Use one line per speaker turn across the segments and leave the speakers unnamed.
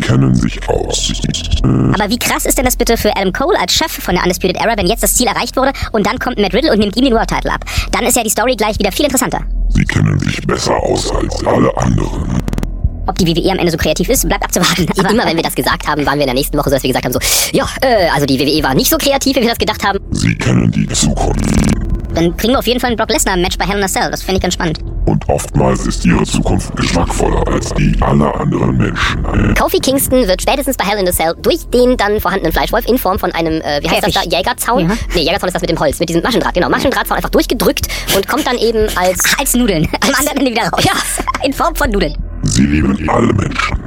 kennen sich aus.
Aber wie krass ist denn das bitte für Adam Cole als Chef von der Undisputed Era, wenn jetzt das Ziel erreicht wurde und dann kommt Matt Riddle und nimmt ihm den World Title ab? Dann ist ja die Story gleich wieder viel interessanter.
Sie kennen sich besser aus als alle anderen.
Ob die WWE am Ende so kreativ ist, bleibt abzuwarten.
Aber immer wenn wir das gesagt haben, waren wir in der nächsten Woche so, dass wir gesagt haben so, ja, äh, also die WWE war nicht so kreativ, wie wir das gedacht haben.
Sie kennen die Zukunft.
Dann kriegen wir auf jeden Fall ein Brock Lesnar-Match bei Hell in a Cell. Das fände ich ganz spannend.
Und oftmals ist ihre Zukunft geschmackvoller als die aller anderen Menschen.
Kofi Kingston wird spätestens bei Hell in a Cell durch den dann vorhandenen Fleischwolf in Form von einem, äh, wie heißt
Käfig.
das da, Jägerzaun?
Ja.
Nee, Jägerzaun ist das mit dem Holz, mit diesem Maschendraht, genau. Maschendrahtzaun einfach durchgedrückt und kommt dann eben als...
Ach, als Nudeln. Am anderen Ende wieder raus.
Ja.
In Form von Nudeln.
Sie lieben alle Menschen.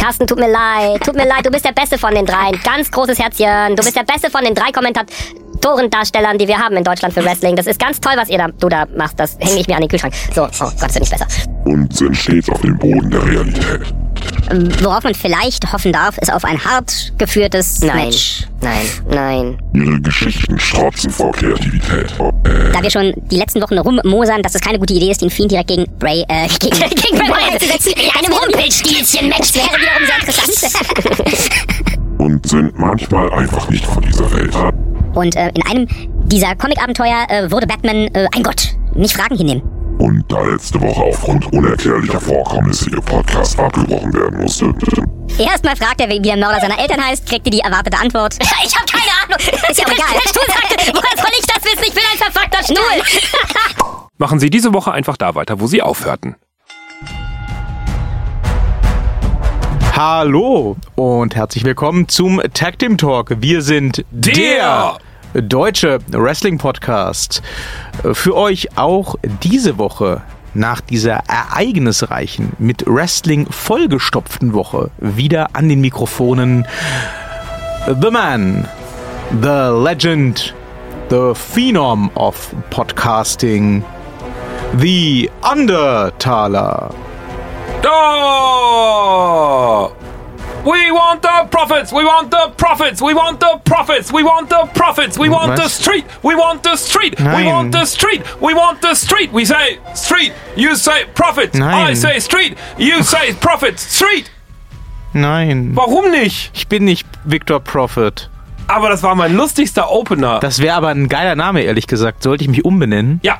Carsten, tut mir leid, tut mir leid, du bist der Beste von den dreien. Ganz großes Herzchen. Du bist der Beste von den drei Kommentatorendarstellern, die wir haben in Deutschland für Wrestling. Das ist ganz toll, was ihr da, du da machst. Das hänge ich mir an den Kühlschrank. So, oh Gott, wird nicht besser.
Und sind stets auf dem Boden der Realität.
Ähm, Worauf man vielleicht hoffen darf, ist auf ein hart geführtes
Nein,
Match.
nein, nein.
Ihre Geschichten strotzen vor Kreativität.
Da wir schon die letzten Wochen rummosern, dass es keine gute Idee ist, den Fiend direkt gegen Bray, äh, gegen, gegen Bray Wyatt zu setzen. Einem Rumpelstilzchen-Match wäre wiederum sehr interessant.
Und sind manchmal einfach nicht von dieser Welt.
Und äh, in einem dieser Comic-Abenteuer äh, wurde Batman äh, ein Gott. Nicht Fragen hinnehmen.
Und da letzte Woche aufgrund unerklärlicher Vorkommnisse ihr Podcast abgebrochen werden musste,
Erstmal fragt er, wie der Mörder seiner Eltern heißt, kriegt ihr die erwartete Antwort.
Ich habe keine Ahnung.
Ist ja auch egal.
Der woher soll ich das wissen? Ich bin ein verfuckter Stuhl.
Machen Sie diese Woche einfach da weiter, wo Sie aufhörten.
Hallo und herzlich willkommen zum Tag Team Talk. Wir sind
Der
deutsche Wrestling Podcast. Für euch auch diese Woche nach dieser ereignisreichen, mit Wrestling vollgestopften Woche wieder an den Mikrofonen The Man, The Legend, The Phenom of Podcasting, The Undertaler.
Da! We want the profits! We want the profits! We want the profits! We want the profits! We want the street! We want the street! We want the street! We want the street! We say street! You say profit!
Nein.
I say street! You say profit! Street!
Nein.
Warum nicht?
Ich bin nicht Victor Prophet.
Aber das war mein lustigster Opener.
Das wäre aber ein geiler Name, ehrlich gesagt. Sollte ich mich umbenennen?
ja.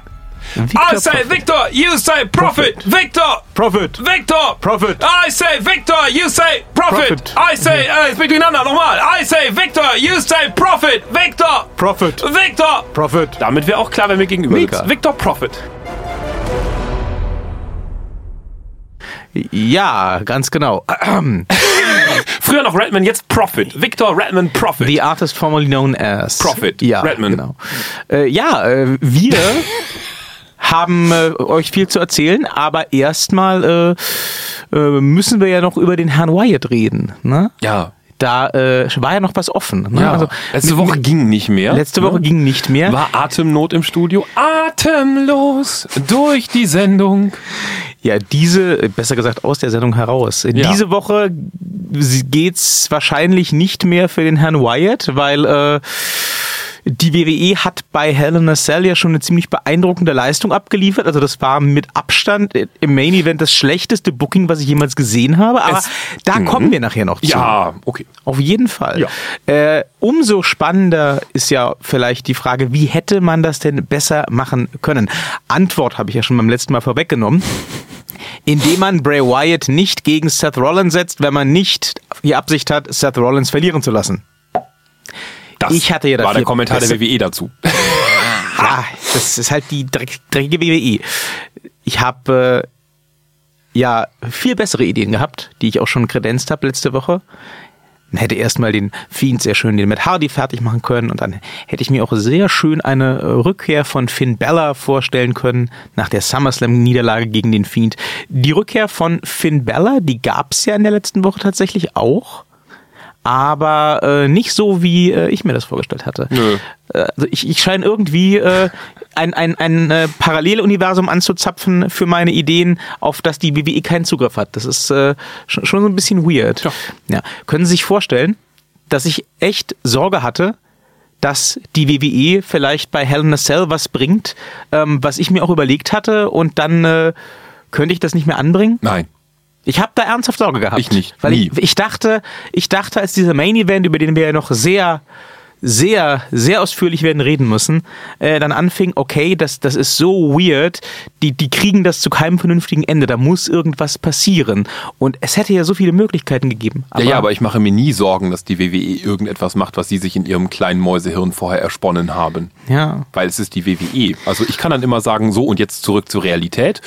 Victor
I say
Prophet.
Victor! You say profit! Victor!
Prophet.
Victor!
Profit.
I say Victor, you say profit.
Profit.
I say, äh, jetzt bin ich durcheinander, nochmal. I say Victor, you say profit. Victor!
Prophet.
Victor!
Prophet.
Damit wäre auch klar, wer mir gegenüber
Mega.
sitzt. Victor Profit.
Ja, ganz genau.
Früher noch Redman, jetzt Profit. Victor Redman Profit.
The artist formerly known as
Prophet.
Ja,
Redman.
genau. Äh, ja, äh, wir haben äh, euch viel zu erzählen, aber erstmal äh, äh, müssen wir ja noch über den Herrn Wyatt reden. Ne?
ja.
Da äh, war ja noch was offen. Ne?
ja.
Also,
letzte Woche ging nicht mehr.
letzte Woche
ne?
ging nicht mehr.
War Atemnot im Studio. Atemlos durch die Sendung.
Ja, diese, besser gesagt aus der Sendung heraus.
Ja.
Diese Woche geht's wahrscheinlich nicht mehr für den Herrn Wyatt, weil äh, die WWE hat bei Hell in a Cell ja schon eine ziemlich beeindruckende Leistung abgeliefert. Also das war mit Abstand im Main Event das schlechteste Booking, was ich jemals gesehen habe. Aber
Es-
da
Mhm.
kommen wir nachher noch zu.
Ja, okay.
Auf jeden Fall.
Ja.
Äh, umso spannender ist ja vielleicht die Frage, wie hätte man das denn besser machen können? Antwort habe ich ja schon beim letzten Mal vorweggenommen. Indem man Bray Wyatt nicht gegen Seth Rollins setzt, wenn man nicht die Absicht hat, Seth Rollins verlieren zu lassen.
Das
Ich hatte ja
war der Kommentar der WWE dazu.
Ja, das ist halt die dreck- dreckige WWE. Ich habe äh, ja viel bessere Ideen gehabt, die ich auch schon kredenzt habe letzte Woche. Man hätte erstmal den Fiend sehr schön den Matt Hardy fertig machen können und dann hätte ich mir auch sehr schön eine äh, Rückkehr von Finn Bella vorstellen können nach der SummerSlam-Niederlage gegen den Fiend. Die Rückkehr von Finn Bella, die gab's ja in der letzten Woche tatsächlich auch aber äh, nicht so, wie äh, ich mir das vorgestellt hatte.
Nö.
Äh, also ich, ich scheine irgendwie äh, ein, ein, ein äh, Paralleluniversum anzuzapfen für meine Ideen, auf das die WWE keinen Zugriff hat. Das ist äh, schon, schon so ein bisschen weird.
Ja.
Ja. Können Sie sich vorstellen, dass ich echt Sorge hatte, dass die WWE vielleicht bei Hell in a Cell was bringt, ähm, was ich mir auch überlegt hatte und dann äh, könnte ich das nicht mehr anbringen?
Nein.
Ich habe da ernsthaft Sorge gehabt.
Ich nicht.
Weil
Nie.
ich, ich dachte, ich dachte, als dieser Main Event, über den wir ja noch sehr, sehr, sehr ausführlich werden reden müssen, äh, dann anfing, okay, das, das ist so weird, die, die kriegen das zu keinem vernünftigen Ende, da muss irgendwas passieren. Und es hätte ja so viele Möglichkeiten gegeben.
ja, ja, aber ich mache mir nie Sorgen, dass die WWE irgendetwas macht, was sie sich in ihrem kleinen Mäusehirn vorher ersponnen haben.
ja.
Weil es ist die WWE. Also ich kann dann immer sagen, so und jetzt zurück zur Realität.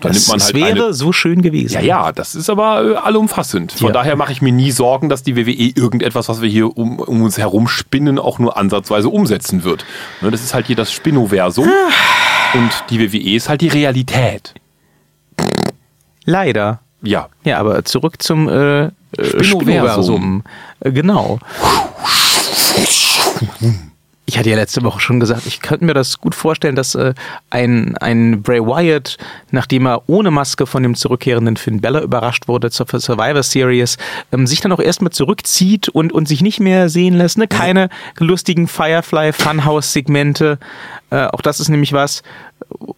Dann
Das,
nimmt man
es
halt
wäre
eine,
so schön gewesen.
Ja, ja, das ist aber äh, allumfassend. Von
Ja.
daher mache ich mir nie Sorgen, dass die WWE irgendetwas, was wir hier um, um uns herum spinnen, auch nur ansatzweise umsetzen wird. Ne, das ist halt hier das Spinnoversum. Und die WWE ist halt die Realität.
Leider.
Ja.
Ja, aber zurück zum äh, äh,
Spinnoversum.
Spinnoversum. Äh, Genau. Ich hatte ja letzte Woche schon gesagt, ich könnte mir das gut vorstellen, dass äh, ein, ein Bray Wyatt, nachdem er ohne Maske von dem zurückkehrenden Finn Bella überrascht wurde zur Survivor Series, ähm, sich dann auch erstmal zurückzieht und, und sich nicht mehr sehen lässt. Ne? Keine lustigen Firefly Funhouse Segmente. Äh, auch das ist nämlich was,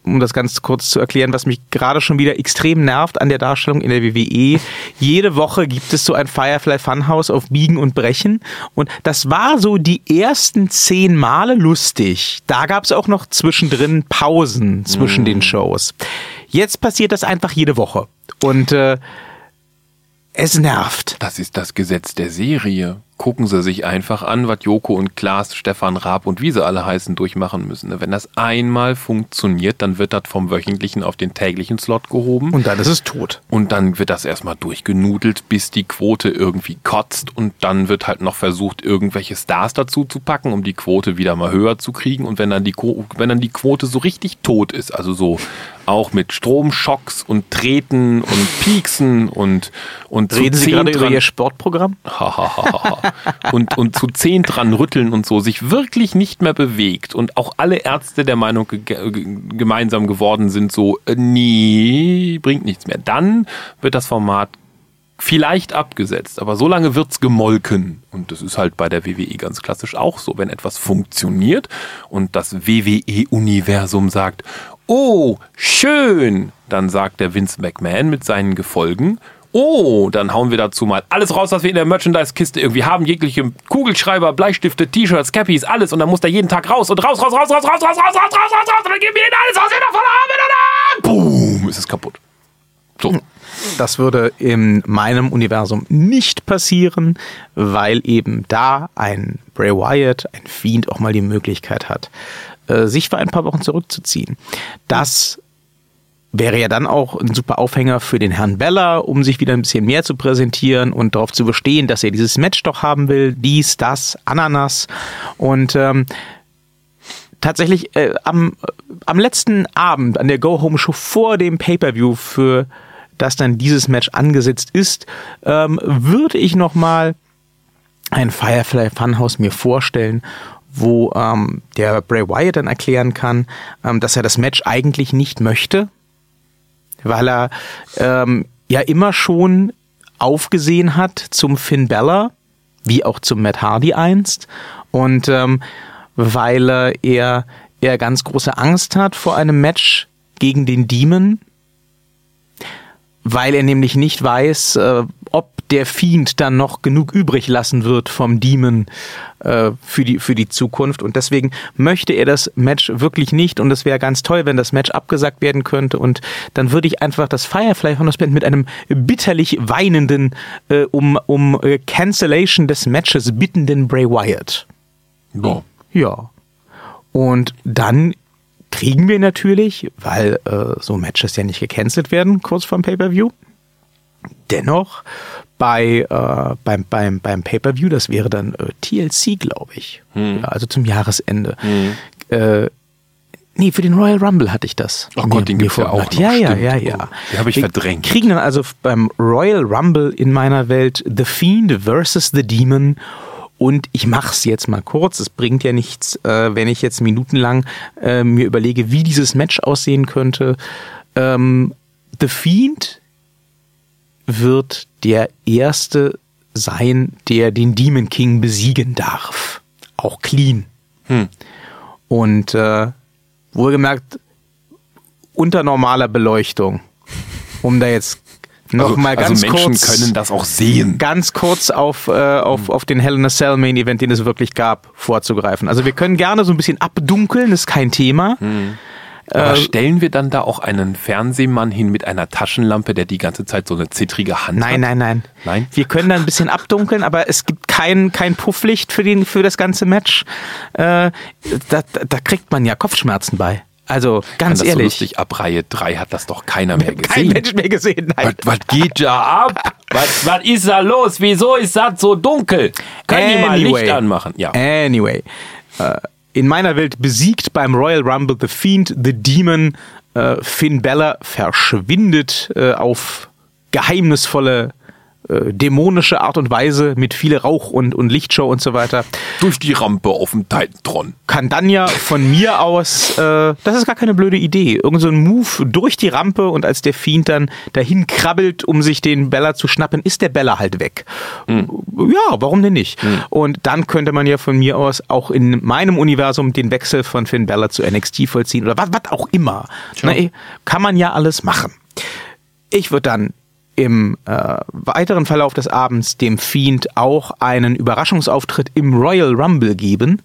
um das ganz kurz zu erklären, was mich gerade schon wieder extrem nervt an der Darstellung in der WWE. Jede Woche gibt es so ein Firefly Funhouse auf Biegen und Brechen. Und das war so die ersten zehn Male lustig. Da gab es auch noch zwischendrin Pausen zwischen den Shows. Jetzt passiert das einfach jede Woche. Und äh, es nervt.
Das ist das Gesetz der Serie. Gucken Sie sich einfach an, was Joko und Klaas, Stefan Raab und wie sie alle heißen, durchmachen müssen. Wenn das einmal funktioniert, dann wird das vom wöchentlichen auf den täglichen Slot gehoben.
Und dann ist es tot.
Und dann wird das erstmal durchgenudelt, bis die Quote irgendwie kotzt. Und dann wird halt noch versucht, irgendwelche Stars dazu zu packen, um die Quote wieder mal höher zu kriegen. Und wenn dann die, Quo- wenn dann die Quote so richtig tot ist, also so auch mit Stromschocks und Treten und Pieksen und, und
Reden Sie
zehn
gerade über Ihr Sportprogramm?
und, und zu zehn dran rütteln und so sich wirklich nicht mehr bewegt und auch alle Ärzte der Meinung ge ge gemeinsam geworden sind, so, äh, nee, bringt nichts mehr. Dann wird das Format vielleicht abgesetzt, aber so lange wird's gemolken. Und das ist halt bei der WWE ganz klassisch auch so. Wenn etwas funktioniert und das WWE-Universum sagt, oh, schön, dann sagt der Vince McMahon mit seinen Gefolgen, oh, dann hauen wir dazu mal alles raus, was wir in der Merchandise-Kiste irgendwie haben, jegliche Kugelschreiber, Bleistifte, T-Shirts, Cappies, alles. Und dann muss da jeden Tag raus und raus, raus, raus, raus, raus, raus, raus, raus, raus, raus, raus, und dann geben wir ihnen alles, was wir davon haben, und dann, boom, ist es kaputt. So.
Das würde in meinem Universum nicht passieren, weil eben da ein Bray Wyatt, ein Fiend, auch mal die Möglichkeit hat, äh, sich für ein paar Wochen zurückzuziehen. Das wäre ja dann auch ein super Aufhänger für den Herrn Bella, um sich wieder ein bisschen mehr zu präsentieren und darauf zu bestehen, dass er dieses Match doch haben will, dies, das, Ananas. Und ähm, tatsächlich äh, am, am letzten Abend an der Go-Home-Show vor dem Pay-Per-View, für das dann dieses Match angesetzt ist, ähm, würde ich nochmal ein Firefly Funhouse mir vorstellen, wo ähm, der Bray Wyatt dann erklären kann, ähm, dass er das Match eigentlich nicht möchte, weil er ähm, ja immer schon aufgesehen hat zum Finn Bella, wie auch zum Matt Hardy einst, und ähm, weil äh, er, er ganz große Angst hat vor einem Match gegen den Demon, weil er nämlich nicht weiß, äh, ob der Fiend dann noch genug übrig lassen wird vom Demon äh, für, die, für die Zukunft. Und deswegen möchte er das Match wirklich nicht. Und es wäre ganz toll, wenn das Match abgesagt werden könnte. Und dann würde ich einfach das Firefly von Band mit einem bitterlich weinenden, äh, um, um äh, Cancellation des Matches bittenden Bray Wyatt.
Ja.
Ja. Und dann kriegen wir natürlich, weil äh, so Matches ja nicht gecancelt werden, kurz vorm Pay-Per-View, dennoch bei, äh, beim, beim, beim Pay-Per-View, das wäre dann äh, TLC, glaube ich.
Hm.
Ja, also zum Jahresende. Äh, nee, für den Royal Rumble hatte ich das.
Ach Gott, den gibt's ja auch noch,
Ja, ja, ja, ja.
Oh, den habe ich
Wir
verdrängt.
kriegen dann also beim Royal Rumble in meiner Welt The Fiend versus The Demon und ich mach's jetzt mal kurz. Es bringt ja nichts, äh, wenn ich jetzt minutenlang äh, mir überlege, wie dieses Match aussehen könnte. Ähm, The Fiend wird der erste sein, der den Demon King besiegen darf. Auch clean. Und äh, wohlgemerkt unter normaler Beleuchtung, um da jetzt noch mal
also
ganz
Menschen
kurz,
können das auch sehen.
ganz kurz auf, äh, auf, auf den Hell in a Cell Main Event, den es wirklich gab, vorzugreifen. Also wir können gerne so ein bisschen abdunkeln, ist kein Thema.
Aber stellen wir dann da auch einen Fernsehmann hin mit einer Taschenlampe, der die ganze Zeit so eine zittrige Hand hat?
Nein, nein, nein.
Nein?
Wir können da ein bisschen abdunkeln, aber es gibt kein, kein Pufflicht für, den, für das ganze Match. Äh, da, da kriegt man ja Kopfschmerzen bei. Also
Kann
ganz ehrlich.
so lustig ab Reihe 3 hat das doch keiner mehr gesehen.
Kein Mensch mehr gesehen. Nein.
Was, was geht da ab? Was, was ist da los? Wieso ist das so dunkel? Können die mal
Anyway.
Licht anmachen? Ja.
Anyway. Äh, in meiner Welt besiegt beim Royal Rumble The Fiend, The Demon. Äh, Finn Bella verschwindet äh, auf geheimnisvolle, äh, dämonische Art und Weise mit viel Rauch und, und Lichtshow und so weiter.
Durch die Rampe auf dem Titantron.
kann dann ja von mir aus, äh, das ist gar keine blöde Idee, irgend so ein Move durch die Rampe und als der Fiend dann dahin krabbelt, um sich den Bella zu schnappen, ist der Bella halt weg. Ja, warum denn nicht? Und dann könnte man ja von mir aus auch in meinem Universum den Wechsel von Finn Bella zu NXT vollziehen oder was, auch immer. Na, eh, kann man ja alles machen. Ich würde dann im äh, weiteren Verlauf des Abends dem Fiend auch einen Überraschungsauftritt im Royal Rumble geben.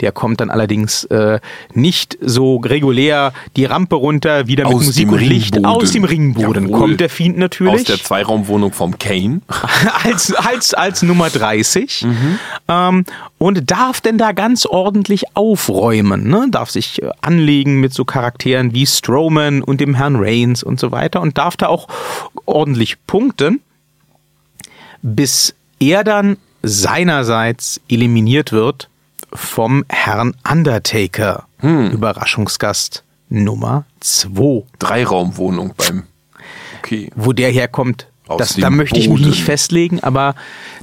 Der kommt dann allerdings äh, nicht so regulär die Rampe runter, wieder mit
Aus
Musik und Licht. Aus dem Ringboden
Jawohl.
kommt der Fiend natürlich.
Aus der Zweiraumwohnung vom Kane.
als, als, als Nummer 30
Mhm.
ähm, und darf denn da ganz ordentlich aufräumen. Ne? Darf sich äh, anlegen mit so Charakteren wie Strowman und dem Herrn Reigns und so weiter und darf da auch ordentlich punkten, bis er dann seinerseits eliminiert wird vom Herrn Undertaker.
Hm.
Überraschungsgast Nummer 2.
Dreiraumwohnung beim. Okay.
Wo der herkommt, das, da möchte ich mich nicht festlegen, aber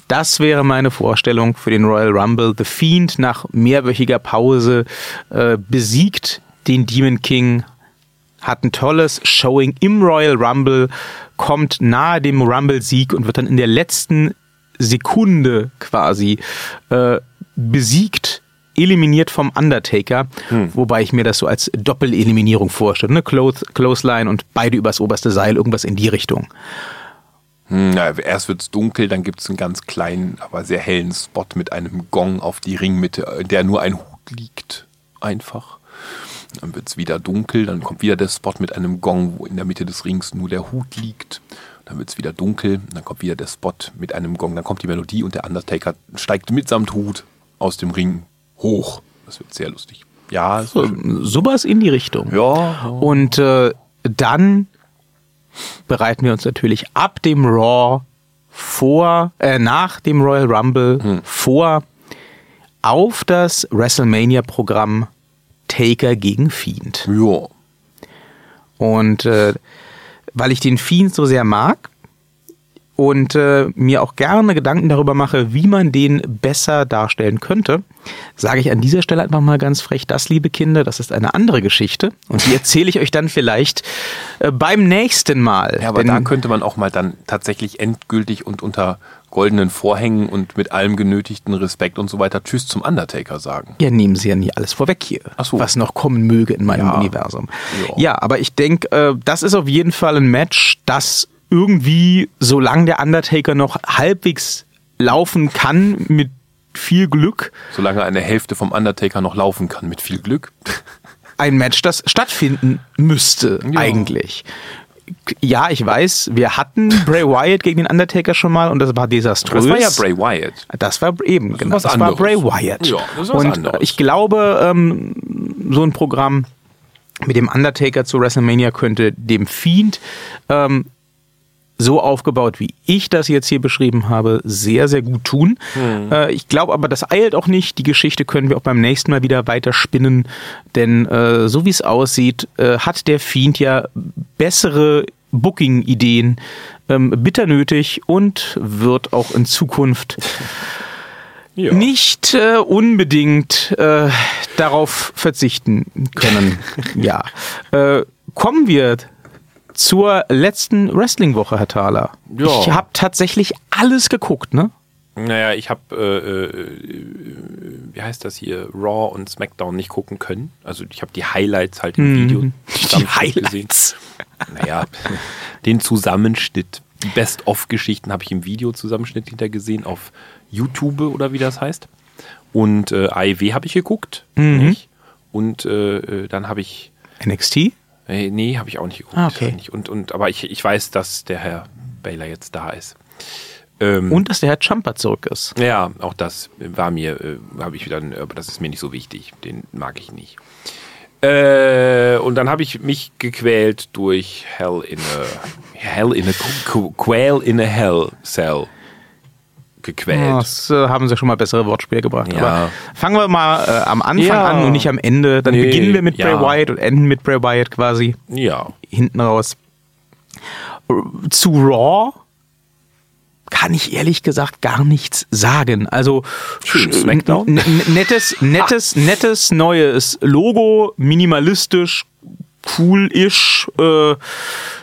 das wäre meine Vorstellung für den Royal Rumble. The Fiend nach mehrwöchiger Pause äh, besiegt den Demon King, hat ein tolles Showing im Royal Rumble, kommt nahe dem Rumble-Sieg und wird dann in der letzten Sekunde quasi äh, besiegt, eliminiert vom Undertaker,
Hm.
wobei ich mir das so als Doppeleliminierung vorstelle. Ne? Close, Clothesline und beide übers oberste Seil, irgendwas in die Richtung.
Hm, na, erst wird's dunkel, dann gibt's einen ganz kleinen, aber sehr hellen Spot mit einem Gong auf die Ringmitte, in der nur ein Hut liegt. Einfach. Dann wird's wieder dunkel, dann kommt wieder der Spot mit einem Gong, wo in der Mitte des Rings nur der Hut liegt. Dann wird's wieder dunkel, dann kommt wieder der Spot mit einem Gong, dann kommt die Melodie und der Undertaker steigt mitsamt Hut aus dem Ring hoch. Das wird sehr lustig. Ja, so.
So, sowas in die Richtung.
ja.
Und äh, dann bereiten wir uns natürlich ab dem Raw vor, äh, nach dem Royal Rumble vor auf das WrestleMania-Programm Taker gegen Fiend.
Ja.
Und äh, weil ich den Fiend so sehr mag und äh, mir auch gerne Gedanken darüber mache, wie man den besser darstellen könnte, sage ich an dieser Stelle einfach mal ganz frech, das, liebe Kinder, das ist eine andere Geschichte. Und die erzähle ich euch dann vielleicht äh, beim nächsten Mal.
Ja, aber
Denn-
da könnte man auch mal dann tatsächlich endgültig und unter goldenen Vorhängen und mit allem genötigten Respekt und so weiter Tschüss zum Undertaker sagen.
Ja, nehmen Sie ja nie alles vorweg hier,
Ach so.
was noch kommen möge in meinem
Ja.
Universum.
Ja.
Ja, aber ich denke, äh, das ist auf jeden Fall ein Match, das irgendwie, solange der Undertaker noch halbwegs laufen kann, mit viel Glück,
Solange eine Hälfte vom Undertaker noch laufen kann, mit viel Glück.
ein Match, das stattfinden müsste
Ja.
eigentlich. Ja, ich weiß, wir hatten Bray Wyatt gegen den Undertaker schon mal und das war desaströs.
Das war ja Bray Wyatt.
Das war eben, genau.
was
Das war
anderes.
Bray Wyatt.
Ja, das ist was
Und
anderes.
ich glaube, ähm, so ein Programm mit dem Undertaker zu WrestleMania könnte dem Fiend ähm, so aufgebaut, wie ich das jetzt hier beschrieben habe, sehr, sehr gut tun.
Hm.
Äh, ich glaube aber, das eilt auch nicht. Die Geschichte können wir auch beim nächsten Mal wieder weiter spinnen. Denn äh, so wie es aussieht, äh, hat der Fiend ja bessere Booking-Ideen ähm, bitter nötig und wird auch in Zukunft
Ja.
nicht äh, unbedingt äh, darauf verzichten können. ja. Äh, kommen wir zur letzten Wrestling-Woche, Herr Thaler.
Ja.
Ich habe tatsächlich alles geguckt, ne?
Naja, ich habe, äh, äh, wie heißt das hier, Raw und SmackDown nicht gucken können. Also ich habe die Highlights halt im Video
Die
Zusammenschnitt
Highlights.
Naja, den Zusammenschnitt. Die Best-of-Geschichten habe ich im Videozusammenschnitt hintergesehen auf YouTube oder wie das heißt. Und äh, AEW habe ich geguckt. Nicht? Und äh, äh, dann habe ich.
NXT?
Äh, nee, habe ich auch nicht geguckt.
Ah, okay.
Und, und, aber ich, ich weiß, dass der Herr Baylor jetzt da ist. Ähm,
Und dass der Herr Jumper zurück ist.
ja, auch das war mir, äh, habe ich wieder, aber das ist mir nicht so wichtig. Den mag ich nicht. Äh, und dann habe ich mich gequält durch Hell in a Hell in a Qu- Quail in a Hell Cell gequält.
Das äh, haben sie schon mal bessere Wortspiele gebracht.
Ja.
Aber fangen wir mal äh, am Anfang
Ja.
an und nicht am Ende. Dann
Nee,
beginnen wir mit. Bray Wyatt und enden mit Bray Wyatt quasi
Ja,
hinten raus. Zu Raw kann ich ehrlich gesagt gar nichts sagen. Also nettes, nettes, nettes neues Logo, minimalistisch, cool-ish, äh,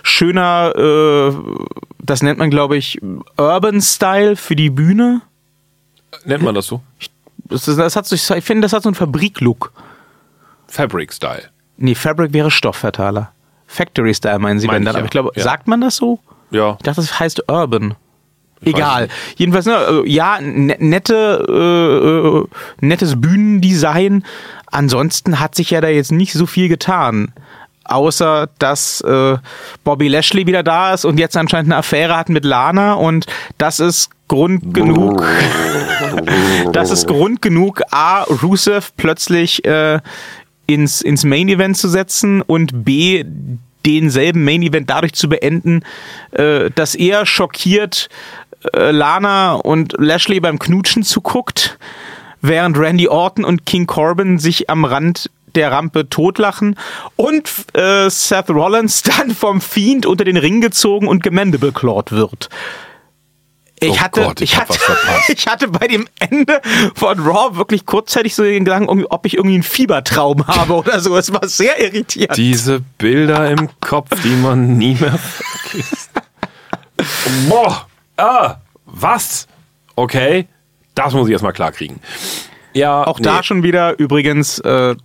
schöner, äh, das nennt man glaube ich Urban Style für die Bühne.
nennt man das so?
Das, ist- das hat so, ich finde, das hat so einen Fabrik-Look.
Fabric Style.
Nee, Fabric wäre Stoff, Herr Thaler. Factory Style meinen Sie,
Meine
wenn
ich
dann.
ja.
Aber ich glaube,
Ja.
sagt man das so?
Ja.
Ich dachte, das heißt Urban.
Ich
Egal. Jedenfalls, ne, also, ja, ne, nette, äh, äh, nettes Bühnendesign. Ansonsten hat sich ja da jetzt nicht so viel getan. Außer, dass äh, Bobby Lashley wieder da ist und jetzt anscheinend eine Affäre hat mit Lana und das ist Grund genug. das ist Grund genug, A, Rusev plötzlich äh, ins, ins Main Event zu setzen und B, denselben Main Event dadurch zu beenden, äh, dass er schockiert äh, Lana und Lashley beim Knutschen zuguckt, während Randy Orton und King Corbin sich am Rand der Rampe totlachen und äh, Seth Rollins dann vom Fiend unter den Ring gezogen und gemandible clawed wird. Ich
Oh
hatte,
Gott, ich
ich, hatte, ich hatte bei dem Ende von Raw wirklich kurzzeitig so den Gedanken, ob ich irgendwie einen Fiebertraum habe oder so. Es war sehr irritierend.
Diese Bilder im Kopf, die man nie mehr vergisst. Boah, ah, was? Okay, das muss ich erstmal klar kriegen. Ja,
Auch da schon wieder übrigens äh,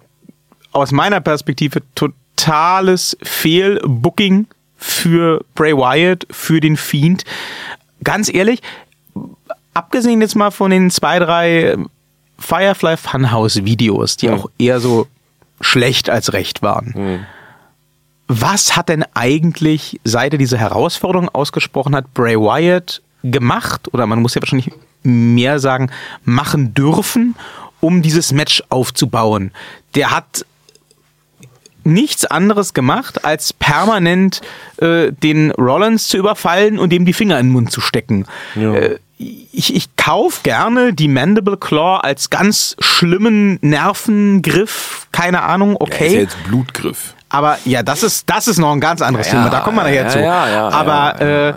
aus meiner Perspektive totales Fehlbooking für Bray Wyatt, für den Fiend. Ganz ehrlich, abgesehen jetzt mal von den zwei, drei Firefly Funhouse Videos, die auch eher so schlecht als recht waren. Was hat denn eigentlich, seit er diese Herausforderung ausgesprochen hat, Bray Wyatt gemacht? Oder man muss ja wahrscheinlich mehr sagen, machen dürfen, um dieses Match aufzubauen? Der hat nichts anderes gemacht, als permanent äh, den Rollins zu überfallen und dem die Finger in den Mund zu stecken. Äh, ich, ich kauf gerne die Mandible Claw als ganz schlimmen Nervengriff, keine Ahnung,
Der ist
okay.
ja jetzt Blutgriff.
Aber ja, das ist, das ist noch ein ganz anderes
Ja, ja,
Thema. Da kommen wir nachher
ja,
zu.
ja, ja,
Aber
ja,
äh,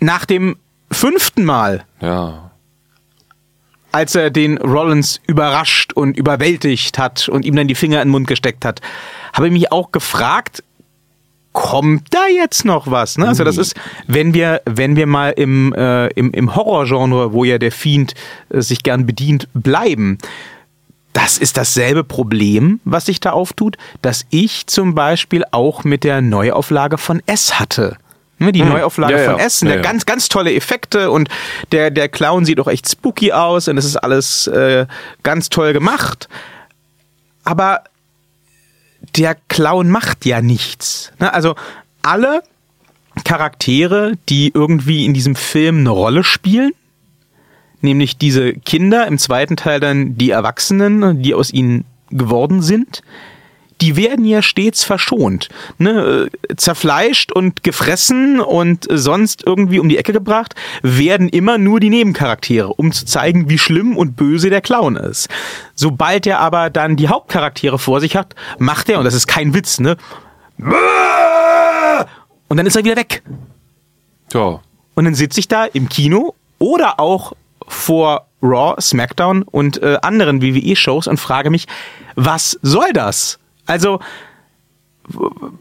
nach dem fünften Mal,
Ja.
Als er den Rollins überrascht und überwältigt hat und ihm dann die Finger in den Mund gesteckt hat, habe ich mich auch gefragt, kommt da jetzt noch was? Ne? Also das ist, wenn wir, wenn wir mal im, äh, im, im Horrorgenre, wo ja der Fiend äh, sich gern bedient, bleiben, das ist dasselbe Problem, was sich da auftut, das ich zum Beispiel auch mit der Neuauflage von S hatte. Ne, Die Neuauflage
Ja, ja.
von sind
Ja,
ja. ganz, ganz tolle Effekte und der, der Clown sieht auch echt spooky aus und es ist alles äh, ganz toll gemacht. Aber der Clown macht ja nichts. Ne? Also alle Charaktere, die irgendwie in diesem Film eine Rolle spielen, nämlich diese Kinder, im zweiten Teil dann die Erwachsenen, die aus ihnen geworden sind, die werden ja stets verschont. Ne? Äh, Zerfleischt und gefressen und äh, sonst irgendwie um die Ecke gebracht, werden immer nur die Nebencharaktere, um zu zeigen, wie schlimm und böse der Clown ist. Sobald er aber dann die Hauptcharaktere vor sich hat, macht er, und das ist kein Witz, ne? Und dann ist er wieder weg.
Ja.
Und dann sitze ich da im Kino oder auch vor Raw, SmackDown und äh, anderen WWE-Shows und frage mich, was soll das? Also,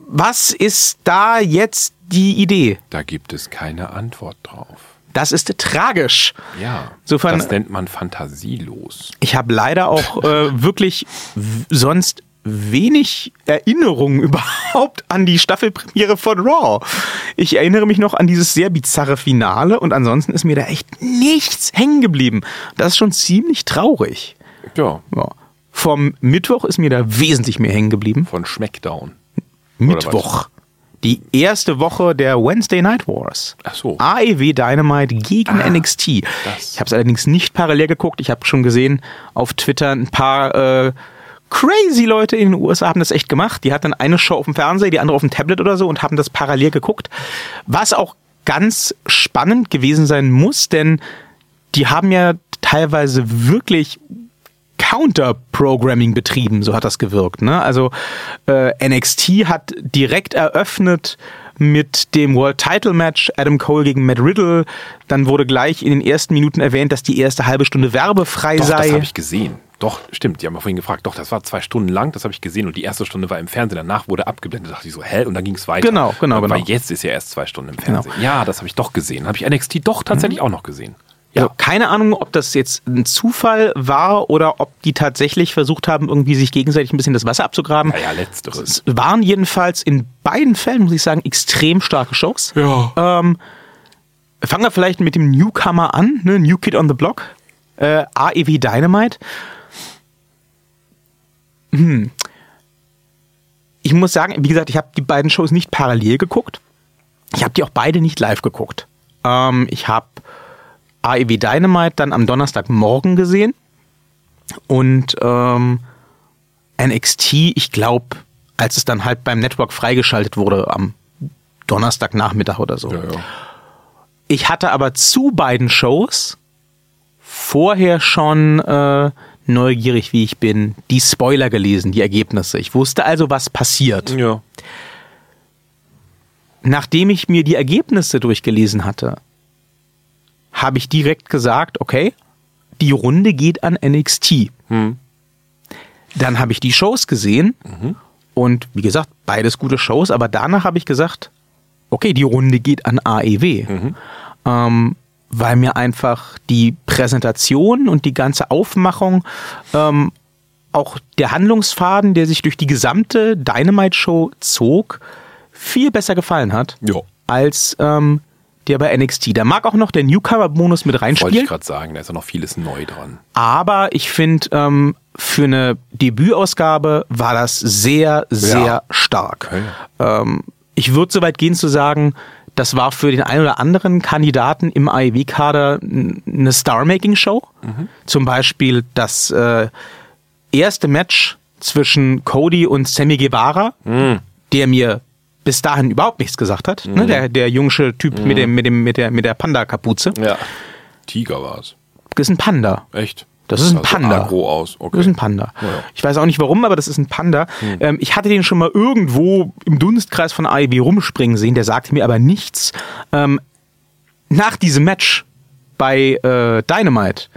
was ist da jetzt die Idee?
Da gibt es keine Antwort drauf.
Das ist tragisch.
Ja.
Insofern-
das nennt man fantasielos.
Ich habe leider auch äh, wirklich sonst wenig Erinnerungen überhaupt an die Staffelpremiere von Raw. Ich erinnere mich noch an dieses sehr bizarre Finale und ansonsten ist mir da echt nichts hängen geblieben. Das ist schon ziemlich traurig.
Ja,
Ja. Vom Mittwoch ist mir da wesentlich mehr hängen geblieben.
von Schmeckdown.
Mittwoch. Die erste Woche der Wednesday Night Wars.
Ach so.
AEW Dynamite gegen NXT.
das.
Ich habe es allerdings nicht parallel geguckt. Ich habe schon gesehen auf Twitter ein paar äh, crazy Leute in den USA haben das echt gemacht. Die hatten eine Show auf dem Fernseher, die andere auf dem Tablet oder so und haben das parallel geguckt. Was auch ganz spannend gewesen sein muss, denn die haben ja teilweise wirklich Counter-Programming betrieben, so hat das gewirkt. Ne? Also äh, NXT hat direkt eröffnet mit dem World Title Match Adam Cole gegen Matt Riddle. Dann wurde gleich in den ersten Minuten erwähnt, dass die erste halbe Stunde werbefrei
Doch, das
sei.
habe ich gesehen. Doch, stimmt. Die haben vorhin gefragt. Doch, das war zwei Stunden lang, das habe ich gesehen. Und die erste Stunde war im Fernsehen. Danach wurde abgeblendet. Da dachte ich so, hä? Und dann ging es weiter.
Genau, genau,
Weil
genau.
jetzt ist ja erst zwei Stunden im Fernsehen. Ja, das habe ich doch gesehen. Habe ich NXT doch tatsächlich auch noch gesehen. Ja.
Also keine Ahnung, ob das jetzt ein Zufall war oder ob die tatsächlich versucht haben, irgendwie sich gegenseitig ein bisschen das Wasser abzugraben.
Naja, letzteres.
Es waren jedenfalls in beiden Fällen, muss ich sagen, extrem starke Shows.
Ja.
Ähm, fangen wir vielleicht mit dem Newcomer an, ne? New Kid on the Block, äh, AEW Dynamite. Hm. Ich muss sagen, wie gesagt, ich habe die beiden Shows nicht parallel geguckt. Ich habe die auch beide nicht live geguckt. Ähm, ich habe AEW Dynamite dann am Donnerstagmorgen gesehen und ähm, NXT, ich glaube, als es dann halt beim Network freigeschaltet wurde am Donnerstagnachmittag oder so.
Ja, ja.
Ich hatte aber zu beiden Shows vorher schon äh, neugierig, wie ich bin, die Spoiler gelesen, die Ergebnisse. Ich wusste also, was passiert.
ja.
Nachdem ich mir die Ergebnisse durchgelesen hatte, habe ich direkt gesagt, okay, die Runde geht an NXT. Dann habe ich die Shows gesehen und wie gesagt, beides gute Shows, aber danach habe ich gesagt, okay, die Runde geht an AEW. Ähm, weil mir einfach die Präsentation und die ganze Aufmachung, ähm, auch der Handlungsfaden, der sich durch die gesamte Dynamite-Show zog, viel besser gefallen hat
Ja.
als ähm, der bei NXT. Da mag auch noch der Newcomer-Bonus mit
Wollte ich
reinspielen,
gerade sagen, da ist ja noch vieles neu dran.
aber ich finde, ähm, für eine Debütausgabe war das sehr, sehr
Ja.
stark. Ähm, ich würde so weit gehen zu sagen, das war für den einen oder anderen Kandidaten im AEW-Kader eine Star-Making-Show. Zum Beispiel das äh, erste Match zwischen Cody und Sammy Guevara, der mir bis dahin überhaupt nichts gesagt hat. Ne? Der, der jungsche Typ mit, dem, mit, dem, mit der, mit der Panda-Kapuze.
Ja. Tiger war es.
Das ist ein Panda.
Echt?
Das ist ein
Sah so
Panda.
agro aus. Okay.
Das ist ein Panda.
Ja, ja.
Ich weiß auch nicht warum, aber das ist ein Panda. Ähm, ich hatte den schon mal irgendwo im Dunstkreis von AEW rumspringen sehen, der sagte mir aber nichts. Ähm, nach diesem Match bei äh, Dynamite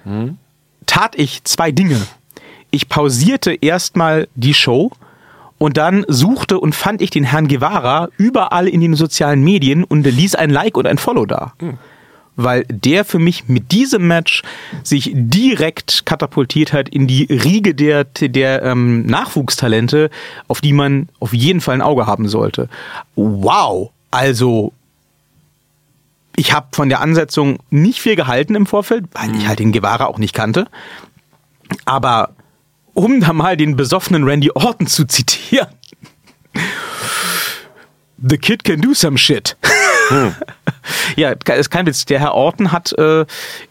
tat ich zwei Dinge. Ich pausierte erstmal die Show und dann suchte und fand ich den Herrn Guevara überall in den sozialen Medien und ließ ein Like und ein Follow da. Weil der für mich mit diesem Match sich direkt katapultiert hat in die Riege der, der ähm, Nachwuchstalente, auf die man auf jeden Fall ein Auge haben sollte. Wow! Also, ich habe von der Ansetzung nicht viel gehalten im Vorfeld, weil ich halt den Guevara auch nicht kannte. Aber um da mal den besoffenen Randy Orton zu zitieren. The kid can do some shit. ja, ist kein Witz. Der Herr Orton hat äh,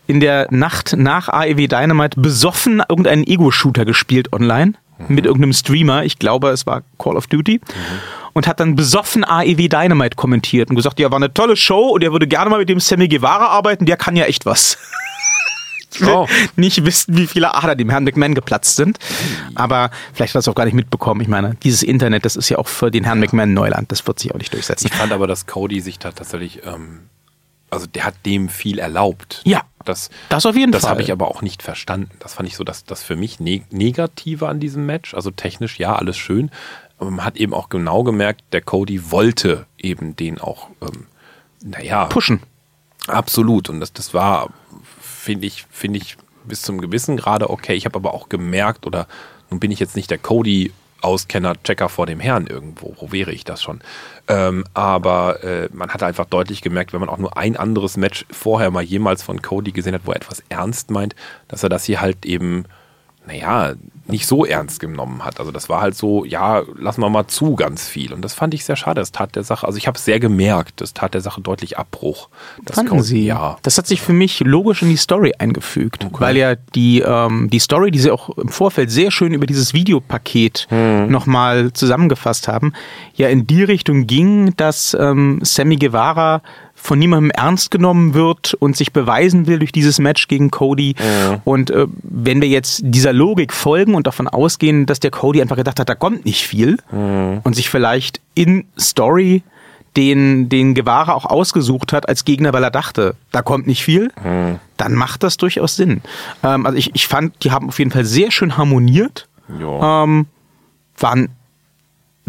in der Nacht nach AEW Dynamite besoffen irgendeinen Ego-Shooter gespielt online mit irgendeinem Streamer. Ich glaube, es war Call of Duty. Und hat dann besoffen AEW Dynamite kommentiert und gesagt, ja, war eine tolle Show und er würde gerne mal mit dem Sammy Guevara arbeiten, der kann ja echt was. Will
Oh.
nicht wissen, wie viele Ader dem Herrn McMahon geplatzt sind. Aber vielleicht hat er es auch gar nicht mitbekommen. Ich meine, dieses Internet, das ist ja auch für den Herrn McMahon Neuland. Das wird sich auch nicht durchsetzen.
Ich fand aber, dass Cody sich da tatsächlich, ähm, also der hat dem viel erlaubt.
Ja,
Das,
das auf jeden
das
Fall.
habe ich aber auch nicht verstanden. Das fand ich so das, das für mich ne Negative an diesem Match. Also technisch, ja, alles schön. Aber man hat eben auch genau gemerkt, der Cody wollte eben den auch, ähm, naja,
Pushen.
Absolut. Und das, das war, finde ich, finde ich bis zum gewissen Grade okay. Ich habe aber auch gemerkt, oder nun bin ich jetzt nicht der Cody Auskenner, Checker vor dem Herrn irgendwo. Wo wäre ich das schon? Ähm, aber äh, man hat einfach deutlich gemerkt, wenn man auch nur ein anderes Match vorher mal jemals von Cody gesehen hat, wo er etwas ernst meint, dass er das hier halt eben, naja, nicht so ernst genommen hat. Also das war halt so, ja, lassen wir mal zu ganz viel. Und das fand ich sehr schade. Das tat der Sache, also ich habe es sehr gemerkt, das tat der Sache deutlich Abbruch. Das
Fanden
Cody-
Sie?
Ja.
Das hat sich für mich logisch in die Story eingefügt, weil ja die, ähm, die Story, die sie auch im Vorfeld sehr schön über dieses Videopaket
Hm.
nochmal zusammengefasst haben, ja in die Richtung ging, dass ähm, Sammy Guevara von niemandem ernst genommen wird und sich beweisen will durch dieses Match gegen Cody. Und äh, wenn wir jetzt dieser Logik folgen und davon ausgehen, dass der Cody einfach gedacht hat, da kommt nicht viel und sich vielleicht in Story den, den Guevara auch ausgesucht hat als Gegner, weil er dachte, da kommt nicht viel, dann macht das durchaus Sinn. Ähm, also ich, ich fand, die haben auf jeden Fall sehr schön harmoniert.
Ja.
Ähm, war ein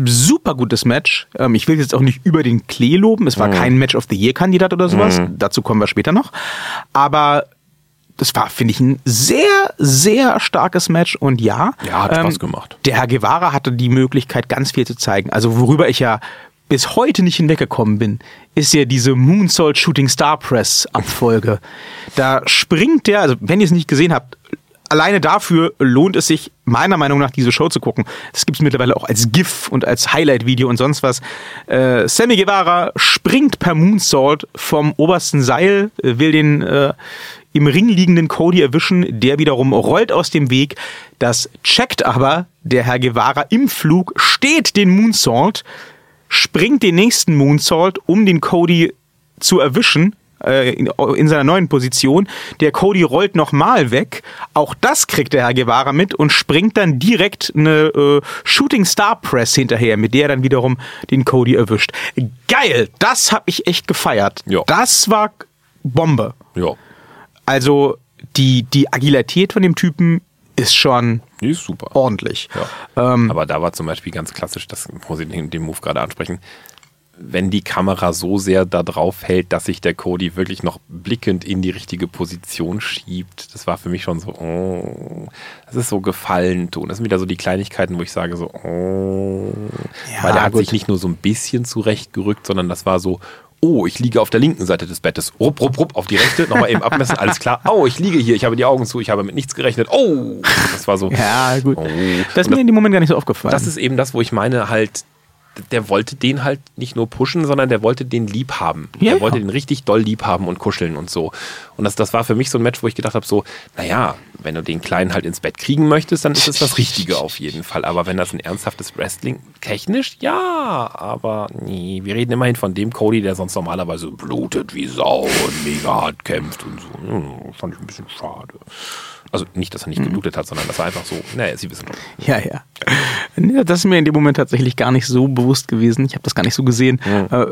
super gutes Match. Ähm, ich will jetzt auch nicht über den Klee loben. Es war kein Match of the Year Kandidat oder sowas. Dazu kommen wir später noch. Aber das war, finde ich, ein sehr, sehr starkes Match. Und ja, ähm,
Ja, hat Spaß gemacht.
der Herr Guevara hatte die Möglichkeit, ganz viel zu zeigen. Also worüber ich ja bis heute nicht hinweggekommen bin, ist ja diese Moonsault Shooting Star Press Abfolge. Da springt der, also wenn ihr es nicht gesehen habt, alleine dafür lohnt es sich meiner Meinung nach diese Show zu gucken. Das gibt es mittlerweile auch als GIF und als Highlight-Video und sonst was. Äh, Sammy Guevara springt per Moonsault vom obersten Seil, äh, will den äh, im Ring liegenden Cody erwischen, der wiederum rollt aus dem Weg. Das checkt aber der Herr Guevara im Flug, steht den Moonsault, springt den nächsten Moonsault, um den Cody zu erwischen äh, in, in seiner neuen Position. Der Cody rollt nochmal weg. Auch das kriegt der Herr Guevara mit und springt dann direkt eine äh, Shooting Star Press hinterher, mit der er dann wiederum den Cody erwischt. Geil, das habe ich echt gefeiert.
Ja.
Das war Bombe.
ja.
Also die, die Agilität von dem Typen ist schon
Die ist super.
ordentlich.
Ja.
Ähm,
Aber da war zum Beispiel ganz klassisch, das muss ich den, den Move gerade ansprechen, wenn die Kamera so sehr da drauf hält, dass sich der Cody wirklich noch blickend in die richtige Position schiebt, das war für mich schon so, oh, das ist so gefallen tun. Das sind wieder so die Kleinigkeiten, wo ich sage so, oh,
Ja,
weil der hat
gut.
sich nicht nur so ein bisschen zurechtgerückt, sondern das war so, oh, ich liege auf der linken Seite des Bettes, rupp, rupp, rupp, auf die rechte, nochmal eben abmessen, alles klar, oh, ich liege hier, ich habe die Augen zu, ich habe mit nichts gerechnet, oh, das war so,
ja, gut.
Oh.
Das ist mir in dem Moment gar nicht so aufgefallen.
das ist eben das, wo ich meine, halt, der wollte den halt nicht nur pushen, sondern der wollte den lieb haben.
Ja,
der wollte
ja.
den richtig doll lieb haben und kuscheln und so. Und das, das war für mich so ein Match, wo ich gedacht habe, so, naja, wenn du den Kleinen halt ins Bett kriegen möchtest, dann ist es das Richtige auf jeden Fall. Aber wenn das ein ernsthaftes Wrestling, technisch, ja, aber nee, wir reden immerhin von dem Cody, der sonst normalerweise blutet wie Sau und mega hart kämpft und so. Hm, fand ich ein bisschen schade. Also nicht, dass er
Mhm.
nicht geblutet hat, sondern das war einfach so, naja, Sie wissen schon.
Ja, ja. Ja, Das ist mir in dem Moment tatsächlich gar nicht so bewusst gewesen. Ich habe das gar nicht so gesehen. Äh,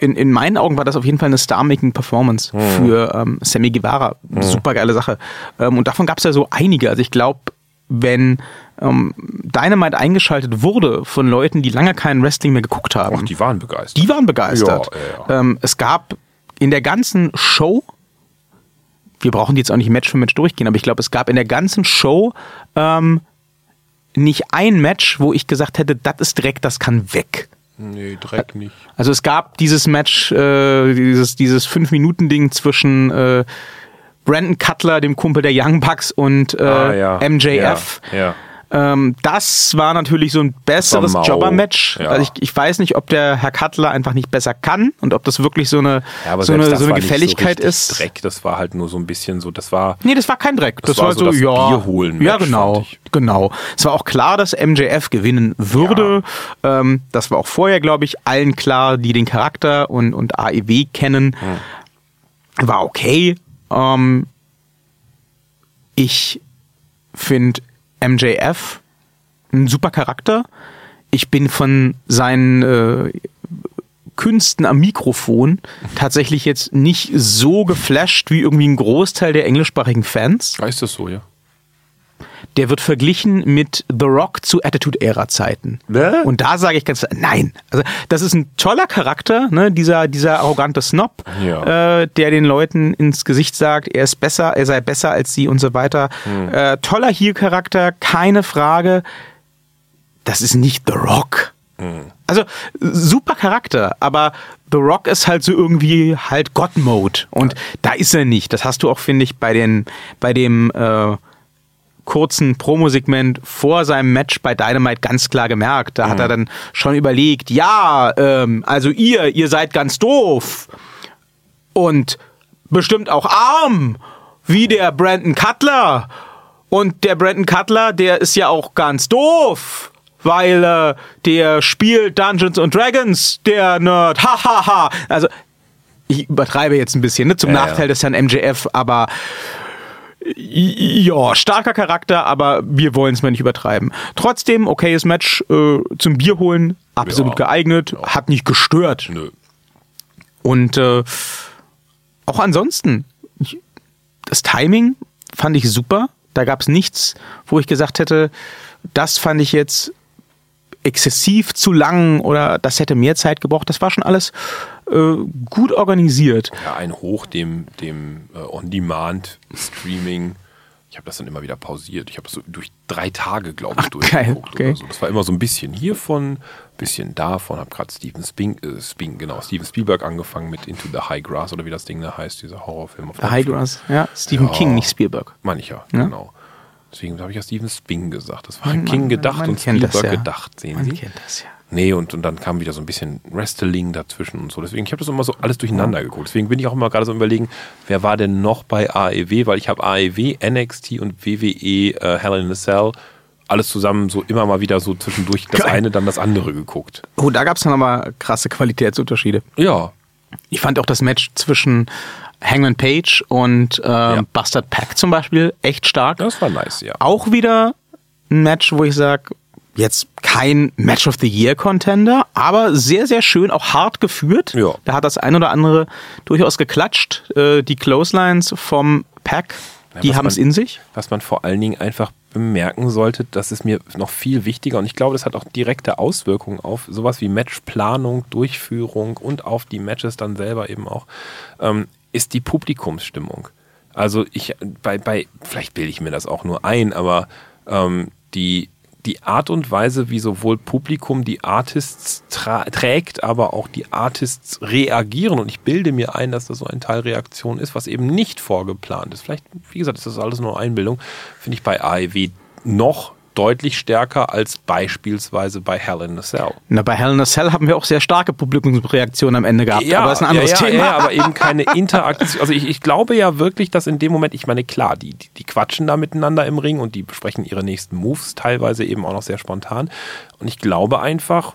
In, in meinen Augen war das auf jeden Fall eine Star-Making-Performance für ähm, Sammy Guevara. Super geile Sache. Ähm, und davon gab es ja so einige. Also ich glaube, wenn ähm, Dynamite eingeschaltet wurde von Leuten, die lange kein Wrestling mehr geguckt haben,
Ach, die waren begeistert.
die waren begeistert.
Ja, ja.
Ähm, es gab in der ganzen Show, wir brauchen die jetzt auch nicht Match für Match durchgehen, aber ich glaube, es gab in der ganzen Show ähm, nicht ein Match, wo ich gesagt hätte, das ist Dreck, das kann weg.
Nee, Dreck nicht.
Also es gab dieses Match, äh, dieses, dieses Fünf-Minuten-Ding zwischen äh, Brandon Cutler, dem Kumpel der Young Bucks, und äh,
Ah, ja.
MJF.
Ja, ja.
Ähm, das war natürlich so ein besseres. Jobber-Match.
Ja.
Also ich, ich weiß nicht, ob der Herr Cutler einfach nicht besser kann und ob das wirklich so eine,
Ja,
so eine,
das
so eine Gefälligkeit
so
ist.
Dreck, das war halt nur so ein bisschen so, das war.
Nee, das war kein Dreck. Das,
war
war,
so das
ja.
Bierholen-Match,
Ja, genau. Genau. Es war auch klar, dass MJF gewinnen würde. Ähm, das war auch vorher, glaube ich, allen klar, die den Charakter und, und AEW kennen. War okay. Ähm, ich finde MJF ein super Charakter. Ich bin von seinen äh, Künsten am Mikrofon tatsächlich jetzt nicht so geflasht wie irgendwie ein Großteil der englischsprachigen Fans.
Ist das so, ja?
Der wird verglichen mit The Rock zu Attitude-Ära-Zeiten.
Ne?
Und da sage ich ganz klar, nein. Also das ist ein toller Charakter, ne? dieser, dieser arrogante Snob,
Ja.
äh, der den Leuten ins Gesicht sagt, er ist besser, er sei besser als sie und so weiter.
Hm.
Äh, toller Heel-Charakter, keine Frage. das ist nicht The Rock. Also super Charakter, aber The Rock ist halt so irgendwie halt God-Mode und da ist er nicht. Das hast du auch, finde ich, bei den bei dem äh, kurzen Promosegment vor seinem Match bei Dynamite ganz klar gemerkt. Da hat er dann schon überlegt, ja, ähm, also ihr, ihr seid ganz doof und bestimmt auch arm, wie der Brandon Cutler. Und der Brandon Cutler, der ist ja auch ganz doof, weil äh, der spielt Dungeons and Dragons, der Nerd. Hahaha. Ha, ha. Also ich übertreibe jetzt ein bisschen, ne, zum
Ja, ja.
Nachteil des Herrn MJF, aber ja, starker Charakter, aber wir wollen es mal nicht übertreiben. Trotzdem, okayes Match äh, zum Bier holen, absolut
Ja.
geeignet, hat nicht gestört.
Nö.
Und äh, auch ansonsten, das Timing fand ich super. Da gab es nichts, wo ich gesagt hätte, das fand ich jetzt exzessiv zu lang oder das hätte mehr Zeit gebraucht. Das war schon alles äh, gut organisiert.
Ja, ein Hoch dem, dem äh, On-Demand-Streaming. Ich habe das dann immer wieder pausiert. Ich habe das so durch drei Tage, glaube ich,
geil,
durchgeguckt.
okay.
Oder so. Das war immer so ein bisschen hiervon, bisschen davon. Habe gerade Steven, Sping, äh, Sping, genau, Steven Spielberg angefangen mit Into the High Grass oder wie das Ding da heißt, dieser Horrorfilm. Auf
High
Netflix.
Grass, ja, Stephen
Ja.
King, nicht Spielberg.
Meine ich ja,
Ja.
genau. Deswegen habe ich ja Steven Sping gesagt. Das war
Man-
King
man-
gedacht
man
und
kennt das,
Spielberg
ja.
gedacht, sehen
Man
Sie?
kennt das ja.
Nee, und, und dann kam wieder so ein bisschen Wrestling dazwischen und so. Deswegen, ich habe das immer so alles durcheinander geguckt. Deswegen bin ich auch immer gerade so überlegen, wer war denn noch bei AEW? Weil ich habe AEW, NXT und WWE äh, Hell in a Cell alles zusammen so immer mal wieder so zwischendurch das eine, dann das andere geguckt.
Oh, da gab es dann aber krasse Qualitätsunterschiede.
Ja,
Ich fand auch das Match zwischen Hangman Page und äh, Bastard Pack zum Beispiel echt stark.
das war nice, ja.
Auch wieder ein Match, wo ich sage, jetzt kein Match of the Year Contender, aber sehr, sehr schön, auch hart geführt.
Ja.
Da hat das ein oder andere durchaus geklatscht. Äh, die Clotheslines vom Pack, die
was
haben es in sich.
was man vor allen Dingen einfach bemerken sollte, das ist mir noch viel wichtiger und ich glaube, das hat auch direkte Auswirkungen auf sowas wie Matchplanung, Durchführung und auf die Matches dann selber eben auch, ähm, ist die Publikumsstimmung. Also ich, bei, bei, vielleicht bilde ich mir das auch nur ein, aber ähm, die, die Art und Weise, wie sowohl Publikum die Artists trägt, aber auch die Artists reagieren. Und ich bilde mir ein, dass das so ein Teil Reaktion ist, was eben nicht vorgeplant ist. Vielleicht, wie gesagt, ist das alles nur Einbildung. Finde ich bei AEW noch deutlich stärker als beispielsweise bei Hell in a Cell.
Na, bei Hell in a Cell haben wir auch sehr starke Publikumsreaktionen am Ende gehabt, aber das ist ein anderes
ja, ja,
Thema.
Ja, aber eben keine Interaktion. Also ich, ich glaube ja wirklich, dass in dem Moment, ich meine, klar, die, die, die quatschen da miteinander im Ring und die besprechen ihre nächsten Moves, teilweise eben auch noch sehr spontan. Und ich glaube einfach,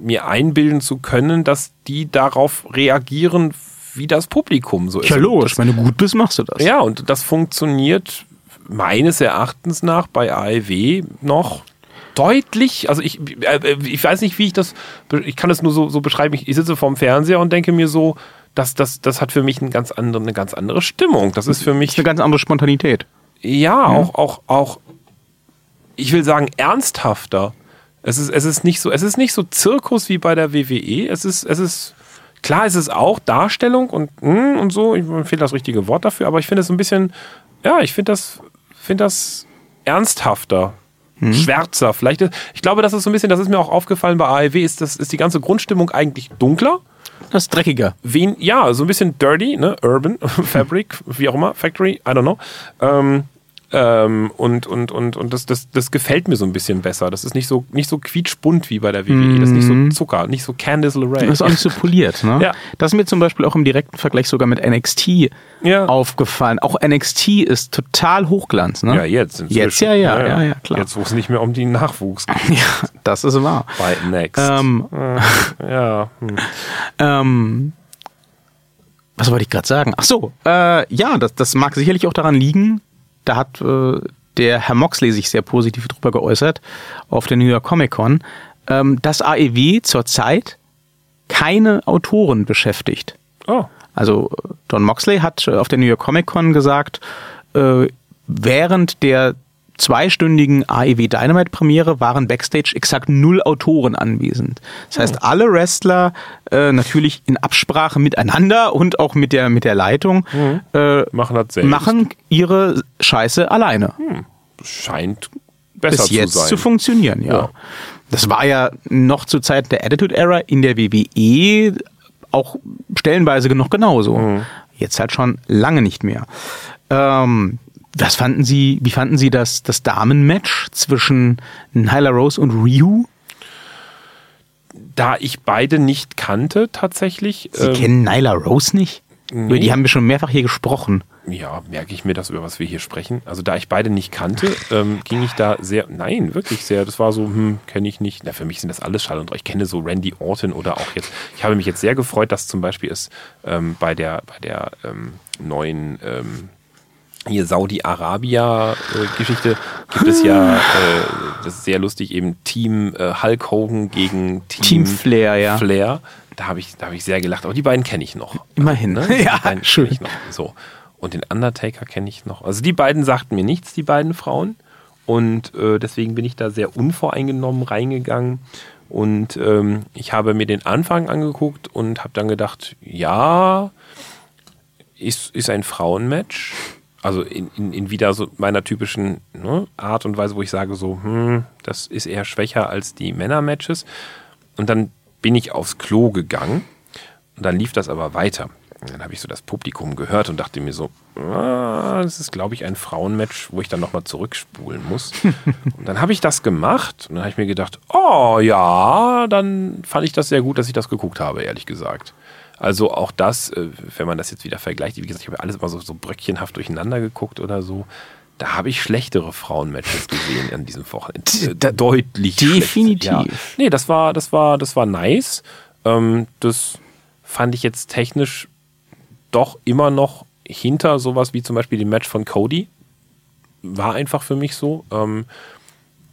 mir einbilden zu können, dass die darauf reagieren, wie das Publikum so ist.
ja, logisch, wenn du gut bist, machst du das.
ja, und das funktioniert meines Erachtens nach bei AEW noch deutlich, also ich, äh, ich weiß nicht, wie ich das, ich kann das nur so, so beschreiben, ich, ich sitze vorm Fernseher und denke mir so, das, das, das hat für mich einen ganz anderen, eine ganz andere Stimmung. Das ist für
Das
mich,
ist eine ganz andere Spontanität.
ja, auch, auch, auch, ich will sagen, ernsthafter. Es ist, es ist nicht so, es ist nicht so Zirkus wie bei der WWE. Es ist, es ist, klar, es ist auch Darstellung und, mm, und so. Ich, fehlt das richtige Wort dafür, aber ich finde es ein bisschen, ja, ich finde das, finde das ernsthafter. Schwärzer, vielleicht. Ich glaube, das ist so ein bisschen, das ist mir auch aufgefallen bei AEW, ist, das, ist die ganze Grundstimmung eigentlich dunkler.
Das ist dreckiger.
Wen, ja, so ein bisschen dirty, ne? Urban, Fabric, wie auch immer, Factory, I don't know. Ähm, ähm, und und, und, und das, das, das gefällt mir so ein bisschen besser. Das ist nicht so, nicht so quietschbunt wie bei der WWE. Das ist nicht so Zucker, nicht so Candice LeRae.
Das ist auch nicht so poliert, ne?
Ja.
Das ist mir zum Beispiel auch im direkten Vergleich sogar mit NXT
Ja.
aufgefallen. Auch NXT ist total Hochglanz, ne?
ja, jetzt. inzwischen.
Jetzt ja, ja, ja, ja, klar.
Jetzt, wo es nicht mehr um den Nachwuchs geht.
Ja, das ist wahr.
Bei Next.
Ähm,
ja. Hm.
ähm, was wollte ich gerade sagen? Ach so, äh, ja, das, das mag sicherlich auch daran liegen. Da hat äh, der Herr Moxley sich sehr positiv drüber geäußert auf der New York Comic Con, ähm, dass AEW zurzeit keine Autoren beschäftigt.
Oh.
Also äh, Don Moxley hat äh, auf der New York Comic Con gesagt, äh, während der zweistündigen AEW Dynamite Premiere waren backstage exakt null Autoren anwesend. Das heißt, alle Wrestler äh, natürlich in Absprache miteinander und auch mit der mit der Leitung äh,
Machen
machen ihre Scheiße alleine.
Scheint besser
bis jetzt
zu sein.
zu funktionieren, ja.
Ja.
Das war ja noch zu Zeiten der Attitude Era in der WWE auch stellenweise noch genauso.
Mhm.
Jetzt halt schon lange nicht mehr. Ähm, was fanden Sie, wie fanden Sie das, das Damenmatch zwischen Nyla Rose und Ryu?
da ich beide nicht kannte tatsächlich,
Sie
ähm,
kennen Nyla Rose nicht? Über die haben wir schon mehrfach hier gesprochen.
ja, merke ich mir das, über was wir hier sprechen. Also da ich beide nicht kannte, ähm, ging ich da sehr, nein, wirklich sehr, das war so, hm, kenne ich nicht. Na, für mich sind das alles Schall und Rauch. Ich kenne so Randy Orton oder auch jetzt, ich habe mich jetzt sehr gefreut, dass zum Beispiel es ähm, bei der, bei der ähm, neuen ähm, hier Saudi-Arabia-Geschichte gibt es ja, äh, das ist sehr lustig, eben Team äh, Hulk Hogan gegen Team,
Team Flair, ja.
Flair. Da habe ich, da habe ich sehr gelacht. Aber die beiden kenne ich noch.
Immerhin.
Ne?
Ja, schön.
ich noch. So. Und den Undertaker kenne ich noch. Also die beiden sagten mir nichts, die beiden Frauen. Und äh, deswegen bin ich da sehr unvoreingenommen reingegangen. Und ähm, ich habe mir den Anfang angeguckt und habe dann gedacht, ja, ist, ist ein Frauenmatch. Also in, in, in wieder so meiner typischen ne, Art und Weise, wo ich sage so, hm, das ist eher schwächer als die Männermatches. Und dann bin ich aufs Klo gegangen und dann lief das aber weiter. Und dann habe ich so das Publikum gehört und dachte mir so, ah, das ist, glaube ich, ein Frauenmatch, wo ich dann nochmal zurückspulen muss. und dann habe ich das gemacht und dann habe ich mir gedacht, oh ja, dann fand ich das sehr gut, dass ich das geguckt habe, ehrlich gesagt. Also auch das, äh, wenn man das jetzt wieder vergleicht, wie gesagt, ich habe alles immer so, so bröckchenhaft durcheinander geguckt oder so. Da habe ich schlechtere Frauenmatches gesehen an diesem Wochenende. Äh,
Da-
deutlich
definitiv.
Ja. Nee, das war, das war, das war nice. Ähm, das fand ich jetzt technisch doch immer noch hinter sowas wie zum Beispiel dem Match von Cody. War einfach für mich so. Ähm,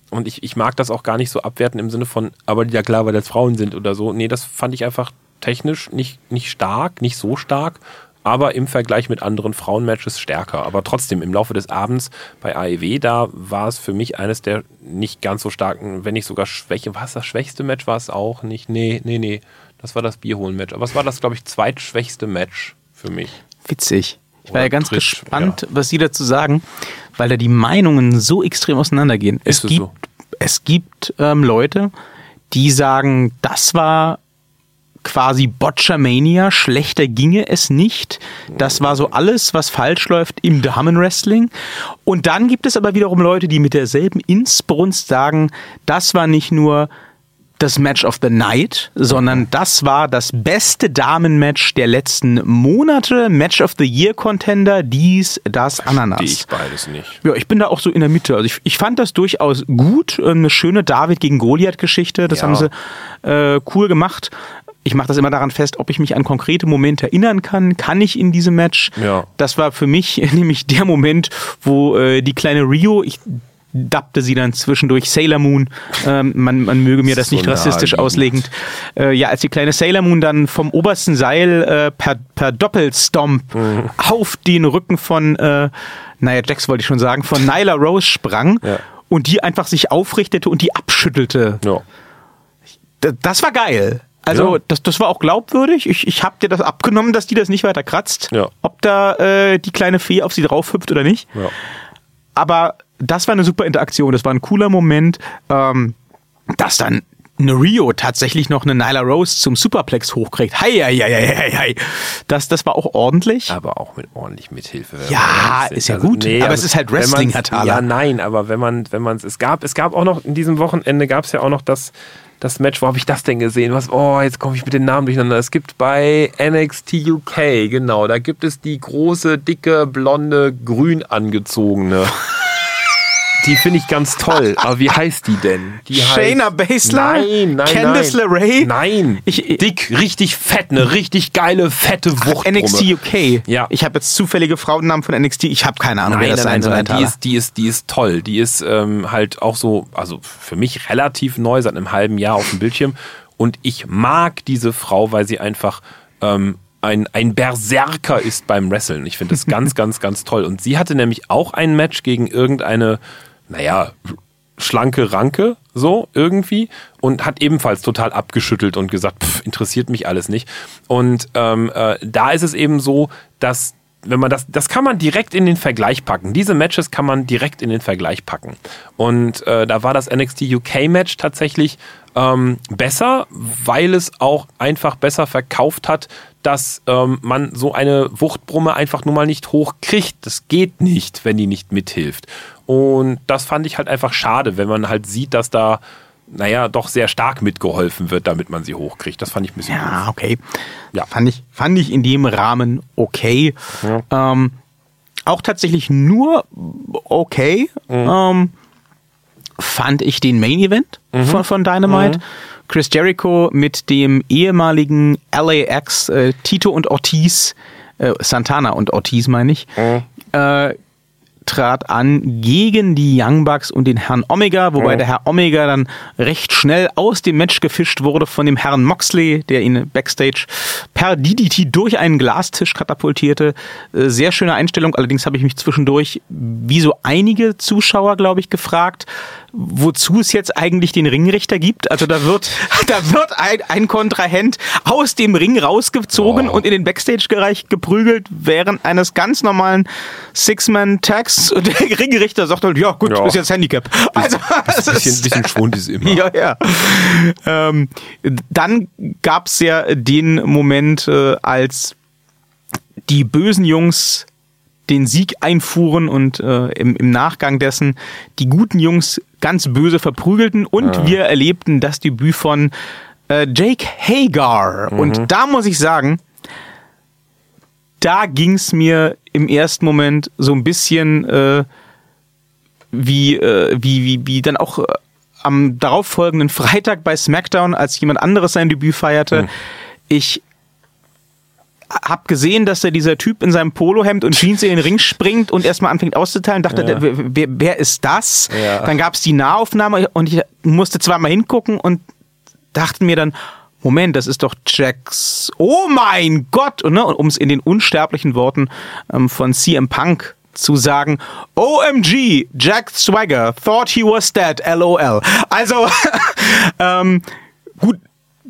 und ich, ich mag das auch gar nicht so abwerten im Sinne von, aber ja klar, weil das Frauen sind oder so. Nee, das fand ich einfach technisch nicht, nicht stark, nicht so stark, aber im Vergleich mit anderen Frauenmatches stärker. Aber trotzdem, im Laufe des Abends bei AEW, da war es für mich eines der nicht ganz so starken, wenn nicht sogar Schwäche. War es das schwächste Match? War es auch nicht? Nee, nee, nee. Das war das Bierholen-Match. Aber es war das, glaube ich, zweitschwächste Match für mich.
Witzig. Ich war
Oder
ja ganz
dritt,
gespannt, was Sie dazu sagen, weil da die Meinungen so extrem auseinandergehen.
Ist
es
es
gibt,
so?
es gibt ähm, Leute, die sagen, das war quasi Botchamania, schlechter ginge es nicht. Das war so alles, was falsch läuft im Damenwrestling. Und dann gibt es aber wiederum Leute, die mit derselben Innsbrunst sagen, das war nicht nur das Match of the Night, sondern das war das beste Damenmatch der letzten Monate, Match of the Year Contender, dies, das, Ananas.
ich beides nicht.
Ja, ich bin da auch so in der Mitte. Also ich, ich fand das durchaus gut. Eine schöne David gegen Goliath-Geschichte. Das
Ja.
haben sie äh, cool gemacht. Ich mache das immer daran fest, ob ich mich an konkrete Momente erinnern kann. Kann ich in diesem Match?
Ja.
Das war für mich nämlich der Moment, wo äh, die kleine Rio, ich dappte sie dann zwischendurch Sailor Moon. Ähm, man, man möge mir das
So
nicht rassistisch auslegend. Äh, ja, als die kleine Sailor Moon dann vom obersten Seil äh, per, per Doppelstomp
Mhm.
auf den Rücken von, äh, naja, Jax wollte ich schon sagen, von Nyla Rose sprang
Ja.
und die einfach sich aufrichtete und die abschüttelte.
Ja.
Das war geil. Also
Ja.
das, das war auch glaubwürdig. Ich, ich habe dir das abgenommen, dass die das nicht weiter kratzt.
Ja.
Ob da äh, die kleine Fee auf sie drauf hüpft oder nicht.
Ja.
Aber das war eine super Interaktion. Das war ein cooler Moment, ähm, dass dann eine Rio tatsächlich noch eine Nyla Rose zum Superplex hochkriegt. Hei, hei, hei, hei, hei. Das, das war auch ordentlich.
Aber auch mit ordentlich Mithilfe.
Ja, ist ja gut. Aber es ist halt Wrestling, Herr Thaler.
Ja, nein, aber wenn man, wenn man es gab, es gab auch noch in diesem Wochenende gab es ja auch noch das, das Match, wo habe ich das denn gesehen? Was, oh, jetzt komme ich mit den Namen durcheinander. Es gibt bei NXT UK, genau, da gibt es die große, dicke, blonde, grün angezogene. Die finde ich ganz toll. Aber wie heißt die denn? Die
Shayna Baszler?
Nein, nein,
Candice
nein.
LeRae?
Nein.
Ich-
Dick, richtig fett, eine richtig geile, fette Wucht.
NXT UK.
Ja.
Ich habe jetzt zufällige Frauennamen von NXT. Ich habe keine Ahnung,
Nein,
wer das
nein,
sein soll.
die ist, die ist, die ist toll. Die ist ähm, halt auch so, also für mich relativ neu, seit einem halben Jahr auf dem Bildschirm. Und ich mag diese Frau, weil sie einfach ähm, ein, ein Berserker ist beim Wrestlen. Ich finde das ganz, ganz, ganz toll. Und sie hatte nämlich auch ein Match gegen irgendeine, naja, schlanke Ranke, so irgendwie, und hat ebenfalls total abgeschüttelt und gesagt, pff, interessiert mich alles nicht. Und ähm, äh, da ist es eben so, dass wenn man das, das kann man direkt in den Vergleich packen. Diese Matches kann man direkt in den Vergleich packen. Und äh, da war das NXT UK Match tatsächlich ähm, besser, weil es auch einfach besser verkauft hat, dass ähm, man so eine Wuchtbrumme einfach nur mal nicht hochkriegt. Das geht nicht, wenn die nicht mithilft. Und das fand ich halt einfach schade, wenn man halt sieht, dass da naja, doch sehr stark mitgeholfen wird, damit man sie hochkriegt. Das fand ich ein bisschen
Ja,
doof.
okay.
Ja.
Fand ich, fand ich in dem Rahmen okay. Ähm, auch tatsächlich nur okay. Ähm, fand ich den Main Event von, von Dynamite. Chris Jericho mit dem ehemaligen LAX äh, Tito und Ortiz, äh, Santana und Ortiz meine ich, äh, trat an gegen die Young Bucks und den Herrn Omega, wobei der Herr Omega dann recht schnell aus dem Match gefischt wurde von dem Herrn Moxley, der ihn backstage per DDT durch einen Glastisch katapultierte. Äh, Sehr schöne Einstellung, allerdings habe ich mich zwischendurch, wie so einige Zuschauer, glaube ich, gefragt, wozu es jetzt eigentlich den Ringrichter gibt. Also da wird, da wird ein, ein Kontrahent aus dem Ring rausgezogen und in den Backstage-Bereich geprügelt während eines ganz normalen Six-Man-Tags. Und der Ringrichter sagt halt, ja gut,
Ja.
ist jetzt Handicap. Also, es
Ein bisschen,
ist-
bisschen Schwund ist immer.
ja, ja. Ähm, dann gab es ja den Moment, äh, als die bösen Jungs den Sieg einfuhren und äh, im, im Nachgang dessen die guten Jungs ganz böse verprügelten und wir erlebten das Debüt von äh, Jake Hagar. Und da muss ich sagen, da ging es mir im ersten Moment so ein bisschen äh, wie, äh, wie, wie, wie dann auch äh, am darauffolgenden Freitag bei SmackDown, als jemand anderes sein Debüt feierte. Ich hab gesehen, dass da dieser Typ in seinem Polohemd und Jeans in den Ring springt und erstmal anfängt auszuteilen. Dachte, der, wer, wer- ist das?
Ja.
Dann gab's die Nahaufnahme und ich musste zweimal hingucken und dachte mir dann, Moment, das ist doch Jacks. Oh mein Gott! Und, ne, um es in den unsterblichen Worten ähm, von CM Punk zu sagen, OMG, Jack Swagger thought he was dead, LOL. Also, ähm, gut,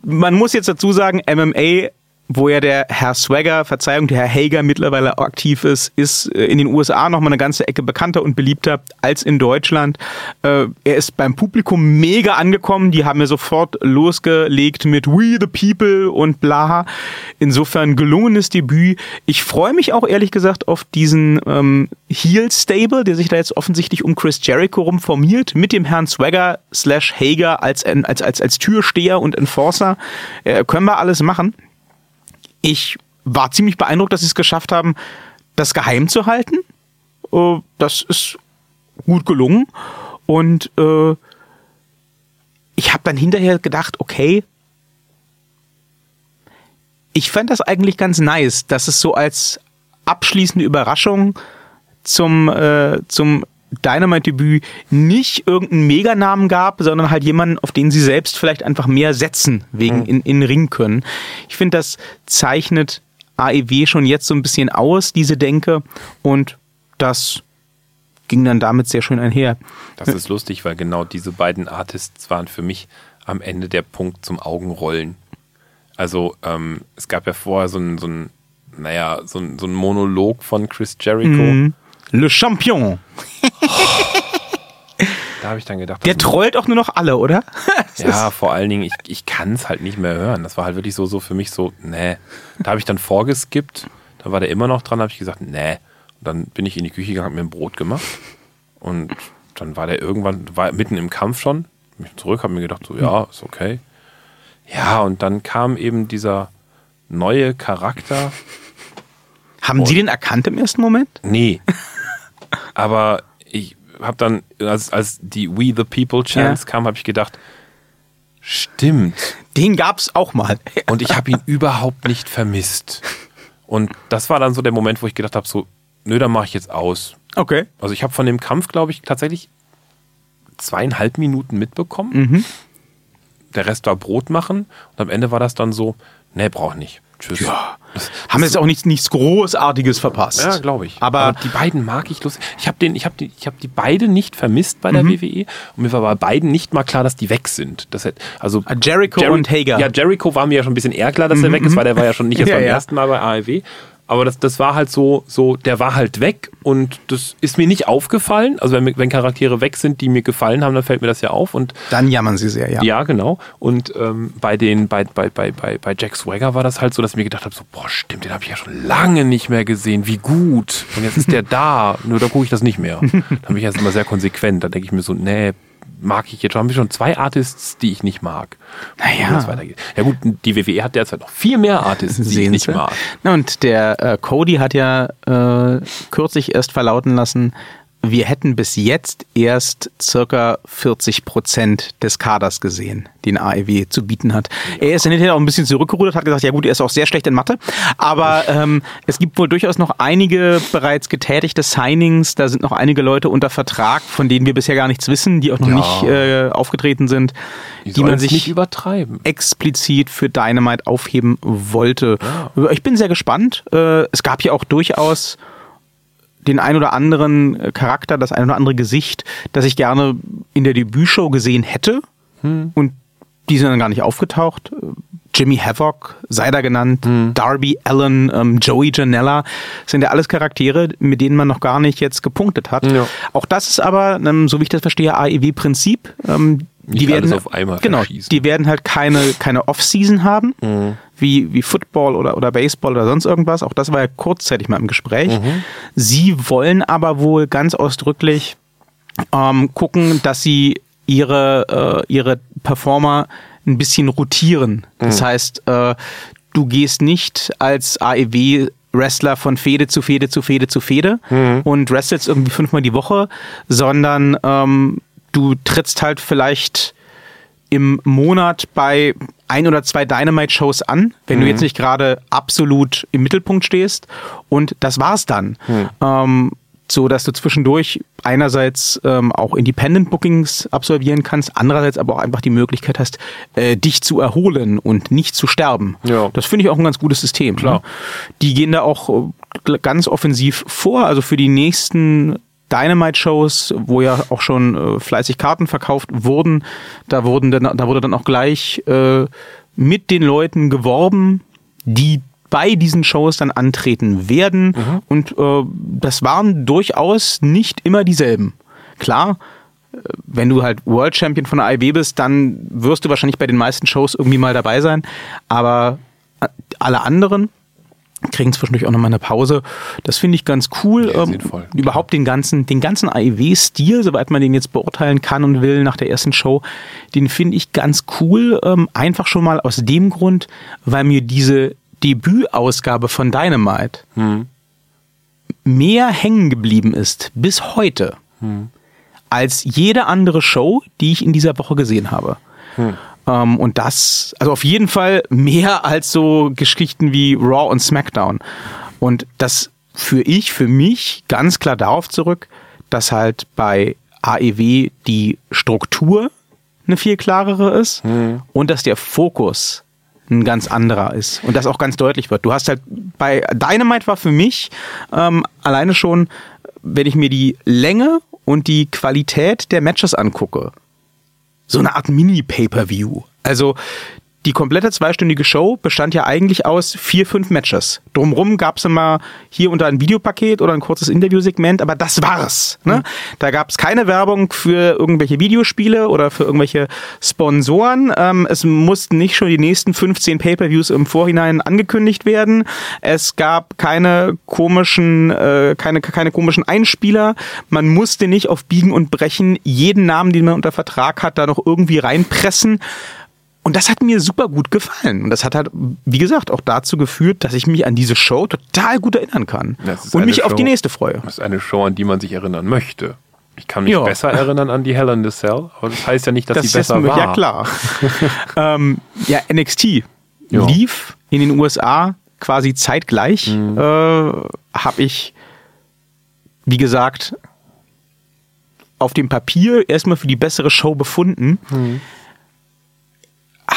man muss jetzt dazu sagen, MMA, wo ja der Herr Swagger, Verzeihung, der Herr Hager mittlerweile aktiv ist, ist äh, in den USA nochmal eine ganze Ecke bekannter und beliebter als in Deutschland. Äh, Er ist beim Publikum mega angekommen. Die haben ja sofort losgelegt mit We the People und bla. Insofern gelungenes Debüt. Ich freue mich auch ehrlich gesagt auf diesen ähm, Heel-Stable, der sich da jetzt offensichtlich um Chris Jericho rum formiert, mit dem Herrn Swagger slash Hager als, als, als, als Türsteher und Enforcer. Äh, können wir alles machen ich war ziemlich beeindruckt, dass sie es geschafft haben, das geheim zu halten. Äh, Das ist gut gelungen. Und äh, ich habe dann hinterher gedacht, okay, ich fand das eigentlich ganz nice, dass es so als abschließende Überraschung zum, äh, zum Dynamite-Debüt nicht irgendeinen Meganamen gab, sondern halt jemanden, auf den sie selbst vielleicht einfach mehr setzen, wegen in, in den Ring können. Ich finde, das zeichnet AEW schon jetzt so ein bisschen aus, diese Denke, und das ging dann damit sehr schön einher.
Das ist lustig, weil genau diese beiden Artists waren für mich am Ende der Punkt zum Augenrollen. Also ähm, es gab ja vorher so ein, so ein naja, so ein, so ein Monolog von Chris Jericho.
Le Champion.
Da habe ich dann gedacht,
Der trollt auch nur noch alle, oder?
ja, vor allen Dingen, ich, ich kann es halt nicht mehr hören. Das war halt wirklich so, so für mich so, nee. Da habe ich dann vorgeskippt, da war der immer noch dran, habe ich gesagt, nee. Und dann bin ich in die Küche gegangen, hab mir ein Brot gemacht. Und dann war der irgendwann, war mitten im Kampf schon. Bin ich zurück, habe mir gedacht, so, ja, ist okay. Ja, und dann kam eben dieser neue Charakter.
Haben Sie den erkannt im ersten Moment?
Nee. Aber ich habe dann, als, als die We the People Chance
Ja.
kam, habe ich gedacht, stimmt.
Den gab's auch mal.
Und ich habe ihn überhaupt nicht vermisst. Und das war dann so der Moment, wo ich gedacht habe, so, nö, dann mache ich jetzt aus.
Okay.
Also ich habe von dem Kampf, glaube ich, tatsächlich zweieinhalb Minuten mitbekommen.
Mhm.
Der Rest war Brot machen. Und am Ende war das dann so, nee, brauch nicht. Tschüss.
Ja. Haben jetzt auch nichts, nichts Großartiges verpasst.
Ja, glaube ich.
Aber,
die beiden mag ich lustig. Ich habe den, ich habe die, ich habe die beide nicht vermisst bei der
Mhm.
WWE und mir war bei beiden nicht mal klar, dass die weg sind. Das hätte, also
Ah, Jericho und Hager.
Ja, Jericho war mir ja schon ein bisschen eher klar, dass er weg ist, weil der war ja schon nicht erst
Ja,
beim
ja.
ersten Mal bei AEW. Aber das, das war halt so, so, der war halt weg und das ist mir nicht aufgefallen. Also wenn, wenn Charaktere weg sind, die mir gefallen haben, dann fällt mir das ja auf. Und
Dann jammern sie sehr, ja.
ja, genau. Und ähm, bei den, bei, bei, bei, bei, bei Jack Swagger war das halt so, dass ich mir gedacht habe, so, boah, stimmt, den habe ich ja schon lange nicht mehr gesehen. Wie gut. Und jetzt ist der da. Nur da gucke ich das nicht mehr. Da bin ich jetzt immer sehr konsequent. Da denke ich mir so, nee, mag ich jetzt schon. Haben wir schon zwei Artists, die ich nicht mag.
Naja.
Ja gut, die WWE hat derzeit noch viel mehr Artists, die ich nicht
Sehenswert.
mag.
Na, und der äh, Cody hat ja äh, kürzlich erst verlauten lassen, wir hätten bis jetzt erst circa 40 Prozent des Kaders gesehen, den AEW zu bieten hat. Er ist dann hinterher auch ein bisschen zurückgerudert, hat gesagt, ja gut, er ist auch sehr schlecht in Mathe, aber ähm, es gibt wohl durchaus noch einige bereits getätigte Signings, da sind noch einige Leute unter Vertrag, von denen wir bisher gar nichts wissen, die auch noch
Ja.
nicht äh, aufgetreten sind, die, man
sollen's
sich
nicht übertreiben.
explizit für Dynamite aufheben wollte. Ich bin sehr gespannt. Äh, Es gab ja auch durchaus den ein oder anderen äh, Charakter, das ein oder andere Gesicht, das ich gerne in der Debütshow gesehen hätte. Und die sind dann gar nicht aufgetaucht. Äh, Jimmy Havoc, sei da genannt, Darby Allen, ähm, Joey Janella, sind ja alles Charaktere, mit denen man noch gar nicht jetzt gepunktet hat.
Ja.
Auch das ist aber, ähm, so wie ich das verstehe, AEW-Prinzip. Ähm, die werden
auf einmal
genau,
verschießen.
die werden halt keine keine Off-Season haben,
Mhm.
wie wie Football oder oder Baseball oder sonst irgendwas. Auch das war ja kurzzeitig mal im Gespräch.
Mhm.
Sie wollen aber wohl ganz ausdrücklich ähm, gucken, dass sie ihre äh, ihre Performer ein bisschen rotieren. Das heißt, äh, du gehst nicht als AEW Wrestler von Fehde zu Fehde zu Fehde zu Fehde und wrestelst irgendwie fünfmal die Woche, sondern ähm, du trittst halt vielleicht im Monat bei ein oder zwei Dynamite-Shows an, wenn du jetzt nicht gerade absolut im Mittelpunkt stehst. Und das war's dann. Ähm, so dass du zwischendurch einerseits ähm, auch Independent Bookings absolvieren kannst, andererseits aber auch einfach die Möglichkeit hast, äh, dich zu erholen und nicht zu sterben.
Ja.
Das finde ich auch ein ganz gutes System.
Klar.
Ne? Die gehen da auch äh, ganz offensiv vor. Also für die nächsten Dynamite-Shows, wo ja auch schon äh, fleißig Karten verkauft wurden, da wurden dann, da wurde dann auch gleich äh, mit den Leuten geworben, die bei diesen Shows dann antreten werden. Und äh, das waren durchaus nicht immer dieselben. Klar, äh, wenn du halt World Champion von der AIW bist, dann wirst du wahrscheinlich bei den meisten Shows irgendwie mal dabei sein. Aber äh, alle anderen kriegen zwischendurch auch nochmal eine Pause. Das finde ich ganz cool.
Ja,
ähm, überhaupt den ganzen, den ganzen AEW-Stil, soweit man den jetzt beurteilen kann und will nach der ersten Show, den finde ich ganz cool. Ähm, einfach schon mal aus dem Grund, weil mir diese Debütausgabe von Dynamite mehr hängen geblieben ist bis heute als jede andere Show, die ich in dieser Woche gesehen habe. Ähm, und das, also auf jeden Fall mehr als so Geschichten wie Raw und SmackDown. Und das führe ich für mich ganz klar darauf zurück, dass halt bei AEW die Struktur eine viel klarere ist und dass der Fokus ein ganz anderer ist und das auch ganz deutlich wird. Du hast halt bei Dynamite war für mich ähm, alleine schon, wenn ich mir die Länge und die Qualität der Matches angucke, so eine Art Mini-Pay-per-View. Also die komplette zweistündige Show bestand ja eigentlich aus vier, fünf Matches. Drumrum gab es immer hier und da ein Videopaket oder ein kurzes Interviewsegment, aber das war's. Ne? Da gab es keine Werbung für irgendwelche Videospiele oder für irgendwelche Sponsoren. Ähm, es mussten nicht schon die nächsten 15 Pay-per-Views im Vorhinein angekündigt werden. Es gab keine komischen, äh, keine, keine komischen Einspieler. Man musste nicht auf Biegen und Brechen jeden Namen, den man unter Vertrag hat, da noch irgendwie reinpressen. Und das hat mir super gut gefallen. Und das hat halt, wie gesagt, auch dazu geführt, dass ich mich an diese Show total gut erinnern kann. Und mich auf die
Show-
nächste freue.
Das ist eine Show, an die man sich erinnern möchte. Ich kann mich
Ja.
besser erinnern an die Hell in the Cell, aber das heißt ja nicht, dass
Das
sie besser
ist,
war.
ja klar. ähm, ja, NXT
Ja.
lief in den USA quasi zeitgleich.
Mhm.
Äh, Habe ich, wie gesagt, auf dem Papier erstmal für die bessere Show befunden.
Mhm.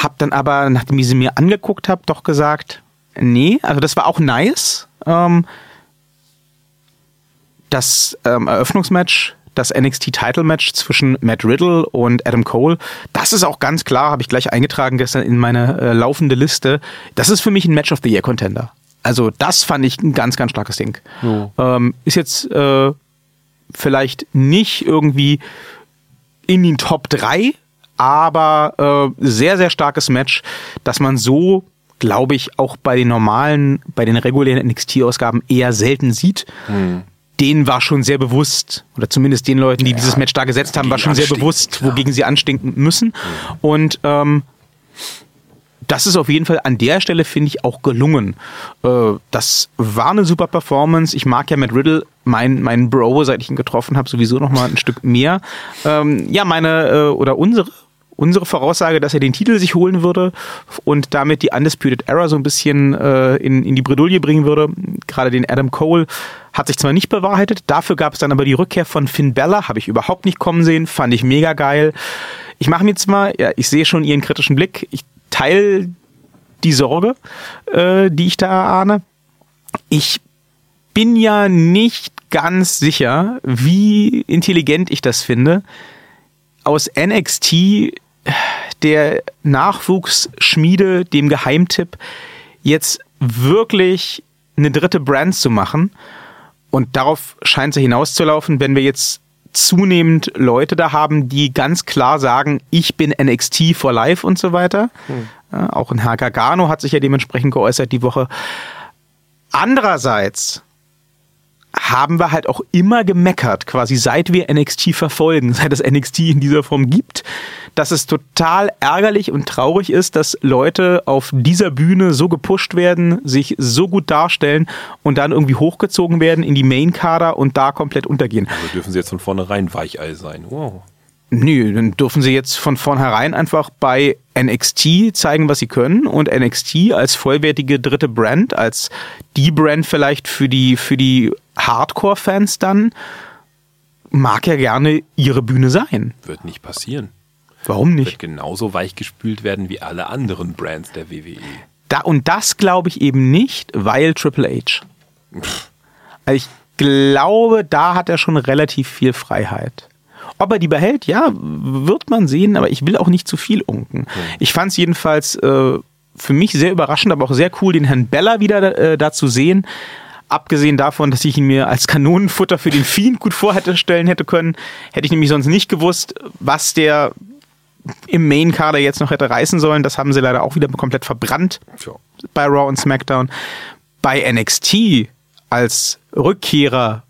Hab dann aber, nachdem ich sie mir angeguckt habe, doch gesagt, nee, also das war auch nice. Ähm, das ähm, Eröffnungsmatch, das NXT-Title-Match zwischen Matt Riddle und Adam Cole, das ist auch ganz klar, habe ich gleich eingetragen gestern in meine äh, laufende Liste. Das ist für mich ein Match of the Year-Contender. Also das fand ich ein ganz, ganz starkes Ding. Ähm, ist jetzt äh, vielleicht nicht irgendwie in den Top 3, aber äh, sehr, sehr starkes Match, dass man so, glaube ich, auch bei den normalen, bei den regulären NXT-Ausgaben eher selten sieht. Denen war schon sehr bewusst, oder zumindest den Leuten, die dieses Match da gesetzt haben, war schon sehr bewusst, wogegen sie anstinken müssen. Und ähm, das ist auf jeden Fall an der Stelle, finde ich, auch gelungen. Äh, das war eine super Performance. Ich mag ja Matt Riddle, mein, mein Bro, seit ich ihn getroffen habe, sowieso noch mal ein Stück mehr. Ähm, ja, meine äh, oder unsere unsere Voraussage, dass er den Titel sich holen würde und damit die Undisputed Era so ein bisschen äh, in, in die Bredouille bringen würde. Gerade den Adam Cole hat sich zwar nicht bewahrheitet, dafür gab es dann aber die Rückkehr von Finn Bella, habe ich überhaupt nicht kommen sehen, fand ich mega geil. Ich mache mir jetzt mal, ja, ich sehe schon Ihren kritischen Blick, ich teile die Sorge, äh, die ich da erahne. Ich bin ja nicht ganz sicher, wie intelligent ich das finde, aus NXT der Nachwuchsschmiede, dem Geheimtipp, jetzt wirklich eine dritte Brand zu machen. Und darauf scheint es hinauszulaufen, wenn wir jetzt zunehmend Leute da haben, die ganz klar sagen, ich bin NXT for life und so weiter. Ja, auch ein Herr Gargano hat sich ja dementsprechend geäußert die Woche. Andererseits haben wir halt auch immer gemeckert, quasi seit wir NXT verfolgen, seit es NXT in dieser Form gibt, dass es total ärgerlich und traurig ist, dass Leute auf dieser Bühne so gepusht werden, sich so gut darstellen und dann irgendwie hochgezogen werden in die Main-Kader und da komplett untergehen.
Also dürfen sie jetzt von vornherein Weichei sein. Wow.
Nö, dann dürfen sie jetzt von vornherein einfach bei NXT zeigen, was sie können und NXT als vollwertige dritte Brand, als die Brand vielleicht für die, für die Hardcore-Fans dann, mag ja gerne ihre Bühne sein.
Wird nicht passieren.
Warum
Wird
nicht?
genauso weichgespült werden wie alle anderen Brands der. WWE.
Da, und das glaube ich eben nicht, weil Triple H. Also ich glaube, da hat er schon relativ viel Freiheit. Ob er die behält, ja, wird man sehen, aber ich will auch nicht zu viel unken. Ich fand es jedenfalls äh, für mich sehr überraschend, aber auch sehr cool, den Herrn Bella wieder äh, da zu sehen. Abgesehen davon, dass ich ihn mir als Kanonenfutter für den Fiend gut vor hätte stellen hätte können, hätte ich nämlich sonst nicht gewusst, was der im Main-Kader jetzt noch hätte reißen sollen. Das haben sie leider auch wieder komplett verbrannt
Tja.
bei Raw und SmackDown. Bei NXT als Rückkehrer,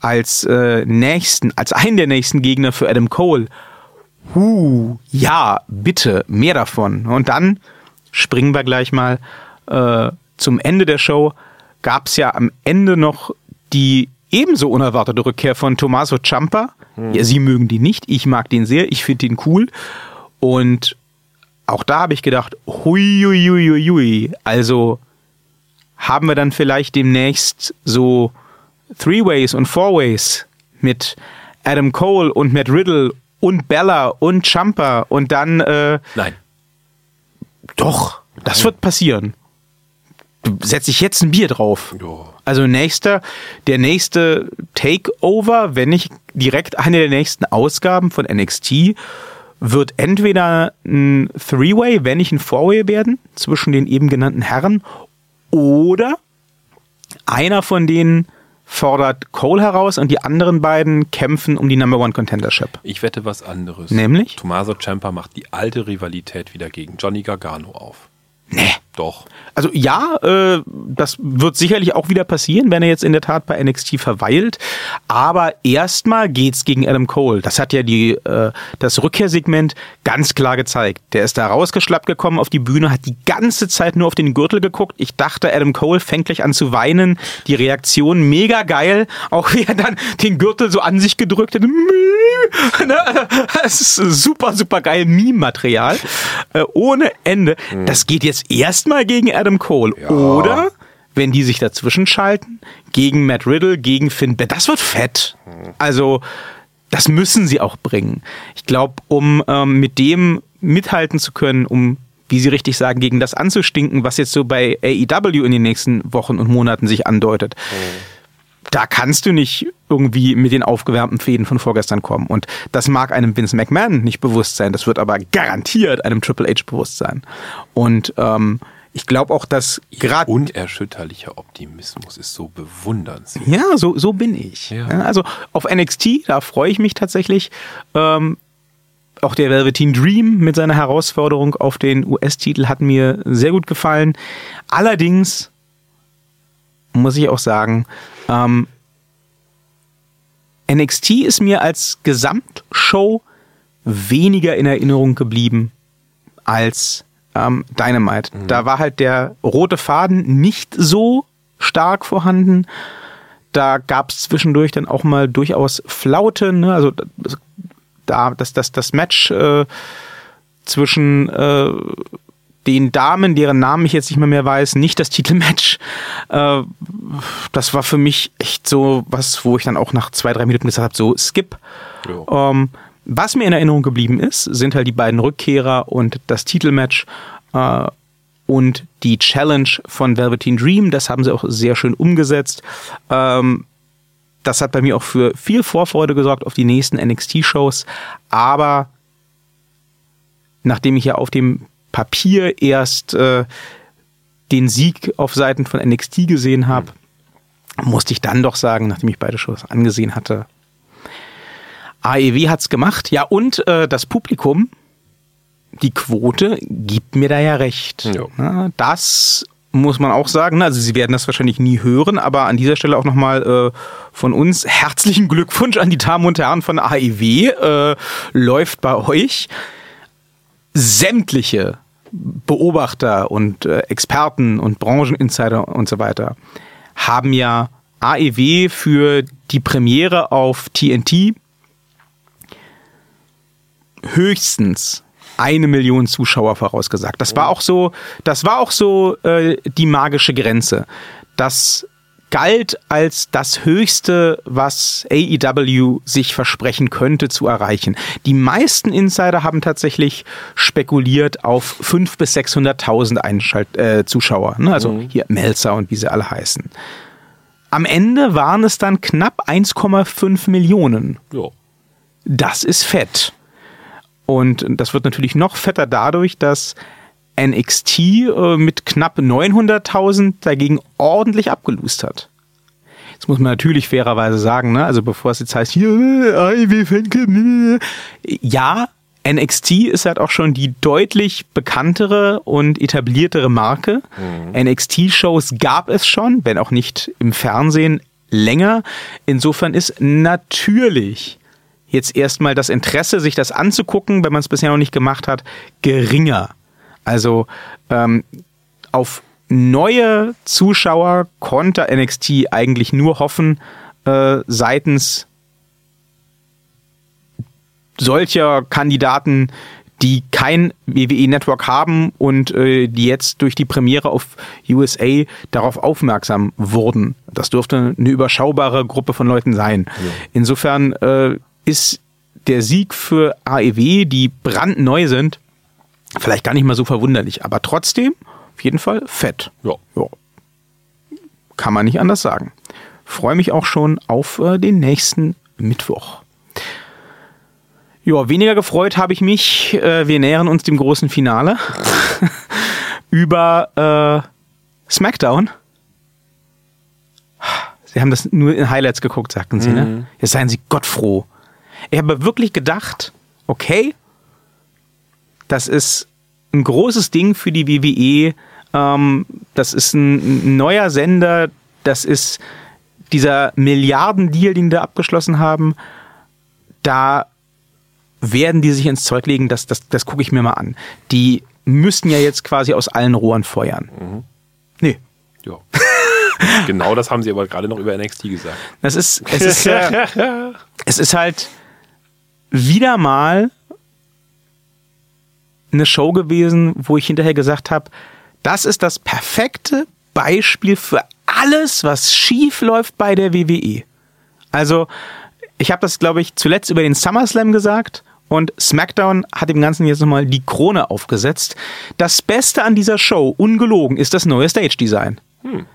als äh, nächsten, als einen der nächsten Gegner für Adam Cole. Huh, ja, bitte, mehr davon. Und dann springen wir gleich mal äh, zum Ende der Show. Gab es ja am Ende noch die ebenso unerwartete Rückkehr von Tommaso Ciampa. Ja, Sie mögen die nicht, ich mag den sehr, ich finde den cool. Und auch da habe ich gedacht, hui, hui, hui, hui. Also haben wir dann vielleicht demnächst so Three-Ways und Four-Ways mit Adam Cole und Matt Riddle und Bella und Champa und dann, äh,
Nein.
doch, das wird passieren. Setze ich jetzt ein Bier drauf.
Ja.
Also nächster, der nächste Takeover, wenn nicht direkt eine der nächsten Ausgaben von NXT, wird entweder ein Three-Way, wenn nicht ein Four-Way werden, zwischen den eben genannten Herren, oder einer von denen fordert Cole heraus und die anderen beiden kämpfen um die Number One Contendership.
Ich wette was anderes.
Nämlich?
Tommaso Ciampa macht die alte Rivalität wieder gegen Johnny Gargano auf.
Nee.
Doch.
Also ja, äh, das wird sicherlich auch wieder passieren, wenn er jetzt in der Tat bei NXT verweilt. Aber erstmal geht's gegen Adam Cole. Das hat ja die äh, das Rückkehrsegment ganz klar gezeigt. Der ist da rausgeschlappt gekommen auf die Bühne, hat die ganze Zeit nur auf den Gürtel geguckt. Ich dachte, Adam Cole fängt gleich an zu weinen. Die Reaktion mega geil, auch wie er dann den Gürtel so an sich gedrückt hat. Das ist super, super geil Meme-Material. Äh, ohne Ende. Das geht jetzt erstmal gegen Adam Cole. Oder, wenn die sich dazwischen schalten, gegen Matt Riddle, gegen Finn Balor. Das wird fett. Also, das müssen sie auch bringen. Ich glaube, um ähm, mit dem mithalten zu können, um wie Sie richtig sagen, gegen das anzustinken, was jetzt so bei AEW in den nächsten Wochen und Monaten sich andeutet. Da kannst du nicht irgendwie mit den aufgewärmten Fäden von vorgestern kommen. Und das mag einem Vince McMahon nicht bewusst sein, das wird aber garantiert einem Triple H bewusst sein. Und ähm, ich glaube auch, dass gerade
Unerschütterlicher Optimismus ist so bewundernswert.
Ja, so, so bin ich.
Ja.
Ja, Also auf NXT, da freue ich mich tatsächlich. Ähm, auch der Velveteen Dream mit seiner Herausforderung auf den US-Titel hat mir sehr gut gefallen. Allerdings muss ich auch sagen, ähm, NXT ist mir als Gesamtshow weniger in Erinnerung geblieben als ähm, Dynamite. Da war halt der rote Faden nicht so stark vorhanden. Da gab es zwischendurch dann auch mal durchaus Flauten. Ne? Also das, da, das, das, das Match äh, zwischen äh, den Damen, deren Namen ich jetzt nicht mehr, mehr weiß, nicht das Titelmatch. Äh, das war für mich echt so was, wo ich dann auch nach zwei, drei Minuten gesagt habe, so skip.
Ja.
Ähm, was mir in Erinnerung geblieben ist, sind halt die beiden Rückkehrer und das Titelmatch äh, und die Challenge von Velveteen Dream. Das haben sie auch sehr schön umgesetzt. Ähm, das hat bei mir auch für viel Vorfreude gesorgt auf die nächsten NXT-Shows. Aber nachdem ich ja auf dem Papier erst äh, den Sieg auf Seiten von NXT gesehen habe, musste ich dann doch sagen, nachdem ich beide Shows angesehen hatte, AEW hat's gemacht. Ja, und äh, das Publikum, die Quote, gibt mir da ja recht.
Ja.
Das muss man auch sagen. Also Sie werden das wahrscheinlich nie hören, aber an dieser Stelle auch nochmal äh, von uns herzlichen Glückwunsch an die Damen und Herren von AEW. Äh, läuft bei euch. Sämtliche Beobachter und äh, Experten und Brancheninsider und so weiter haben ja AEW für die Premiere auf TNT höchstens eine Million Zuschauer vorausgesagt. Das war auch so, das war auch so äh, die magische Grenze. Das galt als das Höchste, was AEW sich versprechen könnte zu erreichen. Die meisten Insider haben tatsächlich spekuliert auf 500.000 bis 600.000 Einschalt äh, Zuschauer. Ne? Also hier Melzer und wie sie alle heißen. Am Ende waren es dann knapp 1,5 Millionen.
Ja.
Das ist fett. Und das wird natürlich noch fetter dadurch, dass NXT äh, mit knapp 900.000 dagegen ordentlich abgelust hat. Jetzt muss man natürlich fairerweise sagen, ne? also bevor es jetzt heißt, hier, äh, äh, ja, NXT ist halt auch schon die deutlich bekanntere und etabliertere Marke. NXT-Shows gab es schon, wenn auch nicht im Fernsehen länger. Insofern ist natürlich jetzt erstmal das Interesse, sich das anzugucken, wenn man es bisher noch nicht gemacht hat, geringer. Also ähm, auf neue Zuschauer konnte NXT eigentlich nur hoffen äh, seitens solcher Kandidaten, die kein WWE-Network haben und äh, die jetzt durch die Premiere auf USA darauf aufmerksam wurden. Das dürfte eine überschaubare Gruppe von Leuten sein. Insofern äh, ist der Sieg für AEW, die brandneu sind, vielleicht gar nicht mal so verwunderlich, aber trotzdem auf jeden Fall fett.
Ja.
Ja. Kann man nicht anders sagen. Freue mich auch schon auf äh, den nächsten Mittwoch. Ja, weniger gefreut habe ich mich, äh, wir nähern uns dem großen Finale, über äh, SmackDown. Sie haben das nur in Highlights geguckt, sagten sie, ne? Jetzt seien Sie gottfroh. Ich habe wirklich gedacht, okay, das ist ein großes Ding für die WWE. Ähm, das ist ein, neuer Sender. Das ist dieser Milliardendeal, den da abgeschlossen haben. Da werden die sich ins Zeug legen. Das, das, das gucke ich mir mal an. Die müssten ja jetzt quasi aus allen Rohren feuern. Nee.
ja. genau das haben sie aber gerade noch über NXT gesagt.
Das ist, es ist, äh, es ist halt wieder mal eine Show gewesen, wo ich hinterher gesagt habe, das ist das perfekte Beispiel für alles, was schief läuft bei der WWE. Also, ich habe das, glaube ich, zuletzt über den SummerSlam gesagt und SmackDown hat dem Ganzen jetzt nochmal die Krone aufgesetzt. Das Beste an dieser Show, ungelogen, ist das neue Stage-Design.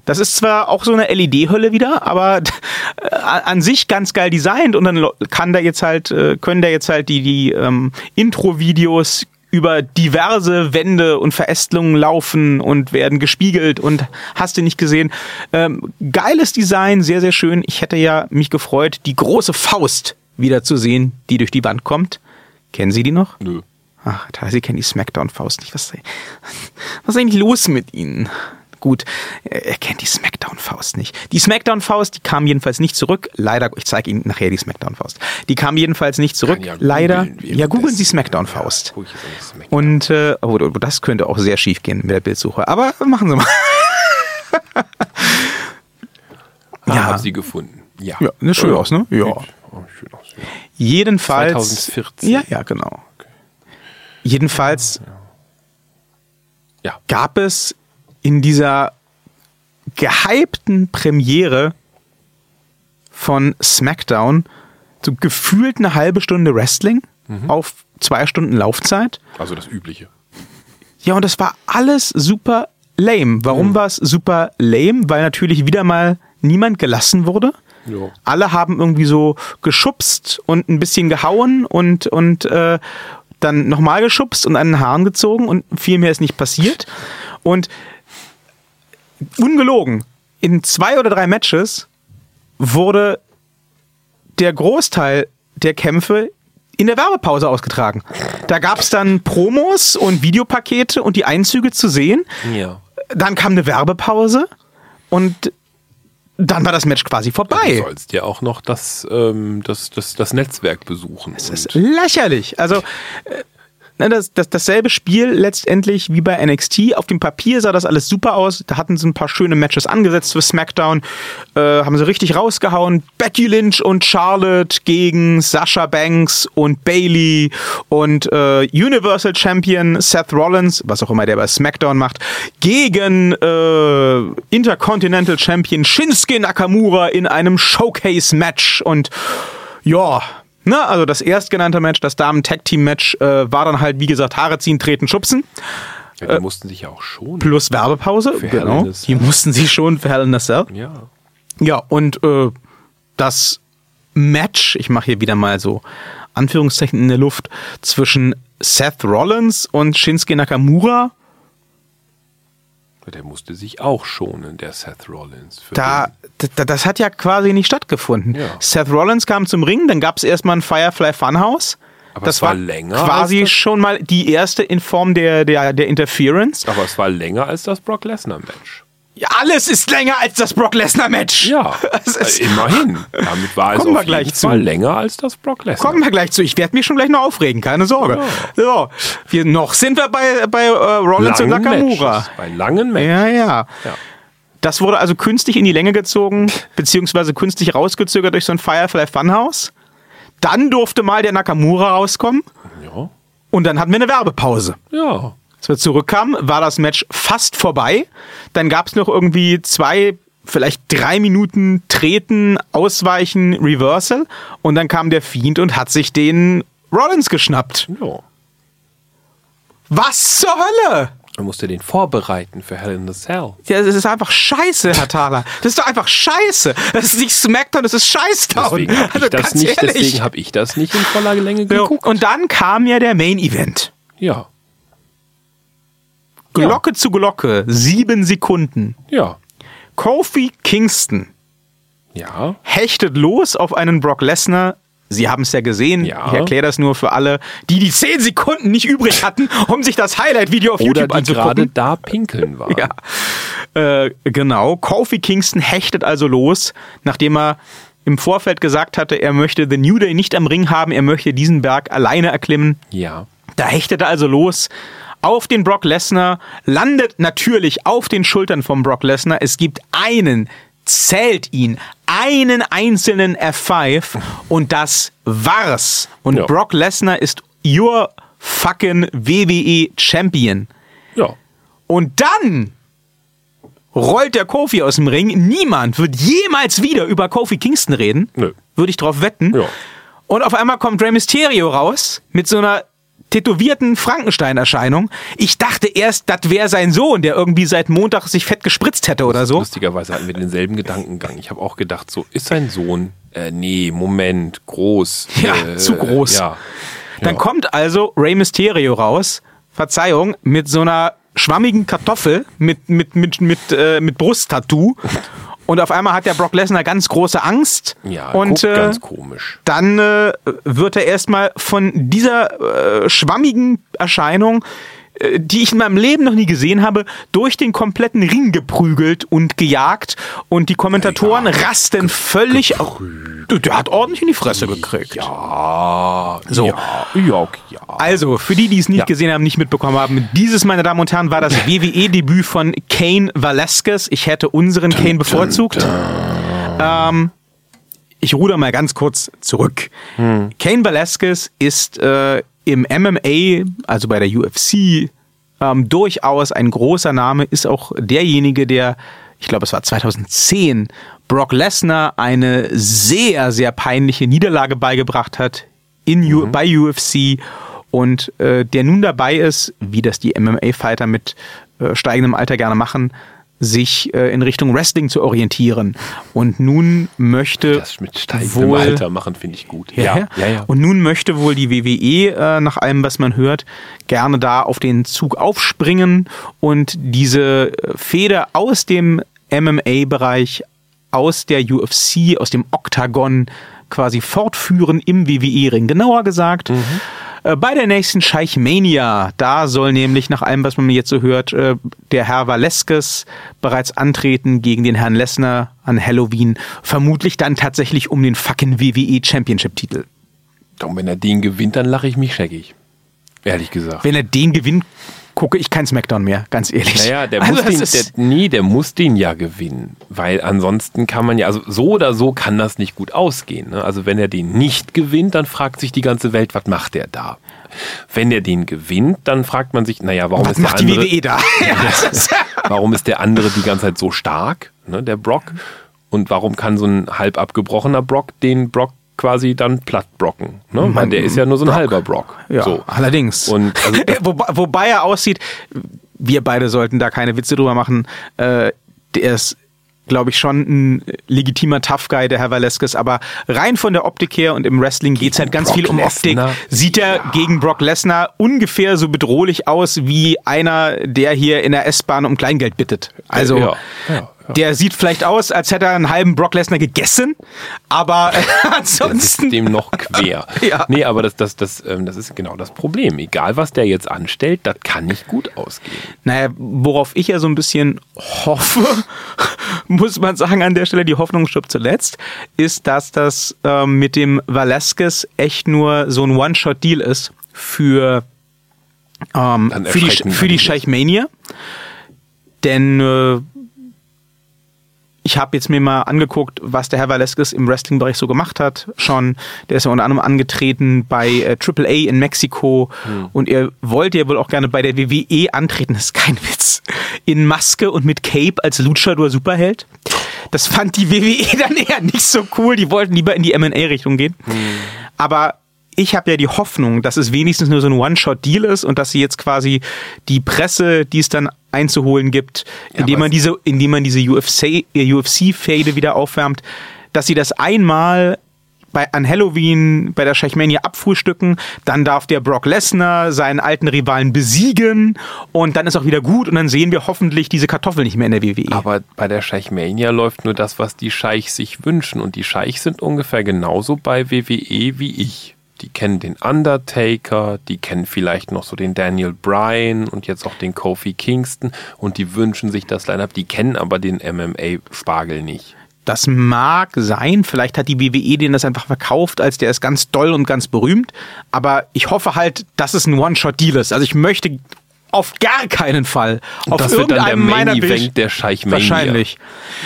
Das ist zwar auch so eine LED-Hölle wieder, aber äh, an sich ganz geil designt und dann kann da jetzt halt, äh, können da jetzt halt die, die ähm, Intro-Videos über diverse Wände und Verästelungen laufen und werden gespiegelt und hast du nicht gesehen. Ähm, geiles Design, sehr, sehr schön. Ich hätte ja mich gefreut, die große Faust wieder zu sehen, die durch die Wand kommt. Kennen Sie die noch?
Nö.
Ach, Sie kennen die Smackdown-Faust nicht. Was, was ist eigentlich los mit Ihnen? Gut, er kennt die Smackdown-Faust nicht. Die Smackdown-Faust, die kam jedenfalls nicht zurück. Leider, ich zeige Ihnen nachher die Smackdown-Faust. Die kam jedenfalls nicht zurück.
Ja
Leider.
googeln,
Ja, googeln Sie Smackdown-Faust.
Ja, Smackdown.
Und äh, oh, das könnte auch sehr schief gehen mit der Bildsuche. Aber machen Sie mal.
Ah,
ja.
hab sie gefunden. Ja.
Ja, ne, schön aus, ne? Ja.
Auch schön aus, ja.
Jedenfalls.
2014.
Ja, ja, genau. Jedenfalls
Ja.
gab es in dieser gehypten Premiere von SmackDown so gefühlt eine halbe Stunde Wrestling auf zwei Stunden Laufzeit.
Also das Übliche.
Ja, und das war alles super lame. Warum war es super lame? Weil natürlich wieder mal niemand gelassen wurde.
Ja.
Alle haben irgendwie so geschubst und ein bisschen gehauen und, und äh, dann nochmal geschubst und an den Haaren gezogen und viel mehr ist nicht passiert. Und ungelogen, in zwei oder drei Matches wurde der Großteil der Kämpfe in der Werbepause ausgetragen. Da gab es dann Promos und Videopakete und die Einzüge zu sehen.
Ja.
Dann kam eine Werbepause und dann war das Match quasi
Du
vorbei.
sollst ja auch noch das, ähm, das, das, das Netzwerk besuchen.
Das ist lächerlich. Also äh, das, das, dasselbe Spiel letztendlich wie bei NXT. Auf dem Papier sah das alles super aus. Da hatten sie ein paar schöne Matches angesetzt für SmackDown. Äh, haben sie richtig rausgehauen. Becky Lynch und Charlotte gegen Sasha Banks und Bailey und äh, Universal Champion Seth Rollins, was auch immer der bei SmackDown macht, gegen äh, Intercontinental Champion Shinsuke Nakamura in einem Showcase-Match. Und ja, ne, also das erstgenannte Match, das Damen-Tag-Team-Match, äh, war dann halt, wie gesagt, Haare ziehen, treten, schubsen.
ja, die mussten sich ja auch schon.
Plus Werbepause.
Für
genau. Die mussten sie schon für Hell in a Cell.
Ja.
Ja, und äh, das Match, ich mache hier wieder mal so Anführungszeichen in der Luft, zwischen Seth Rollins und Shinsuke Nakamura,
Der musste sich auch schonen, der Seth Rollins.
Da, da, das hat ja quasi nicht stattgefunden.
Ja.
Seth Rollins kam zum Ring, dann gab es erstmal ein Firefly Funhouse.
Aber
das
es war
war
länger
quasi
als das-
schon mal die erste in Form der, der, der Interference.
Aber es war länger als das Brock Lesnar-Match.
Ja, alles ist länger als das Brock Lesnar-Match.
Ja, äh, immerhin. Damit war es
Kommen wir
auf
gleich
jeden
zu.
Fall länger als das Brock Lesnar.
Kommen wir gleich zu. Ich werde mich schon gleich noch aufregen, keine Sorge. So, wir, noch sind wir bei, bei äh, Rollins und
Langen
Nakamura.
Matches, bei langen Matches.
Ja, ja,
Ja.
Das wurde also künstlich in die Länge gezogen, beziehungsweise künstlich rausgezögert durch so ein Firefly Funhouse. Dann durfte mal der Nakamura rauskommen
Ja.
und dann hatten wir eine Werbepause.
Ja.
Als wir zurückkamen, war das Match fast vorbei. Dann gab es noch irgendwie zwei, vielleicht drei Minuten Treten, Ausweichen, Reversal. Und dann kam der Fiend und hat sich den Rollins geschnappt.
ja.
Was zur Hölle?
Man musste den vorbereiten für Hell in the Cell.
Ja, das ist einfach scheiße, Herr Thaler. Das ist doch einfach scheiße. Das ist nicht Smackdown, das ist Scheißdown.
Deswegen habe ich,
Also
hab ich das nicht in voller Länge geguckt.
Und dann kam ja der Main Event.
Ja.
Glocke zu Glocke, sieben Sekunden.
Ja.
Kofi Kingston
Ja.
hechtet los auf einen Brock Lesnar. Sie haben es ja gesehen.
Ja.
Ich erkläre das nur für alle, die die zehn Sekunden nicht übrig hatten, um sich das Highlight-Video auf
Oder
YouTube
die gerade
anzugucken.
da pinkeln waren.
Ja, äh, genau. Kofi Kingston hechtet also los, nachdem er im Vorfeld gesagt hatte, er möchte The New Day nicht am Ring haben, er möchte diesen Berg alleine erklimmen.
Ja.
Da hechtet er also los auf den Brock Lesnar, landet natürlich auf den Schultern von Brock Lesnar. Es gibt einen, zählt ihn, einen einzelnen F5 und das war's. Und
Ja.
Brock Lesnar ist your fucking WWE Champion.
Ja.
Und dann rollt der Kofi aus dem Ring. Niemand wird jemals wieder über Kofi Kingston reden.
Nö.
Würde ich drauf wetten.
Ja.
Und auf einmal kommt Rey Mysterio raus mit so einer tätowierten Frankenstein-Erscheinung. Ich dachte erst, das wäre sein Sohn, der irgendwie seit Montag sich fett gespritzt hätte oder so.
Lustigerweise hatten wir denselben Gedankengang. Ich habe auch gedacht, so, ist sein Sohn? Äh, nee, Moment, groß.
Ja,
äh,
zu groß.
Ja.
Dann
Ja.
kommt also Rey Mysterio raus, Verzeihung, mit so einer schwammigen Kartoffel mit, mit, mit, mit, äh, mit Brusttattoo. Und auf einmal hat der Brock Lesnar ganz große Angst.
Ja,
und
guckt
äh,
ganz komisch.
dann äh, wird er erstmal von dieser äh, schwammigen Erscheinung, die ich in meinem Leben noch nie gesehen habe, durch den kompletten Ring geprügelt und gejagt. Und die Kommentatoren rasten völlig. au- Der hat ordentlich in die Fresse gekriegt.
Ja,
So.
Ja, ja, ja.
Also, für die, die es nicht
Ja.
gesehen haben, nicht mitbekommen haben, dieses, meine Damen und Herren, war das WWE-Debüt von Kane Velasquez. Ich hätte unseren Kane bevorzugt. Ähm, ich ruder mal ganz kurz zurück. Kane Velasquez ist äh, im MMA, also bei der UFC, ähm, durchaus ein großer Name, ist auch derjenige, der, ich glaube, es war 2010, Brock Lesnar eine sehr, sehr peinliche Niederlage beigebracht hat in U bei UFC und äh, der nun dabei ist, wie das die MMA-Fighter mit äh, steigendem Alter gerne machen, sich äh, in Richtung Wrestling zu orientieren. Und nun möchte
Das mit steigendem
wohl,
Alter machen finde ich gut.
ja, ja.
ja, ja.
Und nun möchte wohl die WWE, äh, nach allem, was man hört, gerne da auf den Zug aufspringen und diese äh, Feder aus dem MMA-Bereich, aus der UFC, aus dem Oktagon quasi fortführen im WWE-Ring. Genauer gesagt, äh, bei der nächsten Scheich Mania, da soll nämlich nach allem, was man jetzt so hört, äh, der Herr Valeskes bereits antreten gegen den Herrn Lesnar an Halloween, vermutlich dann tatsächlich um den fucking WWE Championship-Titel.
Und wenn er den gewinnt, dann lache ich mich scheckig. Ehrlich gesagt.
Wenn er den gewinnt, gucke ich kein Smackdown mehr, ganz ehrlich.
Naja, der
Also
muss den, der, nee, der muss den ja gewinnen, weil ansonsten kann man ja, also so oder so kann das nicht gut ausgehen. Ne? Also wenn er den nicht gewinnt, dann fragt sich die ganze Welt, was macht der da? Wenn er den gewinnt, dann fragt man sich, naja, warum
was
ist der
macht die
andere,
WWE da?
Warum ist der andere die ganze Zeit so stark, ne, der Brock? Und warum kann so ein halb abgebrochener Brock den Brock quasi dann platt brocken? Ne? Weil der ist ja nur so ein halber Brock.
ja,
so.
allerdings.
Und also,
wobei, wobei er aussieht, wir beide sollten da keine Witze drüber machen, äh, der ist glaube ich, schon ein legitimer Tough Guy, der Herr Valeskes, aber rein von der Optik her und im Wrestling geht's halt ganz
Brock
viel um Optik.
Lesnar.
Sieht er
Ja.
gegen Brock Lesnar ungefähr so bedrohlich aus wie einer, der hier in der S-Bahn um Kleingeld bittet. Also,
ja, ja.
Der sieht vielleicht aus, als hätte er einen halben Brock Lesnar gegessen, aber ansonsten
dem noch quer.
Ja.
Nee, aber das, das, das, ähm, das ist genau das Problem. Egal, was der jetzt anstellt, das kann nicht gut ausgehen.
Naja, worauf ich ja so ein bisschen hoffe, muss man sagen an der Stelle, die Hoffnung stirbt zuletzt, ist, dass das ähm, mit dem Velasquez echt nur so ein One-Shot-Deal ist für, ähm, für die, für die
die nicht.
Scheich Mania. Denn äh, ich habe jetzt mir mal angeguckt, was der Herr Velasquez im Wrestling-Bereich so gemacht hat. Schon, der ist ja unter anderem angetreten bei äh, AAA in Mexiko und er wollte ja wohl auch gerne bei der WWE antreten. Das ist kein Witz. In Maske und mit Cape als Luchador Superheld. Das fand die WWE dann eher nicht so cool. Die wollten lieber in die M&A-Richtung gehen. Aber ich habe ja die Hoffnung, dass es wenigstens nur so ein One-Shot-Deal ist und dass sie jetzt quasi die Presse, die es dann einzuholen gibt, indem
aber
man diese, indem man diese UFC, äh, UFC-Fade wieder aufwärmt, dass sie das einmal bei, an Halloween bei der Scheichmania abfrühstücken, dann darf der Brock Lesnar seinen alten Rivalen besiegen und dann ist auch wieder gut und dann sehen wir hoffentlich diese Kartoffel nicht mehr in der WWE.
Aber bei der Scheichmania läuft nur das, was die Scheichs sich wünschen. Und die Scheichs sind ungefähr genauso bei WWE wie ich. Die kennen den Undertaker, die kennen vielleicht noch so den Daniel Bryan und jetzt auch den Kofi Kingston und die wünschen sich das Line-Up, die kennen aber den MMA-Spargel nicht.
Das mag sein, vielleicht hat die WWE den das einfach verkauft, als der ist ganz doll und ganz berühmt, aber ich hoffe halt, dass es ein One-Shot-Deal ist. Also ich möchte auf gar keinen Fall auf
das wird dann der
irgendeinem meiner
Main Event der Scheichmania.
Wahrscheinlich.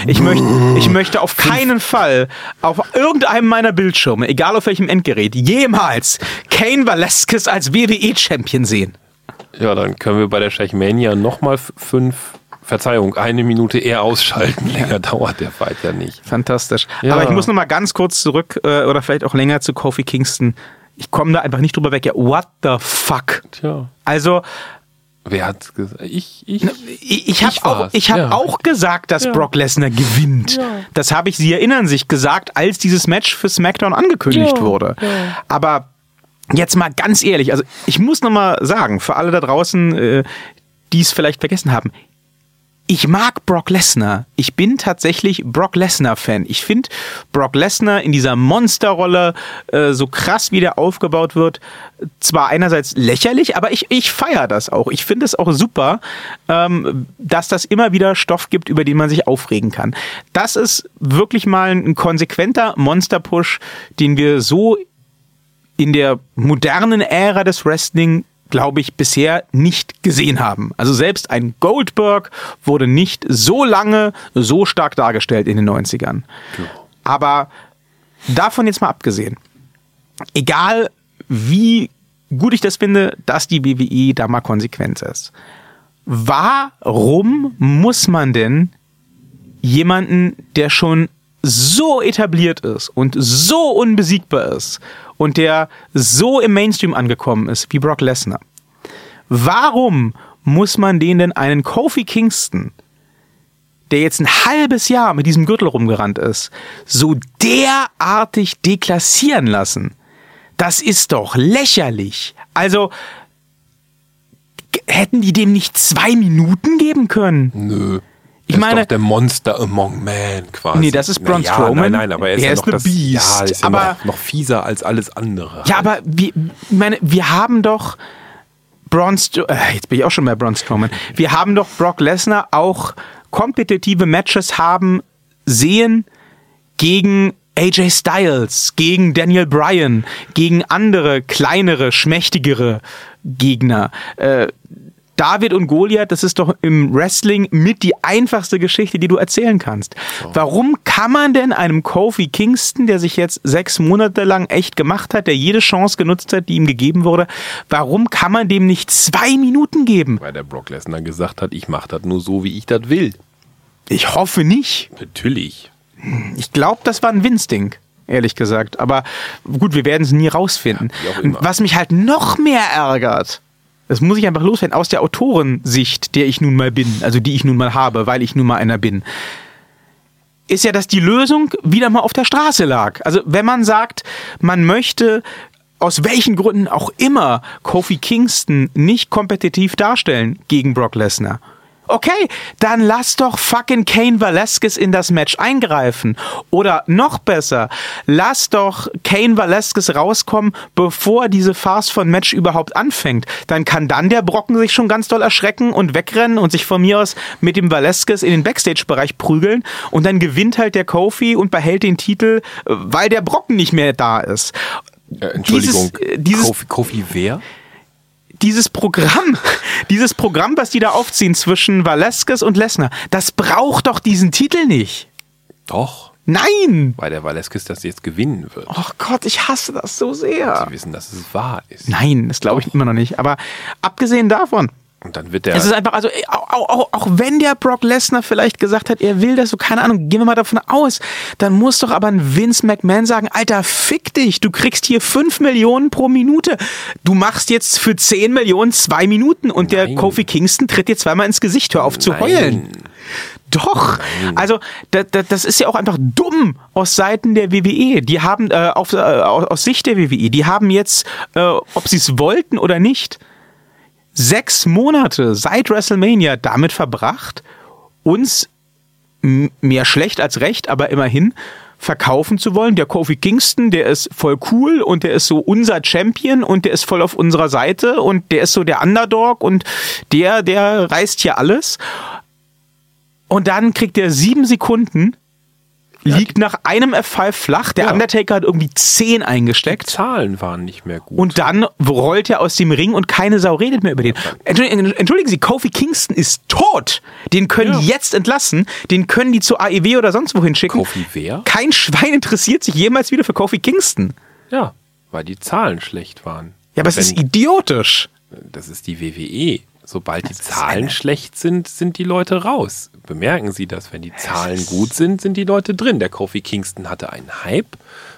Ich möchte, ich möchte auf keinen Fall auf irgendeinem meiner Bildschirme, egal auf welchem Endgerät, jemals Kane Velasquez als WWE-Champion sehen.
Ja, dann können wir bei der Scheichmania nochmal fünf, Verzeihung, eine Minute eher ausschalten. Länger dauert der Fight ja nicht.
Fantastisch.
Ja.
Aber ich muss noch mal ganz kurz zurück äh, oder vielleicht auch länger zu Kofi Kingston. Ich komme da einfach nicht drüber weg. Ja, what the fuck?
Tja.
Also
Wer hat's gesagt? Ich, ich.
ich, ich habe auch, ich hab
ja.
auch gesagt, dass Brock Lesnar gewinnt. Das habe ich, Sie erinnern sich, gesagt, als dieses Match für SmackDown angekündigt wurde. Aber Jetzt mal ganz ehrlich, also ich muss noch mal sagen, für alle da draußen, äh, die es vielleicht vergessen haben, ich mag Brock Lesnar. Ich bin tatsächlich Brock Lesnar-Fan. Ich finde Brock Lesnar in dieser Monsterrolle, äh, so krass wie der aufgebaut wird, zwar einerseits lächerlich, aber ich, ich feiere das auch. Ich finde es auch super, ähm, dass das immer wieder Stoff gibt, über den man sich aufregen kann. Das ist wirklich mal ein konsequenter Monster-Push, den wir so in der modernen Ära des Wrestling glaube ich, bisher nicht gesehen haben. Also selbst ein Goldberg wurde nicht so lange so stark dargestellt in den 90ern. Aber davon jetzt mal abgesehen, egal wie gut ich das finde, dass die WWE da mal konsequent ist. Warum muss man denn jemanden, der schon so etabliert ist und so unbesiegbar ist und der so im Mainstream angekommen ist wie Brock Lesnar. Warum muss man den denn einen Kofi Kingston, der jetzt ein halbes Jahr mit diesem Gürtel rumgerannt ist, so derartig deklassieren lassen? Das ist doch lächerlich. Also, hätten die dem nicht zwei Minuten geben können?
Nö.
Ich
Er
meine-
ist doch der Monster among men quasi.
Nee, das ist Braun
Na ja,
Strowman.
Nein, nein, aber er ist
Er
ja noch
eine
das,
Beast.
Ja, ist ja
Aber-
noch, noch fieser als alles andere.
Ja, aber wir, ich meine, wir haben doch Braun Stro äh, jetzt bin ich auch schon bei Braun Strowman. Wir haben doch Brock Lesnar auch kompetitive Matches haben sehen gegen AJ Styles, gegen Daniel Bryan, gegen andere kleinere, schmächtigere Gegner. Äh, David und Goliath, das ist doch im Wrestling mit die einfachste Geschichte, die du erzählen kannst. Warum kann man denn einem Kofi Kingston, der sich jetzt sechs Monate lang echt gemacht hat, der jede Chance genutzt hat, die ihm gegeben wurde, warum kann man dem nicht zwei Minuten geben?
Weil der Brock Lesnar gesagt hat, ich mache das nur so, wie ich das will.
Ich hoffe nicht.
Natürlich.
Ich glaube, das war ein Winzding, ehrlich gesagt. Aber gut, wir werden es nie rausfinden.
immer.
was mich halt noch mehr ärgert, das muss ich einfach loswerden, aus der Autorensicht, der ich nun mal bin, also die ich nun mal habe, weil ich nun mal einer bin, ist ja, dass die Lösung wieder mal auf der Straße lag. Also wenn man sagt, man möchte aus welchen Gründen auch immer Kofi Kingston nicht kompetitiv darstellen gegen Brock Lesnar. Okay, dann lass doch fucking Kane Velasquez in das Match eingreifen. Oder noch besser, lass doch Kane Velasquez rauskommen, bevor diese Farce von Match überhaupt anfängt. Dann kann dann der Brocken sich schon ganz doll erschrecken und wegrennen und sich von mir aus mit dem Velasquez in den Backstage-Bereich prügeln. Und dann gewinnt halt der Kofi und behält den Titel, äh, weil der Brocken nicht mehr da ist.
Äh, Entschuldigung,
Dieses, äh, dieses
Kofi, Kofi wer?
Dieses Programm, dieses Programm, was die da aufziehen zwischen Velasquez und Lesnar, das braucht doch diesen Titel nicht.
Doch,
Nein!
weil der Velasquez das jetzt gewinnen wird.
Oh Gott, ich hasse das so sehr.
Sie wissen, dass es wahr ist.
Nein, das glaube ich immer noch nicht. Aber abgesehen davon,
Und dann wird der.
es ist einfach, also auch, auch, auch wenn der Brock Lesnar vielleicht gesagt hat, er will das, so keine Ahnung, gehen wir mal davon aus, dann muss doch aber ein Vince McMahon sagen, Alter, fick dich, du kriegst hier 5 Millionen pro Minute. Du machst jetzt für 10 Millionen zwei Minuten und der
Nein.
Kofi Kingston tritt dir zweimal ins Gesicht, hör auf zu
Nein.
heulen. Doch, also da, da, das ist ja auch einfach dumm aus Seiten der WWE. Die haben äh, auf, äh, aus aus Sicht der WWE, die haben jetzt, äh, ob sie es wollten oder nicht, sechs Monate seit WrestleMania damit verbracht, uns mehr schlecht als recht, aber immerhin verkaufen zu wollen. Der Kofi Kingston, der ist voll cool und der ist so unser Champion und der ist voll auf unserer Seite und der ist so der Underdog und der, der reißt hier alles. Und dann kriegt er sieben Sekunden, liegt nach einem F5 flach. Der
Ja.
Undertaker hat irgendwie zehn eingesteckt.
Zahlen waren nicht mehr gut.
Und dann rollt er aus dem Ring und keine Sau redet mehr über den. Entschuldigen, Sie, Kofi Kingston ist tot. Den können
Ja.
die jetzt entlassen. Den können die zur AEW oder sonst wohin schicken.
Kofi wer?
Kein Schwein interessiert sich jemals wieder für Kofi Kingston.
ja, weil die Zahlen schlecht waren.
Ja, aber es ist idiotisch.
Das ist die WWE. Sobald die
ist
Zahlen schlecht sind, sind die Leute raus. Bemerken Sie das, wenn die Zahlen gut sind, sind die Leute drin. Der Kofi Kingston hatte einen Hype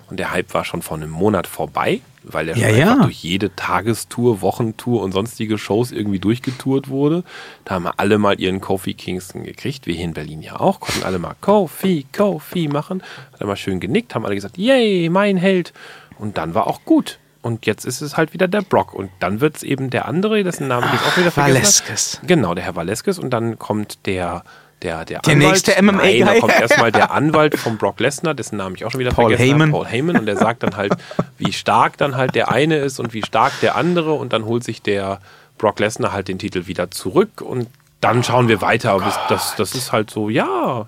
und der Hype war schon vor einem Monat vorbei, weil er
Ja,
schon
ja.
durch jede Tagestour, Wochentour und sonstige Shows irgendwie durchgetourt wurde. Da haben alle mal ihren Kofi Kingston gekriegt. Wir hier in Berlin ja auch, konnten alle mal Kofi, Kofi machen. Hat er mal schön genickt, haben alle gesagt, yay, mein Held. Und dann war auch gut. Und jetzt ist es halt wieder der Brock. Und dann wird es eben der andere, dessen Namen ich auch wieder vergessen
Valeskes.
Genau, der Herr Valeskes. Und dann kommt der, der, der,
Der
Anwalt.
nächste MMA-Guy.
Nein, dann kommt erstmal der Anwalt von Brock Lesnar, dessen Namen ich auch schon wieder
Paul
vergessen
Heyman.
habe. Paul Heyman. Und der sagt dann halt, wie stark dann halt der eine ist und wie stark der andere. Und dann holt sich der Brock Lesnar halt den Titel wieder zurück. Und dann schauen wir weiter. Aber das, das, das ist halt so, ja.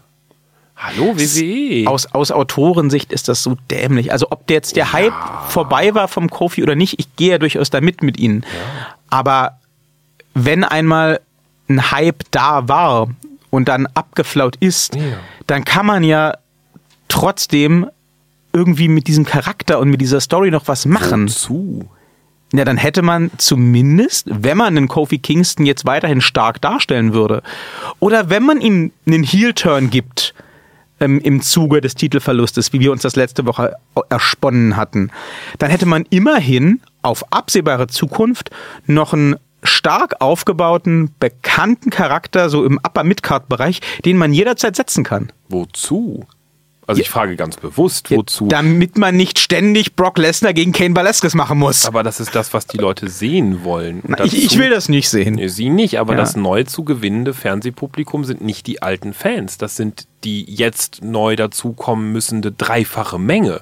Hallo, WWE.
Aus, aus Autorensicht ist das so dämlich. Also ob der jetzt der Hype vorbei war vom Kofi oder nicht, ich gehe ja durchaus da mit mit ihnen. Aber wenn einmal ein Hype da war und dann abgeflaut ist,
Ja.
dann kann man ja trotzdem irgendwie mit diesem Charakter und mit dieser Story noch was machen.
zu.
Ja, dann hätte man zumindest, wenn man einen Kofi Kingston jetzt weiterhin stark darstellen würde, oder wenn man ihm einen Heel-Turn gibt ähm, im Zuge des Titelverlustes, wie wir uns das letzte Woche ersponnen hatten, dann hätte man immerhin auf absehbare Zukunft noch einen stark aufgebauten, bekannten Charakter, so im Upper-Mid-Card-Bereich, den man jederzeit setzen kann.
Wozu? Also ich frage ganz bewusst, wozu?
Damit man nicht ständig Brock Lesnar gegen Kane Velasquez machen muss.
aber das ist das, was die Leute sehen wollen. Und
Na, ich, ich
dazu-
will das nicht sehen.
Nee, Sie nicht, aber
Ja.
das neu zu gewinnende Fernsehpublikum sind nicht die alten Fans. Das sind die jetzt neu dazukommen müssende dreifache Menge.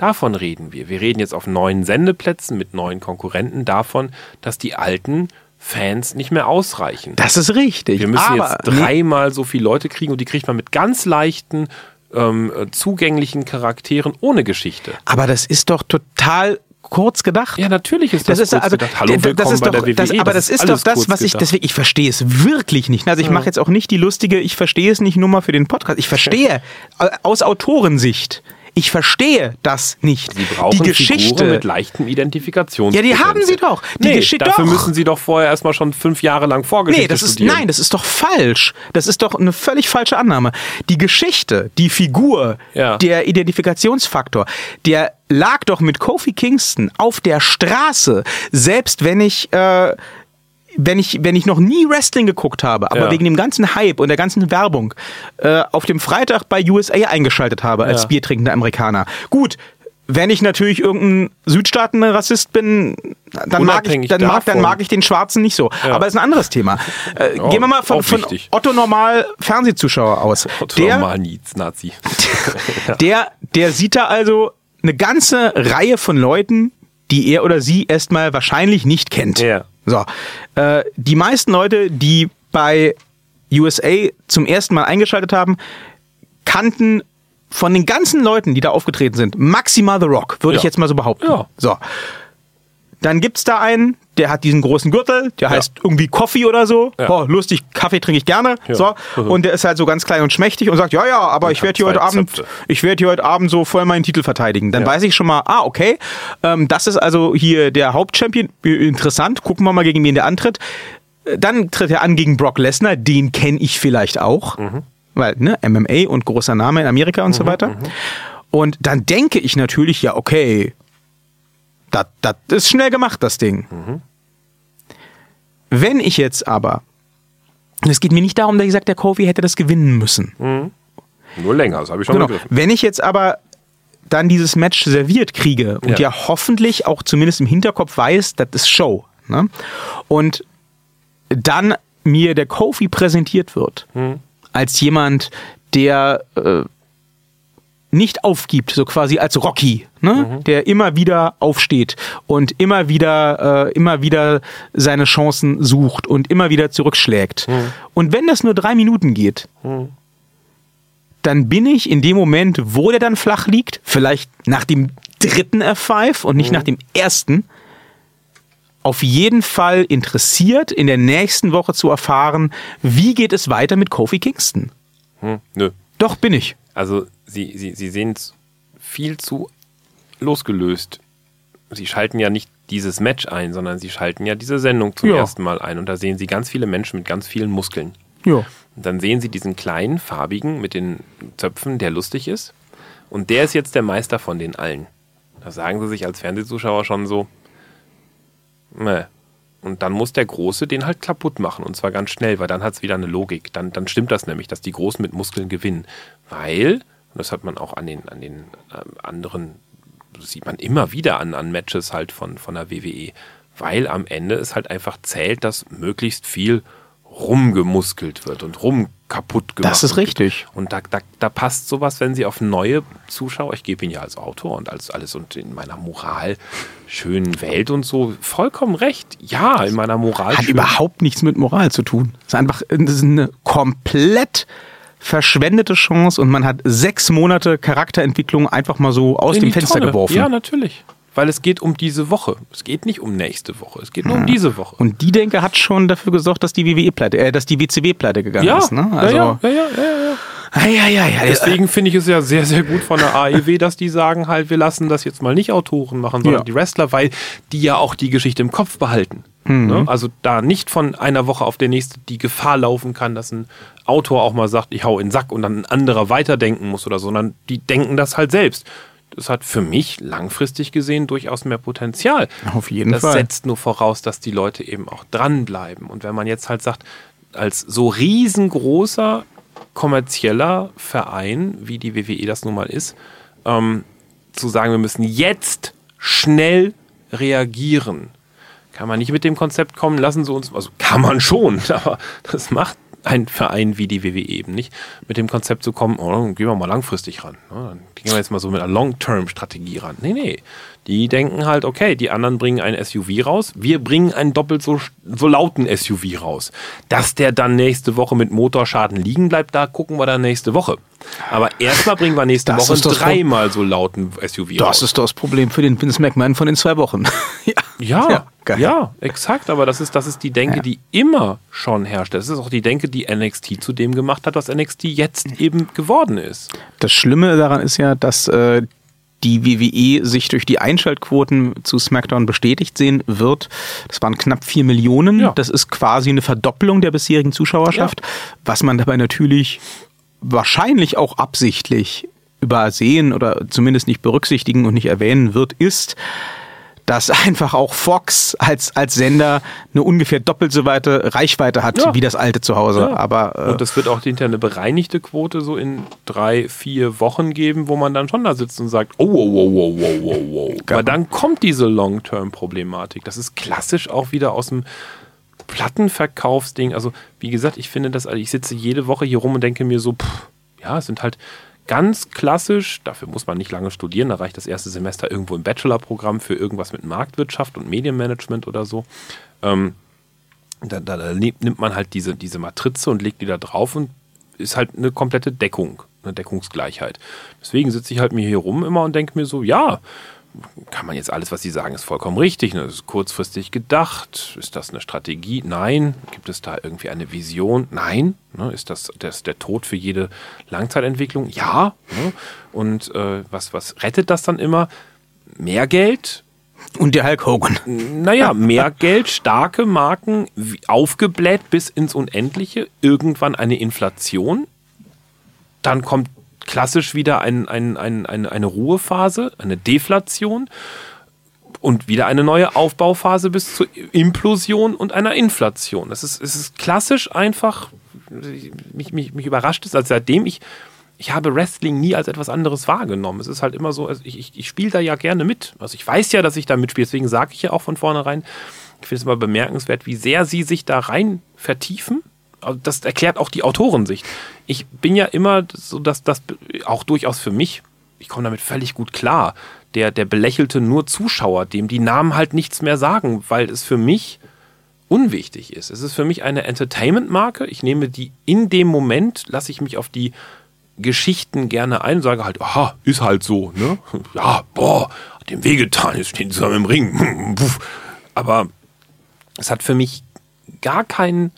Davon reden wir. Wir reden jetzt auf neuen Sendeplätzen mit neuen Konkurrenten davon, dass die alten Fans nicht mehr ausreichen.
Das ist richtig.
Wir müssen jetzt dreimal so viele Leute kriegen und die kriegt man mit ganz leichten, ähm, äh, zugänglichen Charakteren ohne Geschichte.
Aber das ist doch total kurz gedacht.
Ja, natürlich ist
Das
das,
ist
kurz
also,
gedacht. Hallo,
das
willkommen
ist
bei
doch,
der
das,
WWE.
aber das, ist doch das, was ich, deswegen, ich verstehe es wirklich nicht. Also ich mache jetzt auch nicht die lustige, ich verstehe es nicht nur mal für den Podcast. Ich verstehe äh, aus Autorensicht. Ich verstehe das nicht.
Sie brauchen
die Geschichte.
Figuren mit leichtem Identifikations.
Ja, die haben sie doch. Die
nee,
Geschichte
dafür
doch.
müssen sie doch vorher erstmal schon fünf Jahre lang Vorgeschichte
Nee, das ist,
studieren.
nein, das ist doch falsch. Das ist doch eine völlig falsche Annahme. Die Geschichte, die Figur,
Ja.
der Identifikationsfaktor, der lag doch mit Kofi Kingston auf der Straße. Selbst wenn ich, äh, wenn ich, wenn ich noch nie Wrestling geguckt habe, aber
Ja.
wegen dem ganzen Hype und der ganzen Werbung äh, auf dem Freitag bei USA eingeschaltet habe als
Ja.
biertrinkender Amerikaner. Gut. Wenn ich natürlich irgendein Südstaaten-Rassist bin, dann mag, ich, dann, mag, dann mag ich den Schwarzen nicht so.
Ja.
Aber ist ein anderes Thema. Äh,
Ja,
gehen wir mal von, von. Otto Normal Fernsehzuschauer aus. Der,
Normal Nazi.
der, der sieht da also eine ganze Reihe von Leuten, die er oder sie erstmal wahrscheinlich nicht kennt.
Ja.
So. Äh, die meisten Leute, die bei USA zum ersten Mal eingeschaltet haben, kannten von den ganzen Leuten, die da aufgetreten sind, maximal The Rock, würde ich
Ja.
jetzt mal so behaupten.
Ja.
So. Dann gibt's da einen, der hat diesen großen Gürtel, der heißt irgendwie Coffee oder so.
Ja.
Oh, lustig, Kaffee trinke ich gerne.
Ja.
So. Und der ist halt so ganz klein und schmächtig und sagt, ja, ja, aber ich
hat
werde hier heute Abend,
Zöpfe.
ich werde hier heute Abend so voll meinen Titel verteidigen. Dann
Ja.
weiß ich schon mal, ah, okay, ähm, das ist also hier der Hauptchampion. Äh, Interessant, gucken wir mal, gegen wen der antritt. Äh, Dann tritt er an gegen Brock Lesnar, den kenne ich vielleicht auch.
Mhm.
Weil, ne, MMA und großer Name in Amerika und so weiter. Und dann denke ich natürlich, ja, okay, das das ist schnell gemacht, das Ding. Wenn ich jetzt aber, und es geht mir nicht darum, dass ich sage, der Kofi hätte das gewinnen müssen.
Nur länger, das habe ich schon
Genau.
begriffen.
Wenn ich jetzt aber dann dieses Match serviert kriege und ja,
Ja.
hoffentlich auch zumindest im Hinterkopf weiß, das ist Show. Ne? Und dann mir der Kofi präsentiert wird als jemand, der äh, nicht aufgibt, so quasi als Rocky, ne? der immer wieder aufsteht und immer wieder, äh, immer wieder seine Chancen sucht und immer wieder zurückschlägt. Und wenn das nur drei Minuten geht, dann bin ich in dem Moment, wo der dann flach liegt, vielleicht nach dem dritten F5 und nicht nach dem ersten, auf jeden Fall interessiert, in der nächsten Woche zu erfahren, wie geht es weiter mit Kofi Kingston.
Hm, nö.
Doch, bin ich.
Also sie, sie, sie sehen es viel zu losgelöst. Sie schalten ja nicht dieses Match ein, sondern sie schalten ja diese Sendung zum
Ja.
ersten Mal ein. Und da sehen sie ganz viele Menschen mit ganz vielen Muskeln.
Ja.
Und dann sehen sie diesen kleinen, farbigen mit den Zöpfen, der lustig ist. Und der ist jetzt der Meister von den allen. Da sagen sie sich als Fernsehzuschauer schon so, ne. Und dann muss der Große den halt kaputt machen. Und zwar ganz schnell, weil dann hat es wieder eine Logik. Dann, dann stimmt das nämlich, dass die Großen mit Muskeln gewinnen. Weil, und das hat man auch an den, an den ähm, anderen sieht man immer wieder an, an Matches halt von, von der WWE. Weil am Ende es halt einfach zählt, dass möglichst viel rumgemuskelt wird und rum kaputt gemacht.
Das ist richtig.
Und da, da, da passt sowas, wenn sie auf neue Zuschauer, ich gebe ihn ja als Autor und als alles und in meiner Moral schönen Welt und so vollkommen recht. Ja, in meiner Moral.
Hat überhaupt nichts mit Moral zu tun. Es ist einfach das ist eine komplett verschwendete Chance und man hat sechs Monate Charakterentwicklung einfach mal so aus
in
dem Fenster
Tonne.
geworfen.
Ja, natürlich. Weil es geht um diese Woche. Es geht nicht um nächste Woche. Es geht nur um diese Woche.
Und die Denke hat schon dafür gesorgt, dass die WWE pleite, äh, dass die WCW pleite gegangen
ja,
ist. Ne? Also,
ja, ja, ja, ja, ja.
Ah, ja, ja, ja.
Deswegen finde ich es ja sehr, sehr gut von der AEW, dass die sagen halt, wir lassen das jetzt mal nicht Autoren machen, sondern
Ja.
die Wrestler, weil die ja auch die Geschichte im Kopf behalten.
Mhm.
Ne? Also da nicht von einer Woche auf die nächste die Gefahr laufen kann, dass ein Autor auch mal sagt, ich hau in den Sack und dann ein anderer weiterdenken muss oder so, sondern die denken das halt selbst. Das hat für mich langfristig gesehen durchaus mehr Potenzial.
Auf jeden
das
Fall.
setzt nur voraus, dass die Leute eben auch dranbleiben. Und wenn man jetzt halt sagt, als so riesengroßer kommerzieller Verein, wie die WWE das nun mal ist, ähm, zu sagen, wir müssen jetzt schnell reagieren, kann man nicht mit dem Konzept kommen, lassen Sie uns, also kann man schon, aber das macht ein Verein wie die WWE eben nicht, mit dem Konzept zu kommen, oh, gehen wir mal langfristig ran. ne? Dann gehen wir jetzt mal so mit einer Long-Term-Strategie ran. Nee, nee. Die denken halt, okay, die anderen bringen ein SUV raus, wir bringen einen doppelt so, so lauten SUV raus. Dass der dann nächste Woche mit Motorschaden liegen bleibt, da gucken wir dann nächste Woche. Aber erstmal bringen wir nächste
Das
Woche
das
dreimal so lauten SUV raus.
Das ist doch das Problem für den Vince McMahon von den zwei Wochen. ja.
Ja, ja,
geil.
exakt. Aber das ist, das ist die Denke, die immer schon herrscht. Das ist auch die Denke, die NXT zu dem gemacht hat, was NXT jetzt eben geworden ist.
Das Schlimme daran ist ja, dass äh, die WWE sich durch die Einschaltquoten zu SmackDown bestätigt sehen wird. Das waren knapp 4 Millionen.
Ja.
Das ist quasi eine Verdoppelung der bisherigen Zuschauerschaft, was man dabei natürlich wahrscheinlich auch absichtlich übersehen oder zumindest nicht berücksichtigen und nicht erwähnen wird, ist, dass einfach auch Fox als, als Sender eine ungefähr doppelt so weite Reichweite hat
Ja.
wie das alte Zuhause.
Ja.
Aber äh,
Und es wird auch hinterher eine bereinigte Quote so in drei, vier Wochen geben, wo man dann schon da sitzt und sagt, oh, oh, oh, oh, oh, oh, oh. Aber dann kommt diese Long-Term-Problematik. Das ist klassisch auch wieder aus dem Plattenverkaufsding. Also, wie gesagt, ich finde das, also ich sitze jede Woche hier rum und denke mir so, pff, ja, es sind halt ganz klassisch, dafür muss man nicht lange studieren, da reicht das erste Semester irgendwo im Bachelorprogramm für irgendwas mit Marktwirtschaft und Medienmanagement oder so. Ähm, da, da, da nimmt man halt diese, diese Matrize und legt die da drauf und ist halt eine komplette Deckung, eine Deckungsgleichheit. Deswegen sitze ich halt mir hier rum immer und denke mir so, ja, kann man jetzt alles, was Sie sagen, ist vollkommen richtig. Ne? Das ist kurzfristig gedacht. Ist das eine Strategie? Nein. Gibt es da irgendwie eine Vision? Nein. Ne? Ist das, das der Tod für jede Langzeitentwicklung? Ja. Ne? Und äh, was, was rettet das dann immer? Mehr Geld,
und der Hulk Hogan.
naja, mehr Geld, starke Marken, aufgebläht bis ins Unendliche, irgendwann eine Inflation, dann kommt klassisch wieder ein, ein, ein, eine, eine Ruhephase, eine Deflation und wieder eine neue Aufbauphase bis zur Implosion und einer Inflation. Das ist, es ist klassisch einfach, mich, mich, mich überrascht es, als seitdem ich, ich habe Wrestling nie als etwas anderes wahrgenommen. Es ist halt immer so, also ich, ich, ich spiele da ja gerne mit. Also ich weiß ja, dass ich da mitspiele, deswegen sage ich ja auch von vornherein, ich finde es immer bemerkenswert, wie sehr sie sich da rein vertiefen. Also Das erklärt auch die Autorensicht. Ich bin ja immer so, dass das auch durchaus für mich, ich komme damit völlig gut klar, der, der belächelte nur Zuschauer, dem die Namen halt nichts mehr sagen, weil es für mich unwichtig ist. Es ist für mich eine Entertainment-Marke. Ich nehme die in dem Moment, lasse ich mich auf die Geschichten gerne ein sage halt, aha, ist halt so, ne? Ja, boah, hat dem wehgetan, jetzt stehen zusammen im Ring. Aber es hat für mich gar keinen,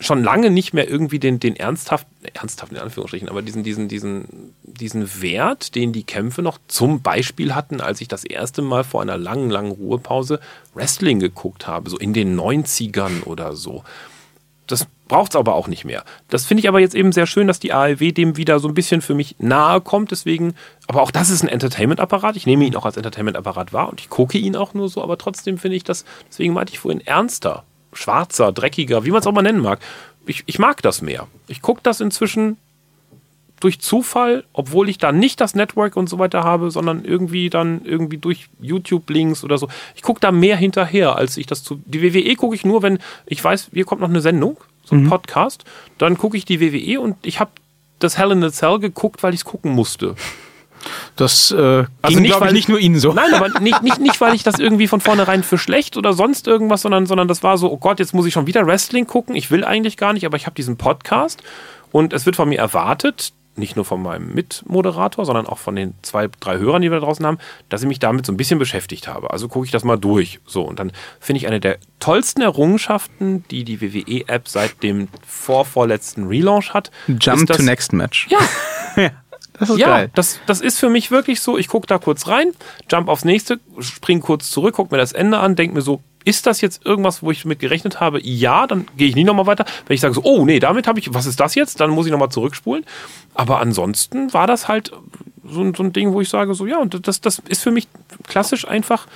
schon lange nicht mehr irgendwie den, den ernsthaft, ernsthaft in Anführungsstrichen, aber diesen, diesen, diesen, diesen Wert, den die Kämpfe noch zum Beispiel hatten, als ich das erste Mal vor einer langen, langen Ruhepause Wrestling geguckt habe, so in den 90ern oder so. Das braucht es aber auch nicht mehr. Das finde ich aber jetzt eben sehr schön, dass die ARW dem wieder so ein bisschen für mich nahe kommt. Deswegen, aber auch das ist ein Entertainment-Apparat. Ich nehme ihn auch als Entertainment-Apparat wahr und ich gucke ihn auch nur so, aber trotzdem finde ich das, deswegen meinte ich vorhin ernster, schwarzer, dreckiger, wie man es auch mal nennen mag. Ich, ich mag das mehr. Ich gucke das inzwischen durch Zufall, obwohl ich da nicht das Network und so weiter habe, sondern irgendwie dann irgendwie durch YouTube-Links oder so. Ich gucke da mehr hinterher, als ich das zu. Die WWE gucke ich nur, wenn ich weiß, hier kommt noch eine Sendung, so ein Podcast. Dann gucke ich die WWE und ich habe das Hell in a Cell geguckt, weil ich es gucken musste.
Das äh,
Also
ging,
nicht,
glaube ich,
weil-
nicht nur Ihnen so.
Nein, aber nicht, nicht, nicht, weil ich das irgendwie von vornherein für schlecht oder sonst irgendwas, sondern, sondern das war so, oh Gott, jetzt muss ich schon wieder Wrestling gucken. Ich will eigentlich gar nicht, aber ich habe diesen Podcast und es wird von mir erwartet, nicht nur von meinem Mitmoderator, sondern auch von den zwei, drei Hörern, die wir da draußen haben, dass ich mich damit so ein bisschen beschäftigt habe. Also gucke ich das mal durch. So, und dann finde ich eine der tollsten Errungenschaften, die die WWE-App seit dem vorvorletzten Relaunch hat.
Jump
das,
to next match.
Ja,
Das ist
ja,
geil.
das, das ist für mich wirklich so, ich gucke da kurz rein, jump aufs nächste, spring kurz zurück, guck mir das Ende an, denk mir so, ist das jetzt irgendwas, wo ich mit gerechnet habe? Ja, dann gehe ich nie nochmal weiter. Wenn ich sage so, oh nee, damit habe ich, was ist das jetzt? Dann muss ich nochmal zurückspulen. Aber ansonsten war das halt so, ein- so ein Ding, wo ich sage so, ja, und das, das ist für mich klassisch einfach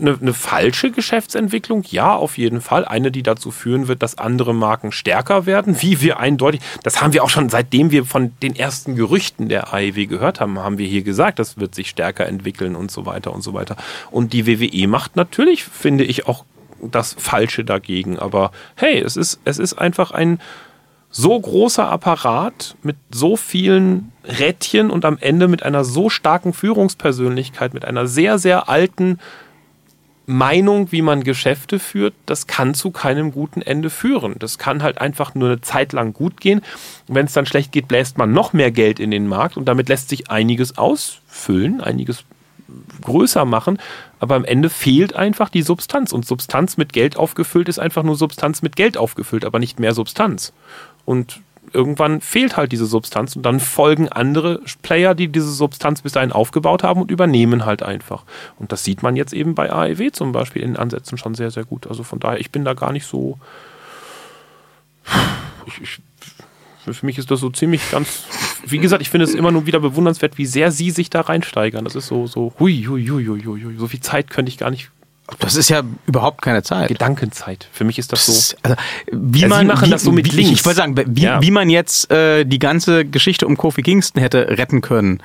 eine, eine falsche Geschäftsentwicklung? Ja, auf jeden Fall. Eine, die dazu führen wird, dass andere Marken stärker werden, wie wir eindeutig, das haben wir auch schon seitdem wir von den ersten Gerüchten der AEW gehört haben, haben wir hier gesagt, das wird sich stärker entwickeln und so weiter und so weiter. Und die WWE macht natürlich, finde ich, auch das Falsche dagegen. Aber hey, es ist, es ist einfach ein so großer Apparat mit so vielen Rädchen und am Ende mit einer so starken Führungspersönlichkeit, mit einer sehr, sehr alten Meinung, wie man Geschäfte führt, das kann zu keinem guten Ende führen. Das kann halt einfach nur eine Zeit lang gut gehen. Wenn es dann schlecht geht, bläst man noch mehr Geld in den Markt und damit lässt sich einiges ausfüllen, einiges größer machen, aber am Ende fehlt einfach die Substanz und Substanz mit Geld aufgefüllt ist einfach nur Substanz mit Geld aufgefüllt, aber nicht mehr Substanz. Und irgendwann fehlt halt diese Substanz und dann folgen andere Player, die diese Substanz bis dahin aufgebaut haben und übernehmen halt einfach. Und das sieht man jetzt eben bei AEW zum Beispiel in Ansätzen schon sehr, sehr gut. Also von daher, ich bin da gar nicht so. Ich, ich, für mich ist das so ziemlich ganz. Wie gesagt, ich finde es immer nur wieder bewundernswert, wie sehr sie sich da reinsteigern. Das ist so, so, hui, hui, hui, hui, hui. So viel Zeit könnte ich gar nicht.
Das ist ja überhaupt keine Zeit.
Gedankenzeit. Für mich ist das so.
Also, wie
Ja, Sie
man,
machen
wie,
das so mit
wie,
links.
Ich wollte sagen, wie,
Ja.
wie man jetzt äh, die ganze Geschichte um Kofi Kingston hätte retten können.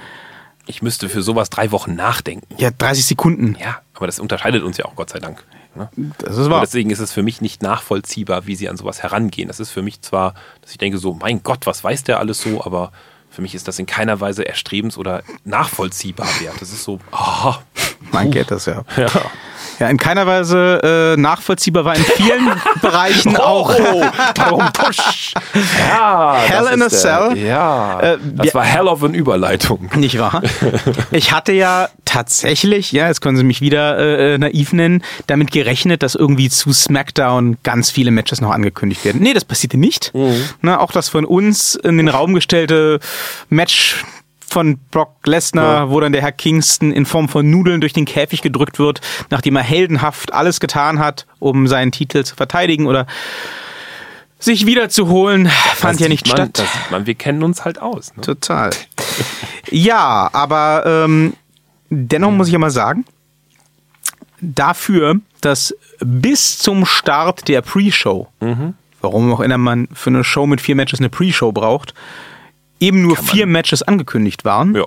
Ich müsste für sowas drei Wochen nachdenken.
Ja, 30 Sekunden.
Ja, aber das unterscheidet uns ja auch Gott sei Dank. Ne?
Das ist
Und
wahr.
deswegen ist es für mich nicht nachvollziehbar, wie sie an sowas herangehen. Das ist für mich zwar, dass ich denke so, mein Gott, was weiß der alles so, aber für mich ist das in keiner Weise erstrebens- oder nachvollziehbar wert. Das ist so, ah,
Man geht das ja.
ja.
Ja, in keiner Weise äh, nachvollziehbar war in vielen Bereichen auch.
Oh, darum push. Ja,
Hell in a
der-
Cell.
Ja,
Äh,
das war hell of an Überleitung.
Nicht wahr? Ich hatte ja tatsächlich, ja, jetzt können Sie mich wieder äh, naiv nennen, damit gerechnet, dass irgendwie zu SmackDown ganz viele Matches noch angekündigt werden. Nee, das passierte nicht. Na, auch das von uns in den Raum gestellte Match von Brock Lesnar, wo dann der Herr Kingston in Form von Nudeln durch den Käfig gedrückt wird, nachdem er heldenhaft alles getan hat, um seinen Titel zu verteidigen oder sich wiederzuholen, fand
Das
ja nicht
man,
statt.
Das sieht man, wir kennen uns halt aus. Ne?
Total. Ja, aber ähm, dennoch muss ich ja mal sagen, dafür, dass bis zum Start der Pre-Show, warum auch immer man für eine Show mit vier Matches eine Pre-Show braucht, eben nur vier Matches angekündigt waren,
Ja.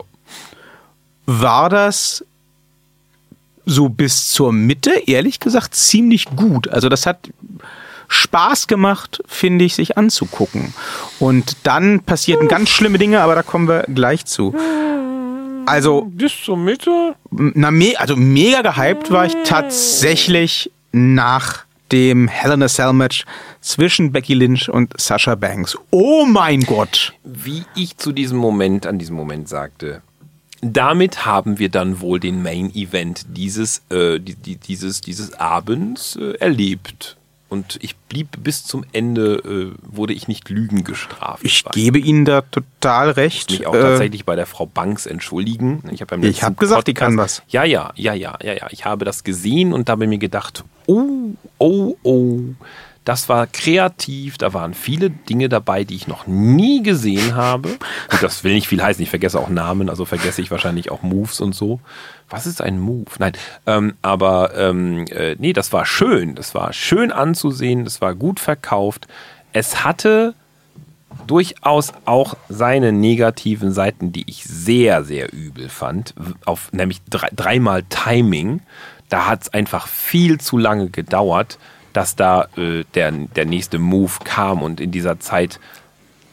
war das so bis zur Mitte, ehrlich gesagt, ziemlich gut. Also das hat Spaß gemacht, finde ich, sich anzugucken. Und dann passierten ganz schlimme Dinge, aber da kommen wir gleich zu. Also,
Bis zur Mitte?
na, me also mega gehypt war ich tatsächlich nach dem Hell in a Cell Match zwischen Becky Lynch und Sasha Banks. Oh mein Gott!
wie ich zu diesem Moment, an diesem Moment sagte, damit haben wir dann wohl den Main Event dieses, äh, die, die, dieses, dieses Abends äh, erlebt. Und ich blieb bis zum Ende, äh, wurde ich nicht Lügen gestraft.
Ich gebe Ihnen da total recht.
mich auch
Äh,
tatsächlich bei der Frau Banks entschuldigen. Ich habe
Ich hab gesagt, die kann was.
Ja, ja, ja, ja, ja, ja. Ich habe das gesehen und habe mir gedacht, oh, oh, oh, das war kreativ. Da waren viele Dinge dabei, die ich noch nie gesehen habe. Gut, das will nicht viel heißen. Ich vergesse auch Namen, also vergesse ich wahrscheinlich auch Moves und so. Was ist ein Move? Nein, ähm, aber ähm, äh, nee, das war schön. Das war schön anzusehen. Das war gut verkauft. Es hatte durchaus auch seine negativen Seiten, die ich sehr, sehr übel fand. Auf nämlich drei, dreimal Timing. Da hat es einfach viel zu lange gedauert, dass da äh, der, der nächste Move kam und in dieser Zeit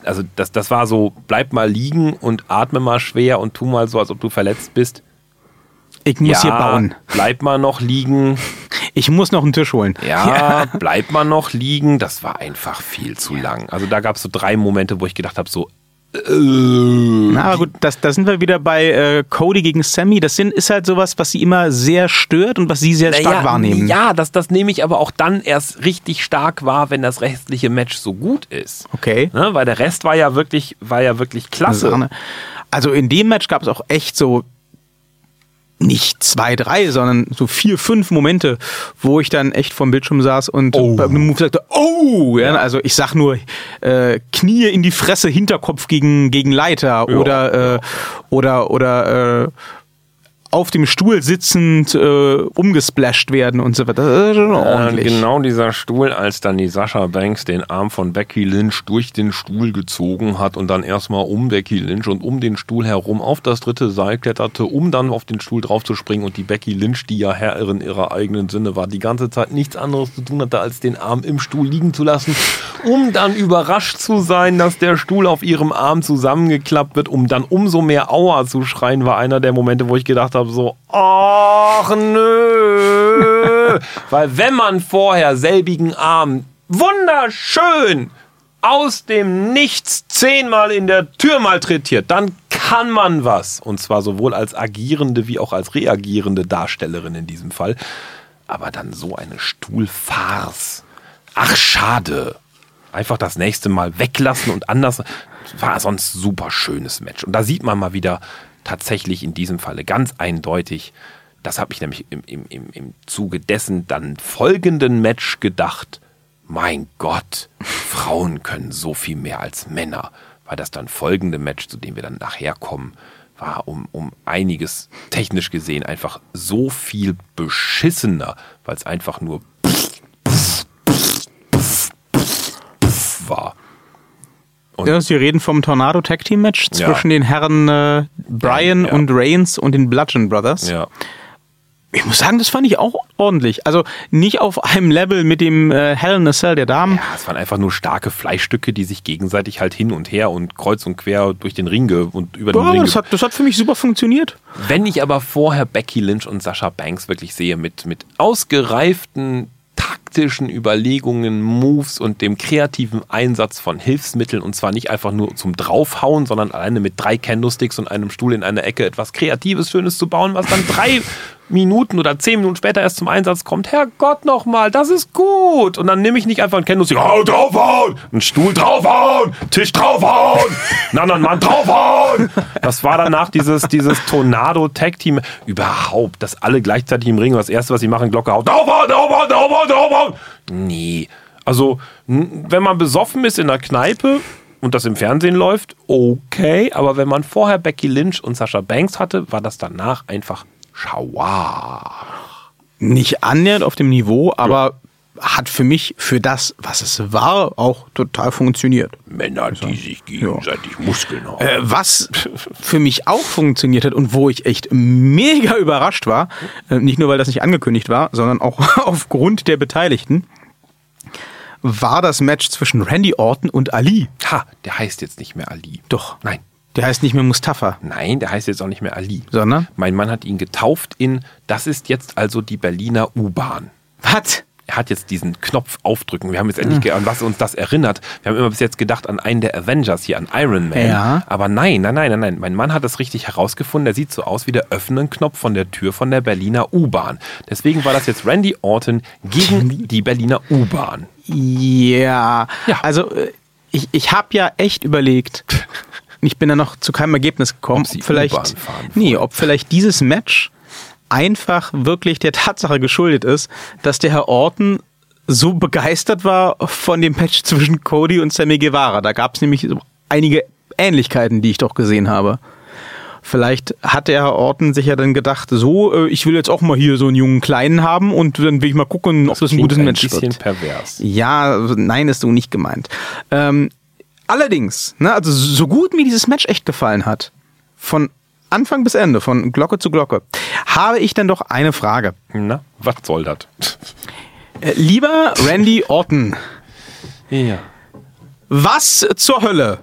also das, das war so, bleib mal liegen und atme mal schwer und tu mal so, als ob du verletzt bist.
Ich muss
ja,
hier bauen.
Bleib mal noch liegen.
Ich muss noch einen Tisch holen.
Ja, bleib mal noch liegen. Das war einfach viel zu lang. Also da gab es so drei Momente, wo ich gedacht habe, so,
Na, aber gut, das, da sind wir wieder bei äh, Cody gegen Sammy. Das sind, ist halt sowas, was sie immer sehr stört und was sie sehr stark
Naja,
wahrnehmen.
Ja, das, das nehme ich aber auch dann erst richtig stark wahr, wenn das restliche Match so gut ist.
Okay.
Ne? Weil der Rest war ja wirklich, war ja wirklich klasse.
Also in dem Match gab es auch echt so nicht zwei, drei, sondern so vier, fünf Momente, wo ich dann echt vom Bildschirm saß und
Oh.
bei einem Move sagte, oh, ja, also ich sag nur äh, Knie in die Fresse, Hinterkopf gegen gegen Leiter
Ja.
oder äh, oder oder äh, auf dem Stuhl sitzend äh, umgesplasht werden und so weiter. Das ist schon
Äh,
ordentlich.
genau dieser Stuhl, als dann die Sascha Banks den Arm von Becky Lynch durch den Stuhl gezogen hat und dann erstmal um Becky Lynch und um den Stuhl herum auf das dritte Seil kletterte, um dann auf den Stuhl draufzuspringen und die Becky Lynch, die ja Herrin ihrer eigenen Sinne war, die ganze Zeit nichts anderes zu tun hatte, als den Arm im Stuhl liegen zu lassen, um dann überrascht zu sein, dass der Stuhl auf ihrem Arm zusammengeklappt wird, um dann umso mehr Aua zu schreien, war einer der Momente, wo ich gedacht habe, so, ach nö. Weil wenn man vorher selbigen Arm wunderschön aus dem Nichts zehnmal in der Tür malträtiert, dann kann man was. Und zwar sowohl als agierende wie auch als reagierende Darstellerin in diesem Fall. Aber dann so eine Stuhlfarce. Ach, schade. Einfach das nächste Mal weglassen und anders. War sonst super schönes Match. Und da sieht man mal wieder tatsächlich in diesem Falle ganz eindeutig, das habe ich nämlich im, im, im, Zuge dessen dann folgenden Match gedacht, mein Gott, Frauen können so viel mehr als Männer. Weil das dann folgende Match, zu dem wir dann nachher kommen, war um, um einiges technisch gesehen einfach so viel beschissener, weil es einfach nur war. Und
Ja, Sie reden vom Tornado Tag Team Match
Ja.
zwischen den Herren äh, Brian
Ja.
und Reigns und den Bludgeon Brothers.
ja.
Ich muss sagen, das fand ich auch ordentlich. Also nicht auf einem Level mit dem äh, Hell in a Cell der Damen.
Ja, es waren einfach nur starke Fleischstücke, die sich gegenseitig halt hin und her und kreuz und quer durch den Ring und über den
Ja,
Ring.
das hat, das hat für mich super funktioniert.
Wenn ich aber vorher Becky Lynch und Sascha Banks wirklich sehe mit, mit ausgereiften taktischen Überlegungen, Moves und dem kreativen Einsatz von Hilfsmitteln und zwar nicht einfach nur zum Draufhauen, sondern alleine mit drei Candlesticks und einem Stuhl in einer Ecke etwas Kreatives, Schönes zu bauen, was dann drei Minuten oder zehn Minuten später erst zum Einsatz kommt. Herrgott nochmal, das ist gut. Und dann nehme ich nicht einfach einen Candlestick, hau draufhauen, einen Stuhl draufhauen, Tisch draufhauen, einen anderen Mann draufhauen. Das war danach dieses, dieses Tornado-Tag-Team. Überhaupt, dass alle gleichzeitig im Ring, das erste, was sie machen, Glocke hauen, draufhauen, draufhauen, draufhauen, draufhauen. Nee. Also, wenn man besoffen ist in der Kneipe und das im Fernsehen läuft, okay. Aber wenn man vorher Becky Lynch und Sascha Banks hatte, war das danach einfach Schauer.
Nicht annähernd auf dem Niveau, aber hat für mich, für das, was es war, auch total funktioniert.
Männer, die sich gegenseitig Muskeln haben.
Äh, was für mich auch funktioniert hat und wo ich echt mega überrascht war, äh, nicht nur weil das nicht angekündigt war, sondern auch aufgrund der Beteiligten, war das Match zwischen Randy Orton und Ali.
Ha, der heißt jetzt nicht mehr Ali.
Doch.
Nein.
Der heißt nicht mehr Mustafa,
Nein, der heißt jetzt auch nicht mehr Ali.
sondern
Mein Mann hat ihn getauft in, das ist jetzt also die Berliner U-Bahn.
was?
Er hat jetzt diesen Knopf aufdrücken. Wir haben jetzt endlich, ge- an was uns das erinnert. Wir haben immer bis jetzt gedacht an einen der Avengers hier, an Iron Man.
Ja.
Aber nein, nein, nein, nein, nein. Mein Mann hat das richtig herausgefunden. Der sieht so aus wie der Öffnen-Knopf von der Tür von der Berliner U-Bahn. Deswegen war das jetzt Randy Orton gegen die Berliner U-Bahn.
Ja,
Ja.
also äh, ich, ich habe ja echt überlegt, ich bin da noch zu keinem Ergebnis gekommen,
Ob sie
vielleicht, nee, ob vielleicht dieses Match einfach wirklich der Tatsache geschuldet ist, dass der Herr Orton so begeistert war von dem Match zwischen Cody und Sammy Guevara. Da gab es nämlich einige Ähnlichkeiten, die ich doch gesehen habe. Vielleicht hat der Herr Orton sich ja dann gedacht, so, äh, ich will jetzt auch mal hier so einen jungen Kleinen haben und dann will ich mal gucken, ob das ein gutes
ein
Match
bisschen
wird.
pervers.
Ja, nein, ist so nicht gemeint. Ähm, Allerdings, ne, also so gut mir dieses Match echt gefallen hat, von Anfang bis Ende, von Glocke zu Glocke, habe ich dann doch eine Frage.
Na, was soll das?
Äh, lieber Randy Orton,
Ja.
was zur Hölle?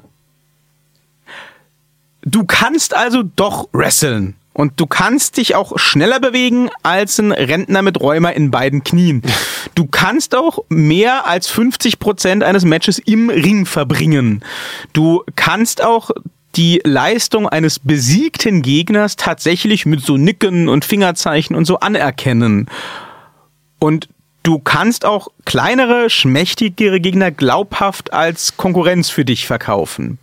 Du kannst also doch wresteln. Und du kannst dich auch schneller bewegen als ein Rentner mit Rheuma in beiden Knien. Du kannst auch mehr als 50 Prozent eines Matches im Ring verbringen. Du kannst auch die Leistung eines besiegten Gegners tatsächlich mit so Nicken und Fingerzeichen und so anerkennen. Und du kannst auch kleinere, schmächtigere Gegner glaubhaft als Konkurrenz für dich verkaufen.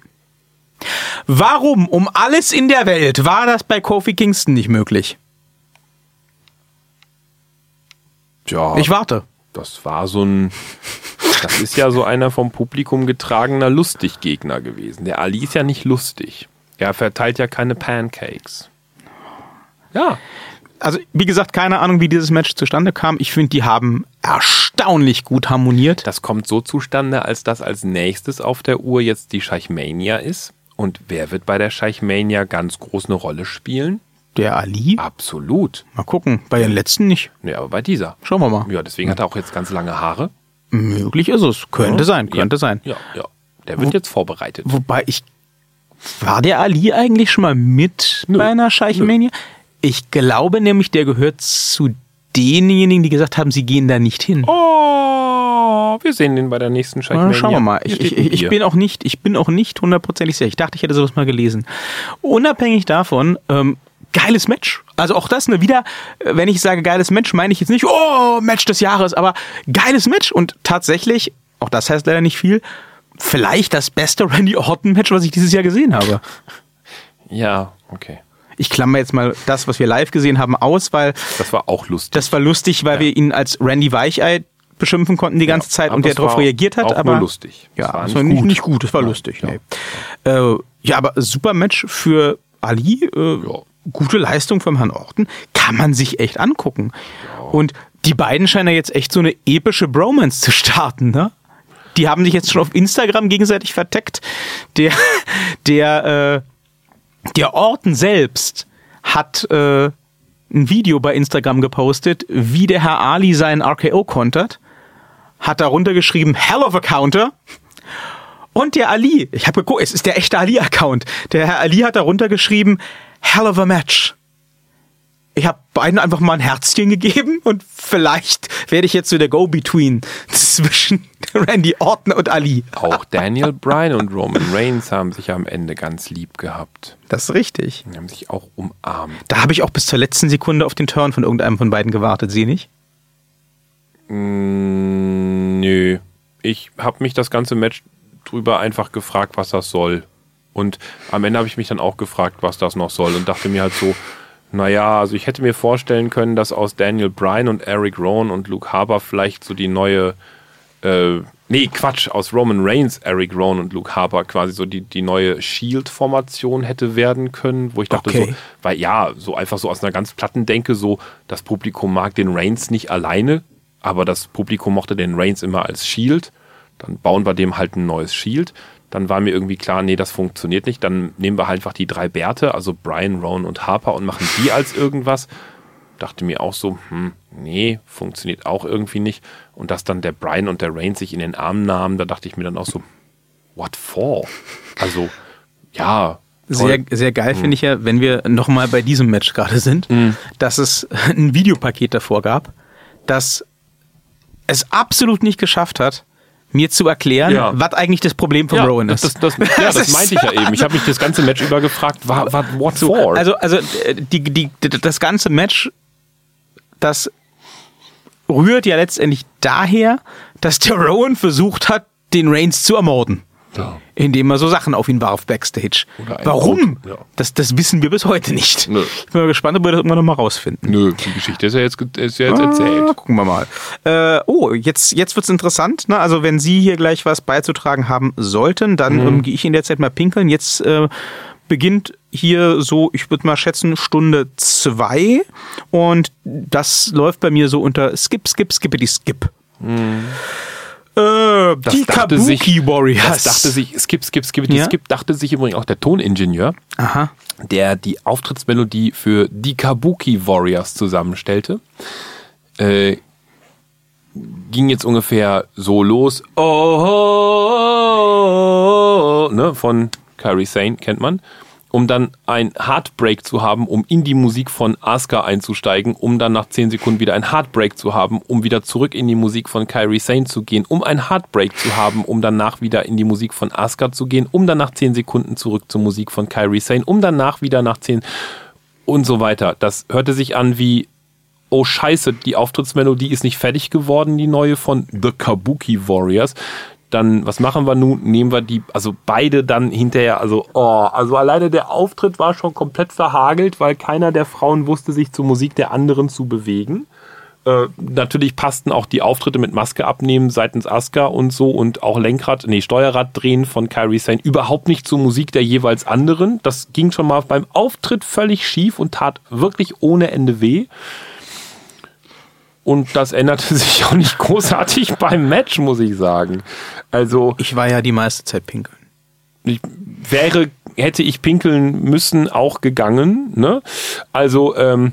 Warum um alles in der Welt war das bei Kofi Kingston nicht möglich?
Tja,
Ich warte.
das war so ein. Das ist ja so einer vom Publikum getragener Lustiggegner gewesen. Der Ali ist ja nicht lustig. Er verteilt ja keine Pancakes. Ja,
Also, wie gesagt, keine Ahnung, wie dieses Match zustande kam. Ich finde, die haben erstaunlich gut harmoniert.
das kommt so zustande, als dass als nächstes auf der Uhr jetzt die Scheichmania ist. Und wer wird bei der Scheichmania ganz groß eine Rolle spielen?
Der Ali?
Absolut.
Mal gucken. Bei den letzten nicht.
Ja, aber bei dieser.
Schauen wir mal.
Ja, deswegen hat er auch jetzt ganz lange Haare.
Möglich ist es. Könnte
Ja.
sein, könnte
ja.
sein.
Ja, ja. Der wird jetzt vorbereitet.
Wobei ich. War der Ali eigentlich schon mal mit
Nö.
bei einer Scheichenmania? Ich glaube nämlich, der gehört zu denjenigen, die gesagt haben, sie gehen da nicht hin.
Oh, wir sehen den bei der nächsten
Na,
Scheichmania.
schauen wir mal. Ich, ich, ich bin auch nicht, ich bin auch nicht hundertprozentig sicher. Ich dachte, ich hätte sowas mal gelesen. Unabhängig davon, ähm, geiles Match. Also auch das, ne, wieder, äh, wenn ich sage geiles Match, meine ich jetzt nicht, oh, Match des Jahres, aber geiles Match und tatsächlich, auch das heißt leider nicht viel, vielleicht das beste Randy Orton Match, was ich dieses Jahr gesehen habe.
Ja, okay.
Ich klammer jetzt mal das, was wir live gesehen haben, aus, weil
Das war auch lustig.
das war lustig, weil wir ihn als Randy Weichei beschimpfen konnten die ganze Zeit
aber
und der darauf reagiert hat. aber
nur lustig.
Ja,
Das war
das
nicht
war nicht,
gut.
nicht gut, das war
Ja,
lustig.
ja.
Nee. Äh, ja, aber super Match für Ali. Äh,
Ja.
Gute Leistung vom Herrn Orton. Kann man sich echt angucken. Und die beiden scheinen ja jetzt echt so eine epische Bromance zu starten, ne? Die haben sich jetzt schon auf Instagram gegenseitig verteckt. Der, der, äh, der Orton selbst hat äh, ein Video bei Instagram gepostet, wie der Herr Ali seinen RKO kontert. Hat darunter geschrieben, Hell of a Counter. Und der Ali, ich habe geguckt, es ist der echte Ali-Account. Der Herr Ali hat darunter geschrieben, Hell of a Match. Ich habe beiden einfach mal ein Herzchen gegeben und vielleicht werde ich jetzt so der Go-Between zwischen Randy Orton und Ali.
Auch Daniel Bryan und Roman Reigns haben sich am Ende ganz lieb gehabt.
Das ist richtig.
Die haben sich auch umarmt.
Da habe ich auch bis zur letzten Sekunde auf den Turn von irgendeinem von beiden gewartet, Sie nicht?
Mm, nö. Ich habe mich das ganze Match drüber einfach gefragt, was das soll. Und am Ende habe ich mich dann auch gefragt, was das noch soll. Und dachte mir halt so, naja, also ich hätte mir vorstellen können, dass aus Daniel Bryan und Eric Rowan und Luke Harper vielleicht so die neue, äh, nee, Quatsch, aus Roman Reigns, Eric Rowan und Luke Harper quasi so die, die neue Shield-Formation hätte werden können, wo ich dachte
Okay.
so, weil ja, so einfach so aus einer ganz platten Denke, so das Publikum mag den Reigns nicht alleine, aber das Publikum mochte den Reigns immer als Shield. Dann bauen wir dem halt ein neues Shield. Dann war mir irgendwie klar, nee, das funktioniert nicht. Dann nehmen wir halt einfach die drei Bärte, also Brian, Rowan und Harper und machen die als irgendwas. Dachte mir auch so, hm, nee, funktioniert auch irgendwie nicht. Und dass dann der Brian und der Reigns sich in den Arm nahmen, da dachte ich mir dann auch so, what for? Also, ja.
Sehr, sehr geil finde ich ja, wenn wir nochmal bei diesem Match gerade sind, dass es ein Videopaket davor gab, das es absolut nicht geschafft hat, mir zu erklären,
Ja.
was eigentlich das Problem von
ja,
Rowan ist.
das, das, das, ja, das meinte ich ja eben. Ich habe mich das ganze Match über gefragt, wa- what for?
Also, also äh, die, die, das ganze Match, das rührt ja letztendlich daher, dass der Rowan versucht hat, den Reigns zu ermorden.
Ja.
Indem er so Sachen auf ihn warf backstage. Warum?
Ja.
Das, das wissen wir bis heute nicht.
Nö.
Ich bin mal gespannt, ob wir das irgendwann nochmal rausfinden.
Nö, die Geschichte ist ja jetzt, ist ja jetzt
Ah,
erzählt.
gucken wir mal. Äh, oh, jetzt, jetzt wird's interessant. Ne? Also wenn Sie hier gleich was beizutragen haben sollten, dann
Mhm.
ähm, gehe ich in der Zeit mal pinkeln. Jetzt äh, beginnt hier so, ich würde mal schätzen, Stunde zwei. Und das läuft bei mir so unter Skip, Skip, Skippity, Skip. Äh,
Das
die
dachte
Kabuki
sich-
Warriors.
Das dachte sich, skip, skip, skip,
Ja?
skip, dachte sich übrigens auch der Toningenieur,
Aha.
der die Auftrittsmelodie für die Kabuki Warriors zusammenstellte. Äh, ging jetzt ungefähr so los. Oh, oh, oh, oh, ne, von Kairi Sane kennt man. Um dann ein Heartbreak zu haben, um in die Musik von Asuka einzusteigen, um dann nach 10 Sekunden wieder ein Heartbreak zu haben, um wieder zurück in die Musik von Kairi Sane zu gehen, um ein Heartbreak zu haben, um danach wieder in die Musik von Asuka zu gehen, um dann nach 10 Sekunden zurück zur Musik von Kairi Sane, um danach wieder nach 10 und so weiter. Das hörte sich an wie oh scheiße, die Auftrittsmelodie ist nicht fertig geworden, die neue von The Kabuki Warriors. Dann, was machen wir nun? Nehmen wir die, also beide dann hinterher, also, oh, also alleine der Auftritt war schon komplett verhagelt, weil keiner der Frauen wusste, sich zur Musik der anderen zu bewegen. Äh, natürlich passten auch die Auftritte mit Maske abnehmen seitens Asuka und so und auch Lenkrad, nee, Steuerrad drehen von Kairi Sane überhaupt nicht zur Musik der jeweils anderen. Das ging schon mal beim Auftritt völlig schief und tat wirklich ohne Ende weh. Und das änderte sich auch nicht großartig beim Match, muss ich sagen. Also,
Ich war ja die meiste Zeit pinkeln.
ich wäre, hätte ich pinkeln müssen, auch gegangen. Ne? Also, ähm,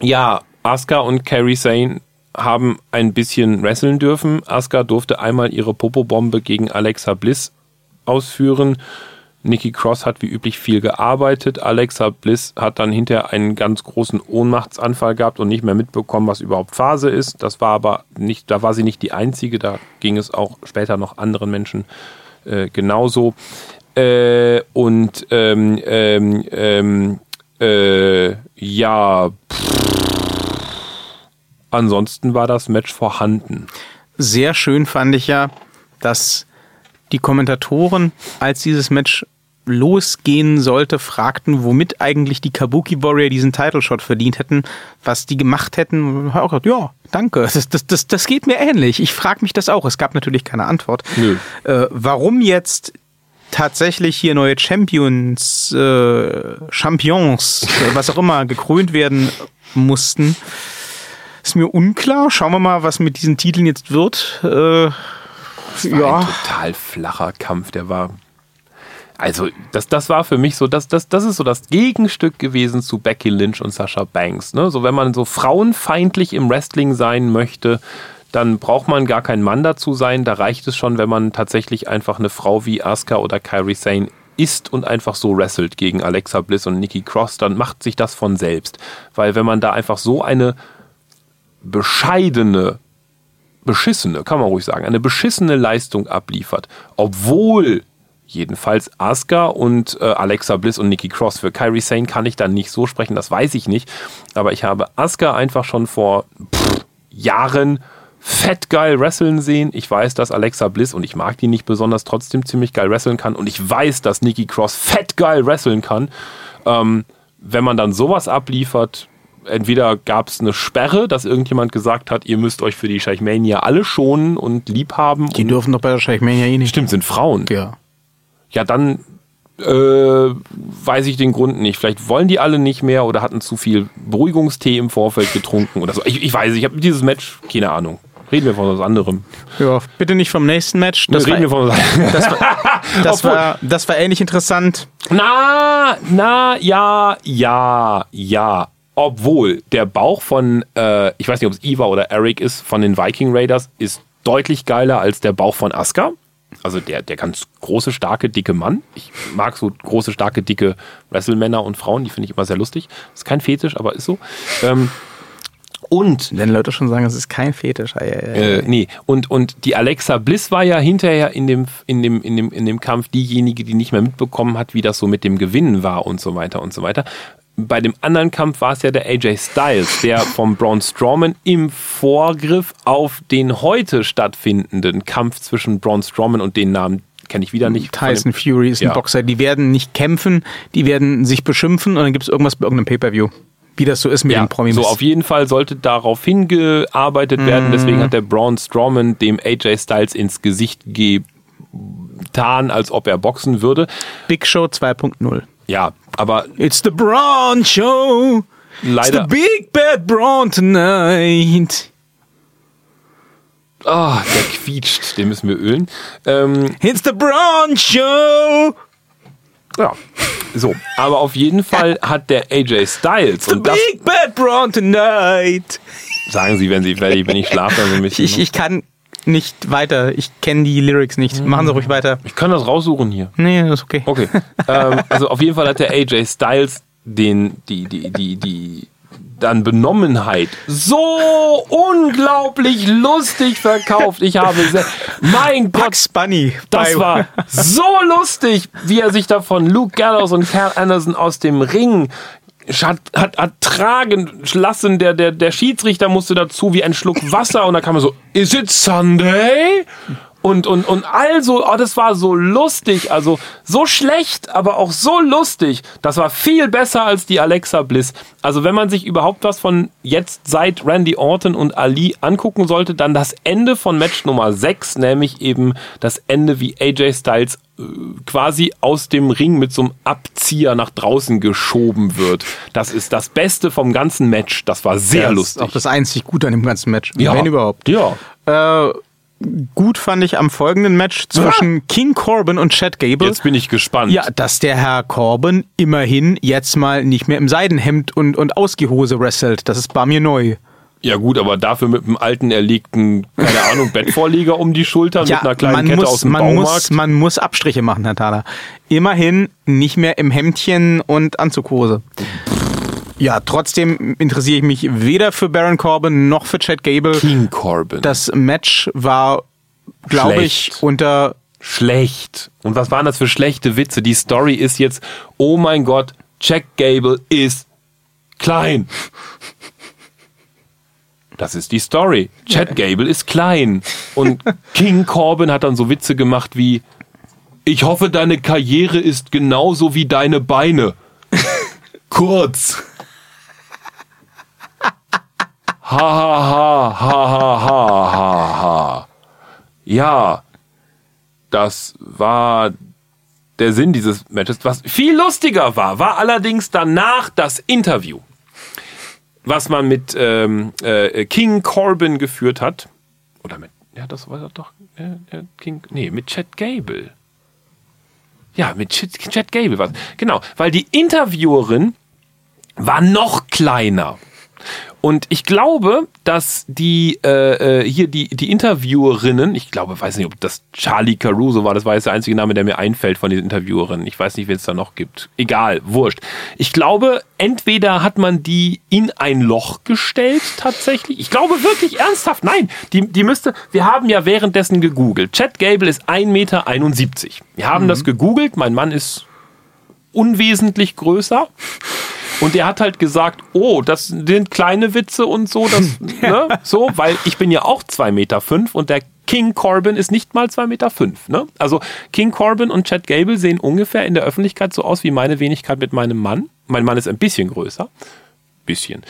ja, Asuka und Carrie Sane haben ein bisschen wresteln dürfen. Asuka durfte einmal ihre Popobombe gegen Alexa Bliss ausführen. Nikki Cross hat wie üblich viel gearbeitet. Alexa Bliss hat dann hinterher einen ganz großen Ohnmachtsanfall gehabt und nicht mehr mitbekommen, was überhaupt Phase ist. Das war aber nicht, da war sie nicht die einzige. Da ging es auch später noch anderen Menschen äh, genauso. Äh, und ähm, ähm, ähm, äh, ja, pff, ansonsten war das Match vorhanden.
Sehr schön fand ich ja, dass die Kommentatoren, als dieses Match losgehen sollte, fragten, womit eigentlich die Kabuki Warrior diesen Title Shot verdient hätten, was die gemacht hätten. Auch gesagt, ja, danke, das, das, das, das geht mir ähnlich. Ich frage mich das auch. Es gab natürlich keine Antwort.
Nö.
Äh, warum jetzt tatsächlich hier neue Champions, äh, Champions, äh, was auch immer, gekrönt werden mussten, ist mir unklar. Schauen wir mal, was mit diesen Titeln jetzt wird. Äh, ja.
ein total flacher Kampf, der war. Also, das, das war für mich so, das, das, das ist so das Gegenstück gewesen zu Becky Lynch und Sasha Banks. Ne? So, wenn man so frauenfeindlich im Wrestling sein möchte, dann braucht man gar kein Mann dazu sein. Da reicht es schon, wenn man tatsächlich einfach eine Frau wie Asuka oder Kairi Sane ist und einfach so wrestelt gegen Alexa Bliss und Nikki Cross, dann macht sich das von selbst. Weil wenn man da einfach so eine bescheidene beschissene, kann man ruhig sagen, eine beschissene Leistung abliefert, obwohl jedenfalls Asuka und äh, Alexa Bliss und Nikki Cross, für Kyrie Sane kann ich dann nicht so sprechen, das weiß ich nicht, aber ich habe Asuka einfach schon vor pff, Jahren fett geil wresteln sehen. Ich weiß, dass Alexa Bliss, und ich mag die nicht besonders, trotzdem ziemlich geil wresteln kann und ich weiß, dass Nikki Cross fett geil wresteln kann. Ähm, wenn man dann sowas abliefert, entweder gab es eine Sperre, dass irgendjemand gesagt hat, ihr müsst euch für die Scheichmania alle schonen und lieb haben.
Die dürfen doch bei der Scheichmania eh nicht.
Stimmt, sind Frauen.
Ja.
Ja, dann äh, weiß ich den Grund nicht. Vielleicht wollen die alle nicht mehr oder hatten zu viel Beruhigungstee im Vorfeld getrunken oder so. Ich, ich weiß, ich habe dieses Match, keine Ahnung. Reden wir von was anderem.
Ja, bitte nicht vom nächsten Match. Das,
reden wir
war,
von was
das, war, das, war, das war ähnlich interessant.
Na, na, ja, ja, ja. Obwohl der Bauch von, äh, ich weiß nicht, ob es Eva oder Eric ist, von den Viking Raiders, ist deutlich geiler als der Bauch von Asuka. Also der, der ganz große, starke, dicke Mann. Ich mag so große, starke, dicke Wrestlemänner und Frauen, die finde ich immer sehr lustig. Ist kein Fetisch, aber ist so. Ähm, und
Wenn Leute schon sagen, es ist kein Fetisch. Ei, ei, ei.
äh, nee, und, und die Alexa Bliss war ja hinterher in dem, in, dem, in, dem, in dem Kampf diejenige, die nicht mehr mitbekommen hat, wie das so mit dem Gewinnen war und so weiter und so weiter. Bei dem anderen Kampf war es ja der AJ Styles, der vom Braun Strowman im Vorgriff auf den heute stattfindenden Kampf zwischen Braun Strowman und den Namen kenne ich wieder nicht.
Tyson Fury ist ein
Ja.
Boxer. Die werden nicht kämpfen, die werden sich beschimpfen und dann gibt es irgendwas bei irgendeinem Pay-Per-View. Wie das so ist mit
Ja,
den Promis.
so auf jeden Fall sollte darauf hingearbeitet werden. Deswegen hat der Braun Strowman dem AJ Styles ins Gesicht getan, als ob er boxen würde.
Big Show 2.0.
Ja, aber
It's the Braun Show. It's the
leider,
Big Bad Braun tonight.
Ah, der quietscht, den müssen wir ölen. Ähm,
It's the Braun Show!
ja, so. Aber auf jeden Fall hat der AJ Styles
The
und das
Big Bad Braun tonight!
sagen Sie, wenn Sie, ich, wenn ich schlafe, dann bisschen.
Ich, ich kann nicht weiter. Ich kenne die Lyrics nicht. Machen Sie ruhig weiter.
ich kann das raussuchen hier.
Nee, das ist okay.
Okay. ähm, also auf jeden Fall hat der AJ Styles den, die, die, die, die dann Benommenheit so unglaublich lustig verkauft. Ich habe sehr, mein Gott,
Bugs Bunny.
das war so lustig, wie er sich da von Luke Gallows und Carl Anderson aus dem Ring hat, hat, hat tragen lassen. Der, der, der Schiedsrichter musste dazu wie ein Schluck Wasser und da kam er so, is it Sunday? Und, und, und also, oh, das war so lustig, also so schlecht, aber auch so lustig. Das war viel besser als die Alexa Bliss. Also wenn man sich überhaupt was von jetzt seit Randy Orton und Ali angucken sollte, dann das Ende von Match Nummer 6, nämlich eben das Ende, wie AJ Styles äh, quasi aus dem Ring mit so einem Abzieher nach draußen geschoben wird. Das ist das Beste vom ganzen Match. Das war sehr
Ja,
lustig.
Auch das einzig Gute an dem ganzen Match.
Ja.
Wenn überhaupt.
Ja.
Äh, gut fand ich am folgenden Match zwischen King Corbin und Chad Gable.
Jetzt bin ich gespannt.
Ja, dass der Herr Corbin immerhin jetzt mal nicht mehr im Seidenhemd und, und Ausgehose wrestelt. Das ist bei mir neu.
Ja gut, aber dafür mit einem alten erlegten, keine Ahnung, Bettvorleger um die Schultern mit einer kleinen
man
Kette
muss,
aus dem
man
Baumarkt.
muss, man muss Abstriche machen, Herr Thaler. Immerhin nicht mehr im Hemdchen und Anzughose. Ja, trotzdem interessiere ich mich weder für Baron Corbin noch für Chad Gable.
King Corbin.
Das Match war, glaube ich, unter
schlecht. Und was waren das für schlechte Witze? Die Story ist jetzt, oh mein Gott, Jack Gable ist klein. Das ist die Story. Chad Gable ist klein. Und King Corbin hat dann so Witze gemacht wie, ich hoffe, deine Karriere ist genauso wie deine Beine. Kurz. Ha ha ha ha ha ha ha. Ja, das war der Sinn dieses Matches. Was viel lustiger war, war allerdings danach das Interview, was man mit ähm, äh, King Corbin geführt hat. Oder mit, ja, das war doch äh, äh, King, nee, mit Chad Gable. Ja, mit Chad, Chad Gable war Genau, weil die Interviewerin war noch kleiner. Und ich glaube, dass die äh, äh, hier die, die Interviewerinnen, ich glaube, weiß nicht, ob das Charlie Caruso war, das war jetzt der einzige Name, der mir einfällt von diesen Interviewerinnen. Ich weiß nicht, wen es da noch gibt. Egal, wurscht. Ich glaube, entweder hat man die in ein Loch gestellt, tatsächlich. Ich glaube wirklich ernsthaft, nein, die, die müsste, wir haben ja währenddessen gegoogelt. Chad Gable ist 1,71 Meter. Wir haben das gegoogelt, mein Mann ist unwesentlich größer. Und der hat halt gesagt, oh, das sind kleine Witze und so, das, ne, so, weil ich bin ja auch 2,5 Meter fünf und der King Corbin ist nicht mal 2,5 Meter. Fünf, ne? Also King Corbin und Chad Gable sehen ungefähr in der Öffentlichkeit so aus wie meine Wenigkeit mit meinem Mann. Mein Mann ist ein bisschen größer. Bisschen.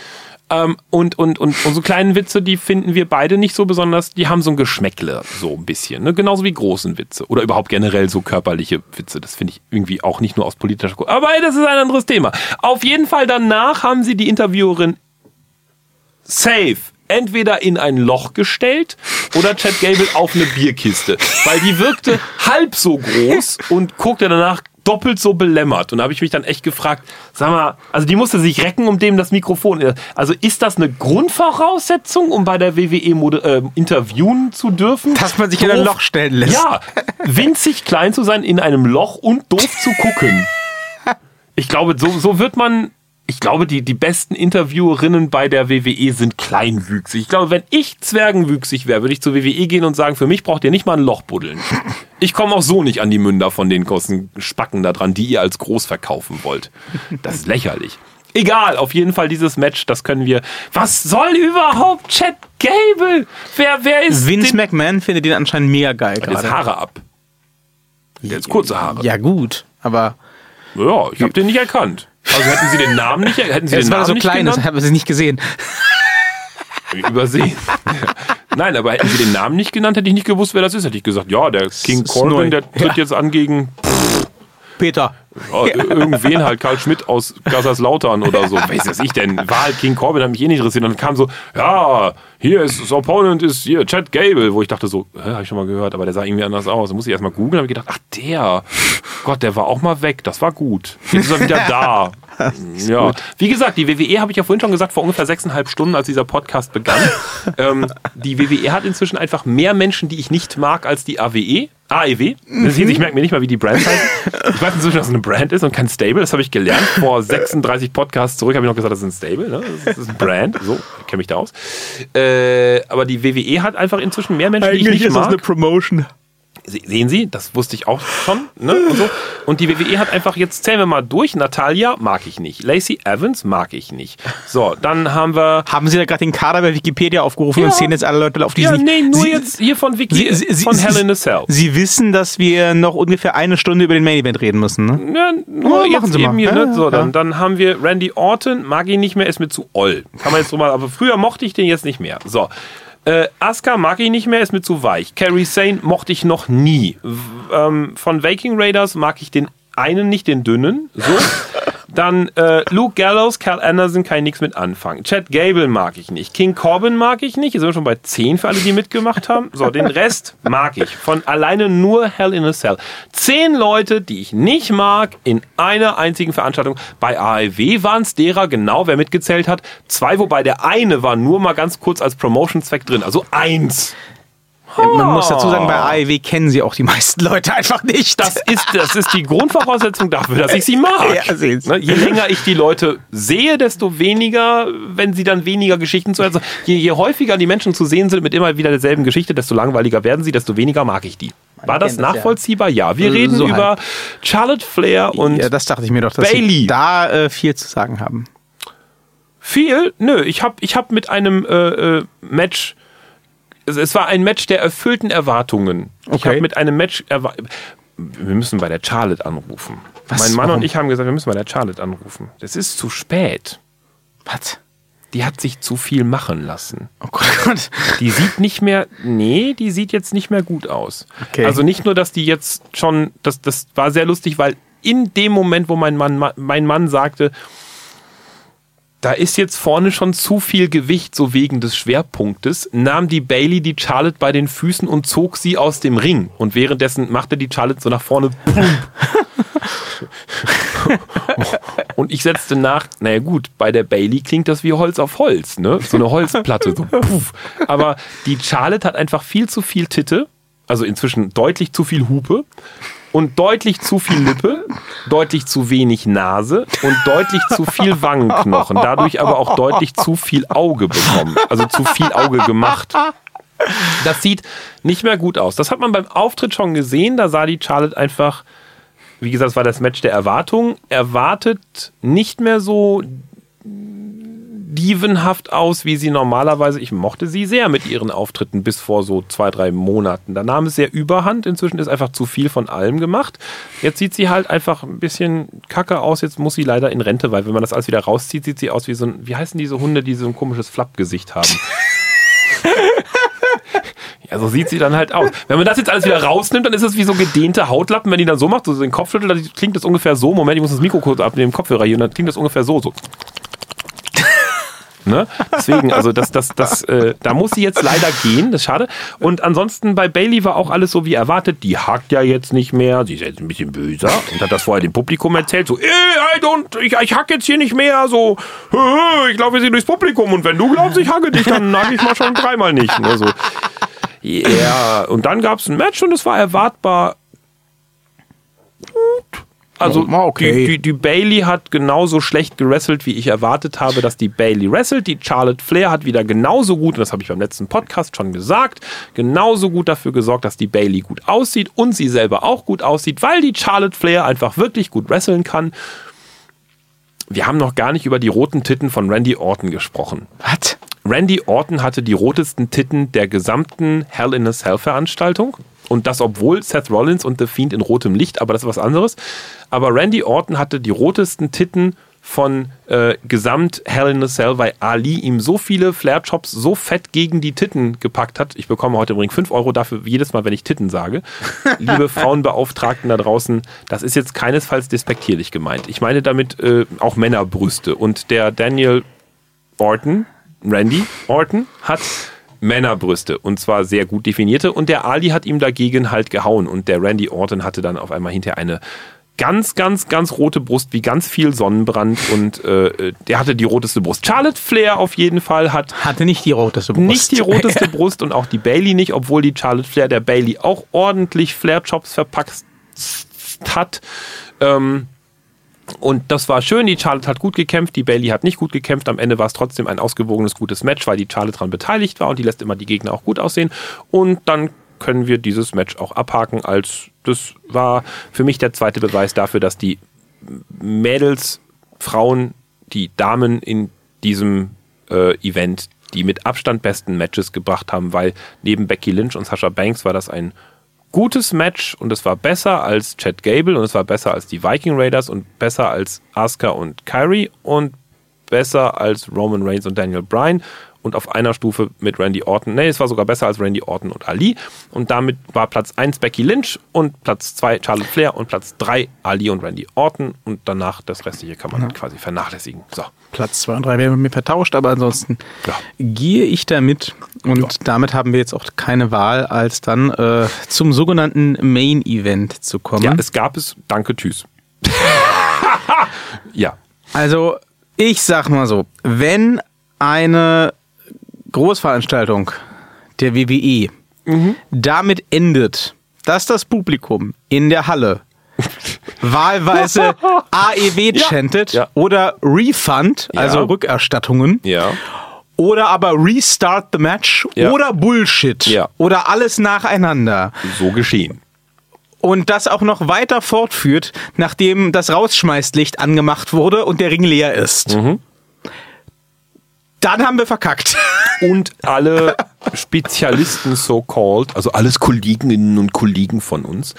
Ähm, und, und, und, und so kleinen Witze, die finden wir beide nicht so besonders, die haben so ein Geschmäckle, so ein bisschen. Ne? Genauso wie großen Witze. Oder überhaupt generell so körperliche Witze. Das finde ich irgendwie auch nicht nur aus politischer Ko Aber ey, das ist ein anderes Thema. Auf jeden Fall danach haben sie die Interviewerin safe entweder in ein Loch gestellt oder Chad Gable auf eine Bierkiste. Weil die wirkte halb so groß und guckte danach doppelt so belämmert. Und da habe ich mich dann echt gefragt, sag mal, also die musste sich recken, um dem das Mikrofon. Also ist das eine Grundvoraussetzung, um bei der WWE mode- äh, interviewen zu dürfen?
Dass man sich in ein
Doof-
Loch stellen lässt.
Ja, winzig klein zu sein in einem Loch und doof zu gucken. Ich glaube, so, so wird man. Ich glaube, die, die besten Interviewerinnen bei der WWE sind kleinwüchsig. Ich glaube, wenn ich zwergenwüchsig wäre, würde ich zur WWE gehen und sagen, für mich braucht ihr nicht mal ein Loch buddeln. Ich komme auch so nicht an die Münder von den großen Spacken da dran, die ihr als groß verkaufen wollt. Das ist lächerlich. Egal, auf jeden Fall dieses Match, das können wir. Was soll überhaupt Chad Gable? Wer, wer ist
Vince McMahon findet den anscheinend mega geil
Jetzt
gerade.
Haare ab. Jetzt kurze Haare.
Ja gut, aber
Ja, ich habe den nicht erkannt. Also hätten Sie den Namen nicht, hätten Sie
es
den
war
Namen
so
nicht
klein, das
genannt?
habe ich nicht gesehen.
Hab ich übersehen. Nein, aber hätten Sie den Namen nicht genannt, hätte ich nicht gewusst, wer das ist. Hätte ich gesagt, ja, der King Corbin, der tritt
Ja.
jetzt an gegen
Peter.
Ja, Irgendwen halt Karl Schmidt aus Kaiserslautern oder so. Weiß das ich denn? War halt King Corbin, hat mich eh nicht interessiert. Und dann kam so, ja, hier ist, das Opponent ist hier Chad Gable, wo ich dachte so, hä, hab ich schon mal gehört, aber der sah irgendwie anders aus. Da muss ich erstmal googeln, habe ich gedacht, ach der, Gott, der war auch mal weg, das war gut. Jetzt ist er wieder da. Ja, wie gesagt, die WWE habe ich ja vorhin schon gesagt, vor ungefähr sechseinhalb Stunden, als dieser Podcast begann. ähm, die WWE hat inzwischen einfach mehr Menschen, die ich nicht mag, als die AWE. AEW. Hieß, ich merke mir nicht mal, wie die Brand heißt. Ich weiß inzwischen, dass es eine Brand ist und kein Stable. Das habe ich gelernt. Vor 36 Podcasts zurück habe ich noch gesagt, das ist ein Stable. Ne? Das ist ein Brand. So, ich kenne mich da aus. Äh, aber die WWE hat einfach inzwischen mehr Menschen, die ich nicht mag.
Promotion.
Se- Sehen Sie, das wusste ich auch schon. Ne? Und, so. und die WWE hat einfach, jetzt zählen wir mal durch, Natalia mag ich nicht. Lacey Evans mag ich nicht. So, dann haben wir...
Haben Sie da gerade den Kader bei Wikipedia aufgerufen
Ja.
und sehen jetzt alle Leute auf die
Ja,
Sie nicht-
nee, nur
Sie,
jetzt hier von Vicky,
Sie, Sie, Sie,
von Hell in a Cell.
Sie wissen, dass wir noch ungefähr eine Stunde über den Main Event reden müssen, ne?
Ja, nur
Ja, machen Sie mal.
hier, ne? So, dann, dann haben wir Randy Orton, mag ihn nicht mehr, ist mir zu oll. Kann man jetzt drüber, aber früher mochte ich den jetzt nicht mehr. So. Äh, Asuka mag ich nicht mehr, ist mir zu weich. Carrie Sane mochte ich noch nie. Ähm, von Viking Raiders mag ich den einen nicht, den dünnen. So. Dann äh, Luke Gallows, Cal Anderson kann ich nichts mit anfangen. Chad Gable mag ich nicht. King Corbin mag ich nicht. Jetzt sind wir schon bei 10 für alle, die mitgemacht haben. So, den Rest mag ich. Von alleine nur Hell in a Cell. Zehn Leute, die ich nicht mag, in einer einzigen Veranstaltung. Bei AEW waren es derer, genau wer mitgezählt hat. Zwei, wobei der eine war nur mal ganz kurz als Promotion-Zweck drin. Also eins.
Man muss dazu sagen, bei AEW kennen Sie auch die meisten Leute einfach nicht.
Das ist, das ist die Grundvoraussetzung dafür, dass ich sie mag.
Ja, sehen Sie.
Ne, Je länger ich die Leute sehe, desto weniger, wenn sie dann weniger Geschichten zu erzählen. Je, je häufiger die Menschen zu sehen sind mit immer wieder derselben Geschichte, desto langweiliger werden sie, desto weniger mag ich die. War das
das ja.
nachvollziehbar? Ja. Wir reden
so
über Charlotte Flair und
ja, das dachte ich mir doch, dass
Bailey.
Sie da äh, viel zu sagen haben.
Viel? Nö, ich habe ich hab mit einem äh, äh, Match. Es, war ein Match der erfüllten Erwartungen. Ich
Okay.
habe mit einem Match. Wir müssen bei der Charlotte anrufen.
Was?
Mein Mann
Warum?
und ich haben gesagt, wir müssen bei der Charlotte anrufen. Das ist zu spät.
Was?
Die hat sich zu viel machen lassen.
Oh Gott, oh Gott.
Die sieht nicht mehr, nee, die sieht jetzt nicht mehr gut aus.
Okay.
Also nicht nur, dass die jetzt schon, das, das war sehr lustig, weil in dem Moment, wo mein Mann, mein Mann sagte, da ist jetzt vorne schon zu viel Gewicht, so wegen des Schwerpunktes, nahm die Bailey die Charlotte bei den Füßen und zog sie aus dem Ring. Und währenddessen machte die Charlotte so nach vorne. Und ich setzte nach, naja gut, bei der Bailey klingt das wie Holz auf Holz, ne? So eine Holzplatte, so. Aber die Charlotte hat einfach viel zu viel Titte, also inzwischen deutlich zu viel Hupe und deutlich zu viel Lippe, deutlich zu wenig Nase und deutlich zu viel Wangenknochen. Dadurch aber auch deutlich zu viel Auge bekommen. Also zu viel Auge gemacht. Das sieht nicht mehr gut aus. Das hat man beim Auftritt schon gesehen. Da sah die Charlotte einfach, wie gesagt, es war das Match der Erwartungen, erwartet nicht mehr so dievenhaft aus, wie sie normalerweise. Ich mochte sie sehr mit ihren Auftritten bis vor so zwei, drei Monaten. Da nahm es sehr überhand. Inzwischen ist einfach zu viel von allem gemacht. Jetzt sieht sie halt einfach ein bisschen kacke aus. Jetzt muss sie leider in Rente, weil wenn man das alles wieder rauszieht, sieht sie aus wie so ein, wie heißen diese Hunde, die so ein komisches Flappgesicht haben. Ja, so sieht sie dann halt aus. Wenn man das jetzt alles wieder rausnimmt, dann ist es wie so gedehnte Hautlappen. Wenn die dann so macht, so den Kopf schüttelt, dann klingt das ungefähr so. Moment, ich muss das Mikro kurz abnehmen, Kopfhörer hier, und dann klingt das ungefähr so. so. Ne? Deswegen, also das, das, das, äh, da muss sie jetzt leider gehen, das ist schade. Und ansonsten bei Bailey war auch alles so wie erwartet. Die hakt ja jetzt nicht mehr, sie ist jetzt ein bisschen böser und hat das vorher dem Publikum erzählt, so, ey, I don't, ich, ich hack jetzt hier nicht mehr, so, "Hö, hö, ich laufe jetzt hier durchs Publikum und wenn du glaubst, ich hacke dich, dann hacke ich mal schon dreimal nicht. Ne? So. Ja, und dann gab es ein Match und es war erwartbar gut. Also
Oh, okay.
die, die, die Bailey hat genauso schlecht gewrestelt, wie ich erwartet habe, dass die Bailey wrestelt. Die Charlotte Flair hat wieder genauso gut, und das habe ich beim letzten Podcast schon gesagt, genauso gut dafür gesorgt, dass die Bailey gut aussieht und sie selber auch gut aussieht, weil die Charlotte Flair einfach wirklich gut wresteln kann. Wir haben noch gar nicht über die roten Titten von Randy Orton gesprochen.
Was?
Randy Orton hatte die rotesten Titten der gesamten Hell in a Cell Veranstaltung. Und das, obwohl Seth Rollins und The Fiend in rotem Licht, aber das ist was anderes. Aber Randy Orton hatte die rotesten Titten von äh, Gesamt Hell in a Cell, weil Ali ihm so viele Flair-Chops so fett gegen die Titten gepackt hat. Ich bekomme heute übrigens 5 Euro dafür, jedes Mal, wenn ich Titten sage. Liebe Frauenbeauftragten da draußen, das ist jetzt keinesfalls despektierlich gemeint. Ich meine damit äh, auch Männerbrüste. Und der Daniel Orton, Randy Orton, hat Männerbrüste und zwar sehr gut definierte und der Ali hat ihm dagegen halt gehauen und der Randy Orton hatte dann auf einmal hinterher eine ganz, ganz, ganz rote Brust, wie ganz viel Sonnenbrand und äh, der hatte die roteste Brust. Charlotte Flair auf jeden Fall hat
Hatte nicht die roteste Brust.
nicht die roteste Brust und auch die Bailey nicht, obwohl die Charlotte Flair der Bailey auch ordentlich Flair-Chops verpackt hat. Ähm, und das war schön, die Charlotte hat gut gekämpft, die Bailey hat nicht gut gekämpft. Am Ende war es trotzdem ein ausgewogenes, gutes Match, weil die Charlotte daran beteiligt war und die lässt immer die Gegner auch gut aussehen. Und dann können wir dieses Match auch abhaken, als das war für mich der zweite Beweis dafür, dass die Mädels, Frauen, die Damen in diesem äh, Event die mit Abstand besten Matches gebracht haben, weil neben Becky Lynch und Sasha Banks war das ein gutes Match und es war besser als Chad Gable und es war besser als die Viking Raiders und besser als Asuka und Kyrie und besser als Roman Reigns und Daniel Bryan und auf einer Stufe mit Randy Orton. Nee, es war sogar besser als Randy Orton und Ali. Und damit war Platz 1 Becky Lynch und Platz 2 Charlotte Flair und Platz 3 Ali und Randy Orton. Und danach das restliche kann man quasi vernachlässigen. So.
Platz 2 und 3 werden mit mir vertauscht, aber ansonsten
Ja.
gehe ich damit und
Ja.
damit haben wir jetzt auch keine Wahl, als dann äh, zum sogenannten Main Event zu kommen.
Ja, es gab es. Danke, tschüss. ja.
Also, ich sag mal so, wenn eine Großveranstaltung der WWE damit endet, dass das Publikum in der Halle wahlweise AEW chantet
ja.
oder Refund, also
Ja.
Rückerstattungen,
Ja.
oder aber Restart the Match
Ja.
oder Bullshit
Ja.
oder alles nacheinander
So geschehen.
und das auch noch weiter fortführt, nachdem das Rausschmeißlicht angemacht wurde und der Ring leer ist.
Mhm.
Dann haben wir verkackt.
Und alle Spezialisten so-called, also alles Kolleginnen und Kollegen von uns,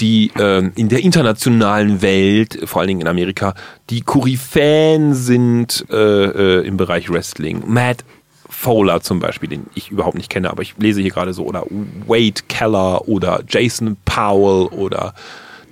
die ähm, in der internationalen Welt, vor allen Dingen in Amerika, die Koryphäen sind äh, äh, im Bereich Wrestling. Matt Fowler zum Beispiel, den ich überhaupt nicht kenne, aber ich lese hier gerade so, oder Wade Keller oder Jason Powell oder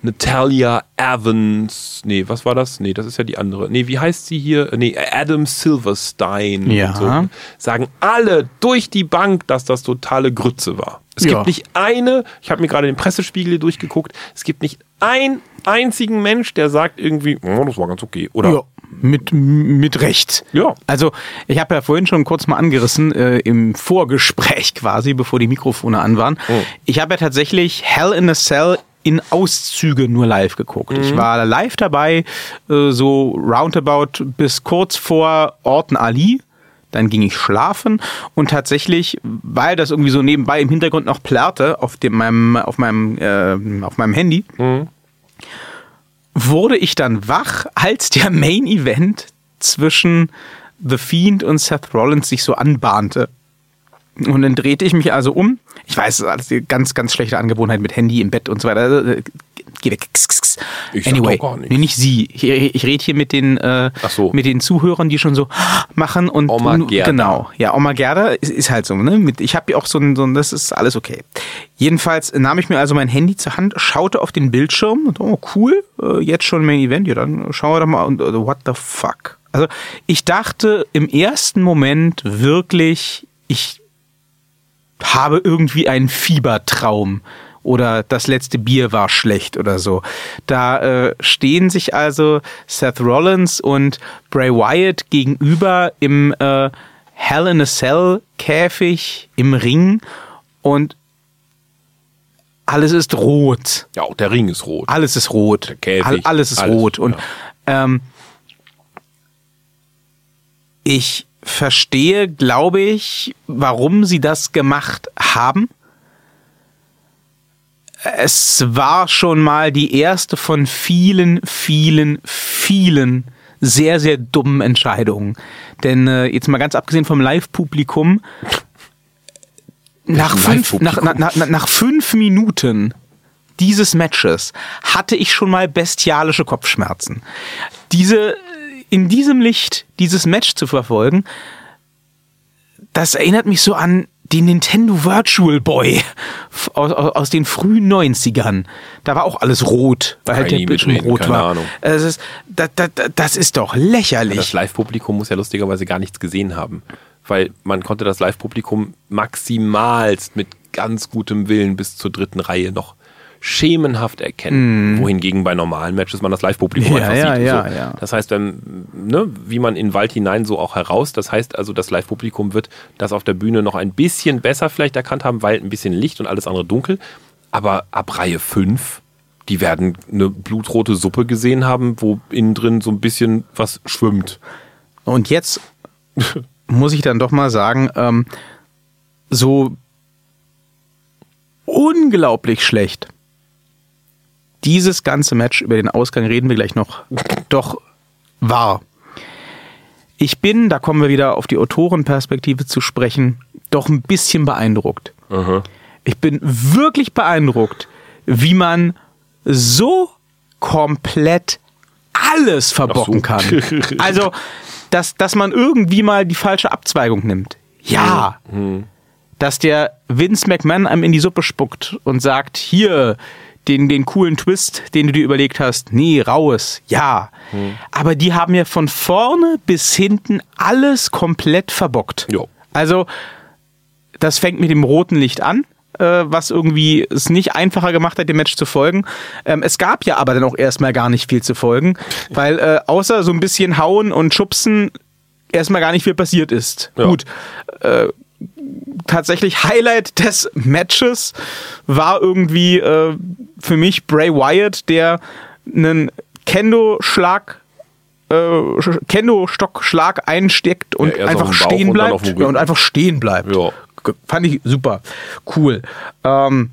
Natalia Evans. Nee, was war das? Nee, das ist ja die andere. Nee, wie heißt sie hier? Nee, Adam Silverstein.
Ja.
So. Sagen alle durch die Bank, dass das totale Grütze war. Es
Ja.
gibt nicht eine, ich habe mir gerade den Pressespiegel hier durchgeguckt, es gibt nicht einen einzigen Mensch, der sagt irgendwie, oh, das war ganz okay. Oder
Ja, mit, mit Recht.
Ja.
Also, ich habe ja vorhin schon kurz mal angerissen, äh, im Vorgespräch quasi, bevor die Mikrofone an waren.
Oh.
Ich habe ja tatsächlich Hell in a Cell in Auszüge nur live geguckt. Ich war live dabei, äh, so roundabout bis kurz vor Orton Ali. Dann ging ich schlafen und tatsächlich, weil das irgendwie so nebenbei im Hintergrund noch plärrte auf dem meinem auf meinem äh, auf meinem Handy, wurde ich dann wach, als der Main Event zwischen The Fiend und Seth Rollins sich so anbahnte. Und dann drehte ich mich also um. Ich weiß, das ist ganz, ganz schlechte Angewohnheit mit Handy im Bett und so weiter. Also, äh, Geh weg.
Ich
anyway,
gar nichts.
nee, nicht Sie. Ich, ich rede hier mit den, äh,
so.
mit den Zuhörern, die schon so machen und
Oma Gerda.
genau. Ja, Oma Gerda ist, ist halt so. Ne? Ich habe ja auch so ein, so ein, das ist alles okay. Jedenfalls nahm ich mir also mein Handy zur Hand, schaute auf den Bildschirm und oh cool, äh, jetzt schon Main Event. Ja, dann schauen wir doch mal und äh, what the fuck. Also ich dachte im ersten Moment wirklich, ich habe irgendwie einen Fiebertraum oder das letzte Bier war schlecht oder so. Da äh, stehen sich also Seth Rollins und Bray Wyatt gegenüber im äh, Hell in a Cell Käfig im Ring und alles ist rot.
ja, auch der Ring ist rot.
Alles ist rot.
Der Käfig,
All, alles ist
alles,
rot. Und ähm, ich verstehe, glaube ich, warum sie das gemacht haben. Es war schon mal die erste von vielen, vielen, vielen sehr, sehr dummen Entscheidungen. Denn äh, jetzt mal ganz abgesehen vom Live-Publikum, nach fünf, nach,
Live-Publikum?
nach, nach, nach fünf Minuten dieses Matches hatte ich schon mal bestialische Kopfschmerzen. Diese in diesem Licht dieses Match zu verfolgen, das erinnert mich so an den Nintendo Virtual Boy aus, aus, aus den frühen 90ern. Da war auch alles rot, weil halt der Bildschirm rot
keine
war.
Ahnung.
Es ist, das, das, das ist doch lächerlich.
Das Live-Publikum muss ja lustigerweise gar nichts gesehen haben. Weil man konnte das Live-Publikum maximalst mit ganz gutem Willen bis zur dritten Reihe noch schemenhaft erkennen. Wohingegen bei normalen Matches man das Live-Publikum.
Ja,
einfach
ja,
sieht.
ja,
so.
ja.
Das heißt, wenn, ne, wie man in den Wald hinein so auch heraus, das heißt also, das Live-Publikum wird das auf der Bühne noch ein bisschen besser vielleicht erkannt haben, weil ein bisschen Licht und alles andere dunkel. Aber ab Reihe 5, die werden eine blutrote Suppe gesehen haben, wo innen drin so ein bisschen was schwimmt.
Und jetzt muss ich dann doch mal sagen, ähm, so unglaublich schlecht. Dieses ganze Match, über den Ausgang reden wir gleich noch, doch war. Ich bin, da kommen wir wieder auf die Autorenperspektive zu sprechen, doch ein bisschen beeindruckt. Ich bin wirklich beeindruckt, wie man so komplett alles verbocken
so.
kann. Also, dass, dass man irgendwie mal die falsche Abzweigung nimmt. Ja. Dass der Vince McMahon einem in die Suppe spuckt und sagt, hier, den, den coolen Twist, den du dir überlegt hast, nee, raus, ja. Aber die haben ja von vorne bis hinten alles komplett verbockt.
Jo.
Also, das fängt mit dem roten Licht an, äh, was irgendwie es nicht einfacher gemacht hat, dem Match zu folgen. Ähm, es gab ja aber dann auch erstmal gar nicht viel zu folgen, weil äh, außer so ein bisschen Hauen und Schubsen erstmal gar nicht viel passiert ist.
Ja.
Gut. Äh, tatsächlich Highlight des Matches war irgendwie äh, für mich Bray Wyatt, der einen Kendo-Schlag äh, Kendo-Stock-Schlag einsteckt und
Ja,
einfach stehen
und
bleibt. Ja, und einfach stehen bleibt.
Ja.
Fand ich super. Cool. Ähm,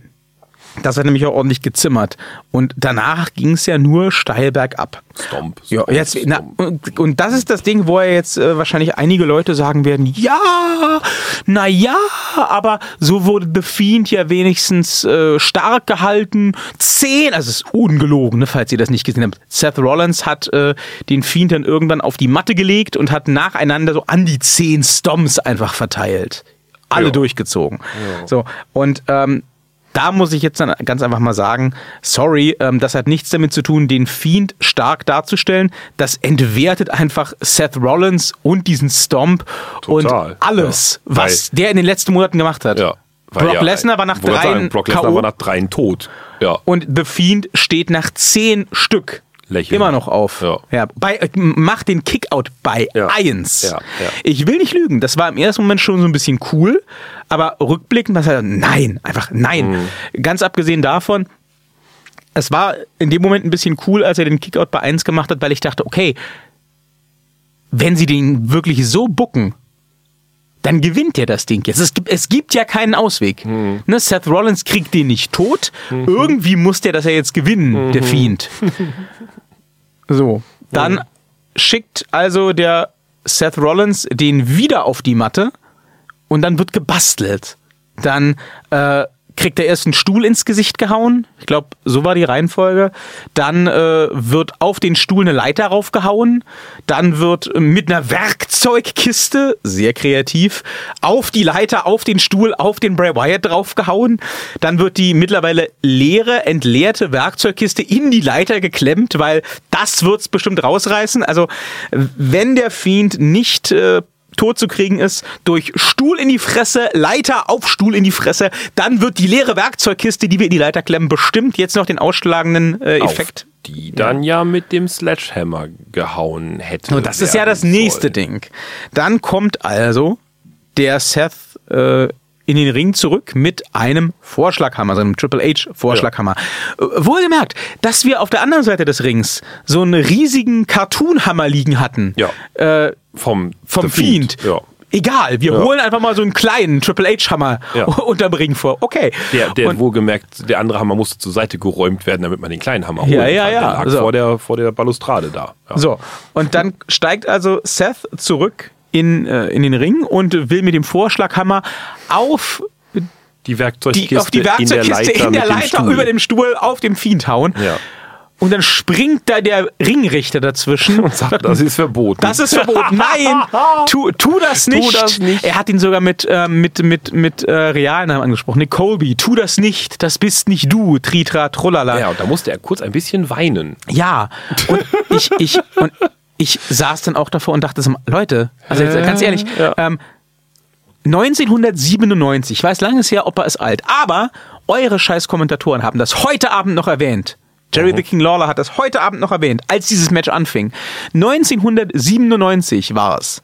das hat nämlich auch ordentlich gezimmert. Und danach ging es ja nur steil bergab.
Stomp.
Ja,
Stomp,
jetzt, na, und, und das ist das Ding, wo ja jetzt äh, wahrscheinlich einige Leute sagen werden, ja, na ja, aber so wurde The Fiend ja wenigstens äh, stark gehalten. Zehn, also es ist ungelogen, ne, falls ihr das nicht gesehen habt. Seth Rollins hat äh, den Fiend dann irgendwann auf die Matte gelegt und hat nacheinander so an die zehn Stomps einfach verteilt. Alle
Ja.
durchgezogen. So, und ähm, da muss ich jetzt dann ganz einfach mal sagen, sorry, ähm, das hat nichts damit zu tun, den Fiend stark darzustellen. Das entwertet einfach Seth Rollins und diesen Stomp
Total,
und alles,
ja.
was der in den letzten Monaten gemacht hat.
Ja. Weil
Brock
ja,
Lesnar war nach
wollte
drei
sagen, Brock Lesnar war nach dreien tot. Ja.
und The Fiend steht nach zehn Stück
Lächeln.
immer noch auf.
Ja.
bei, äh, macht den Kickout bei
Ja.
eins.
Ja, ja.
Ich will nicht lügen, das war im ersten Moment schon so ein bisschen cool, aber rückblickend war es halt, nein, einfach nein.
Mhm.
Ganz abgesehen davon, es war in dem Moment ein bisschen cool, als er den Kickout bei 1 gemacht hat, weil ich dachte, okay, wenn sie den wirklich so bucken, dann gewinnt er das Ding jetzt. Es gibt, es gibt ja keinen Ausweg.
Mhm.
Ne, Seth Rollins kriegt den nicht tot. Irgendwie muss der das ja jetzt gewinnen,
Mhm.
der Fiend. So, dann schickt also der Seth Rollins den wieder auf die Matte und dann wird gebastelt. Dann äh, kriegt er erst einen Stuhl ins Gesicht gehauen. Ich glaube, so war die Reihenfolge. Dann äh, wird auf den Stuhl eine Leiter raufgehauen. Dann wird mit einer Werkzeugkiste, sehr kreativ, auf die Leiter, auf den Stuhl, auf den Bray Wyatt draufgehauen. Dann wird die mittlerweile leere, entleerte Werkzeugkiste in die Leiter geklemmt, weil das wird's bestimmt rausreißen. Also, wenn der Fiend nicht äh, tot zu kriegen ist, durch Stuhl in die Fresse, Leiter auf Stuhl in die Fresse, dann wird die leere Werkzeugkiste, die wir in die Leiter klemmen, bestimmt jetzt noch den ausschlagenden äh, Effekt.
Auf die dann ja. mit dem Sledgehammer gehauen hätte.
Und das ist ja das nächste
sollen.
Ding. Dann kommt also der Seth äh, in den Ring zurück mit einem Vorschlaghammer, so einem Triple H Vorschlaghammer. Äh, Wohlgemerkt, dass wir auf der anderen Seite des Rings so einen riesigen Cartoon-Hammer liegen hatten.
Ja.
Äh,
Vom,
vom
The
Fiend.
Ja.
Egal, wir
Ja.
holen einfach mal so einen kleinen Triple H-Hammer
Ja.
unterm Ring vor. Okay.
Der, der
Und-
wohlgemerkt, der andere Hammer musste zur Seite geräumt werden, damit man den kleinen Hammer holen
Ja, ja,
kann.
ja.
Der lag
So.
vor, der, vor der Balustrade da. Ja.
So, und dann steigt also Seth zurück in, äh, in den Ring und will mit dem Vorschlaghammer auf
Die Werkzeugkiste,
die, auf die
in der
Werkzeugkiste
Leiter,
in der
dem
Leiter
Stuhl.
über dem Stuhl auf dem Fiend hauen.
Ja.
Und dann springt da der Ringrichter dazwischen und sagt,
Das ist verboten.
das ist verboten. Nein, tu, tu das nicht.
das nicht.
Er hat ihn sogar mit, äh, mit, mit, mit äh, Realnamen angesprochen. Nick Colby, tu das nicht. Das bist nicht du. Tritra, trullala.
ja, und da musste er kurz ein bisschen weinen.
Ja, und ich, ich, und ich saß dann auch davor und dachte so, Leute, also jetzt, ganz ehrlich,
Ja.
ähm, 1997, ich weiß, langes Jahr, Opa ist alt, aber eure scheiß Kommentatoren haben das heute Abend noch erwähnt. Jerry the King Lawler hat das heute Abend noch erwähnt, als dieses Match anfing. 1997 war es.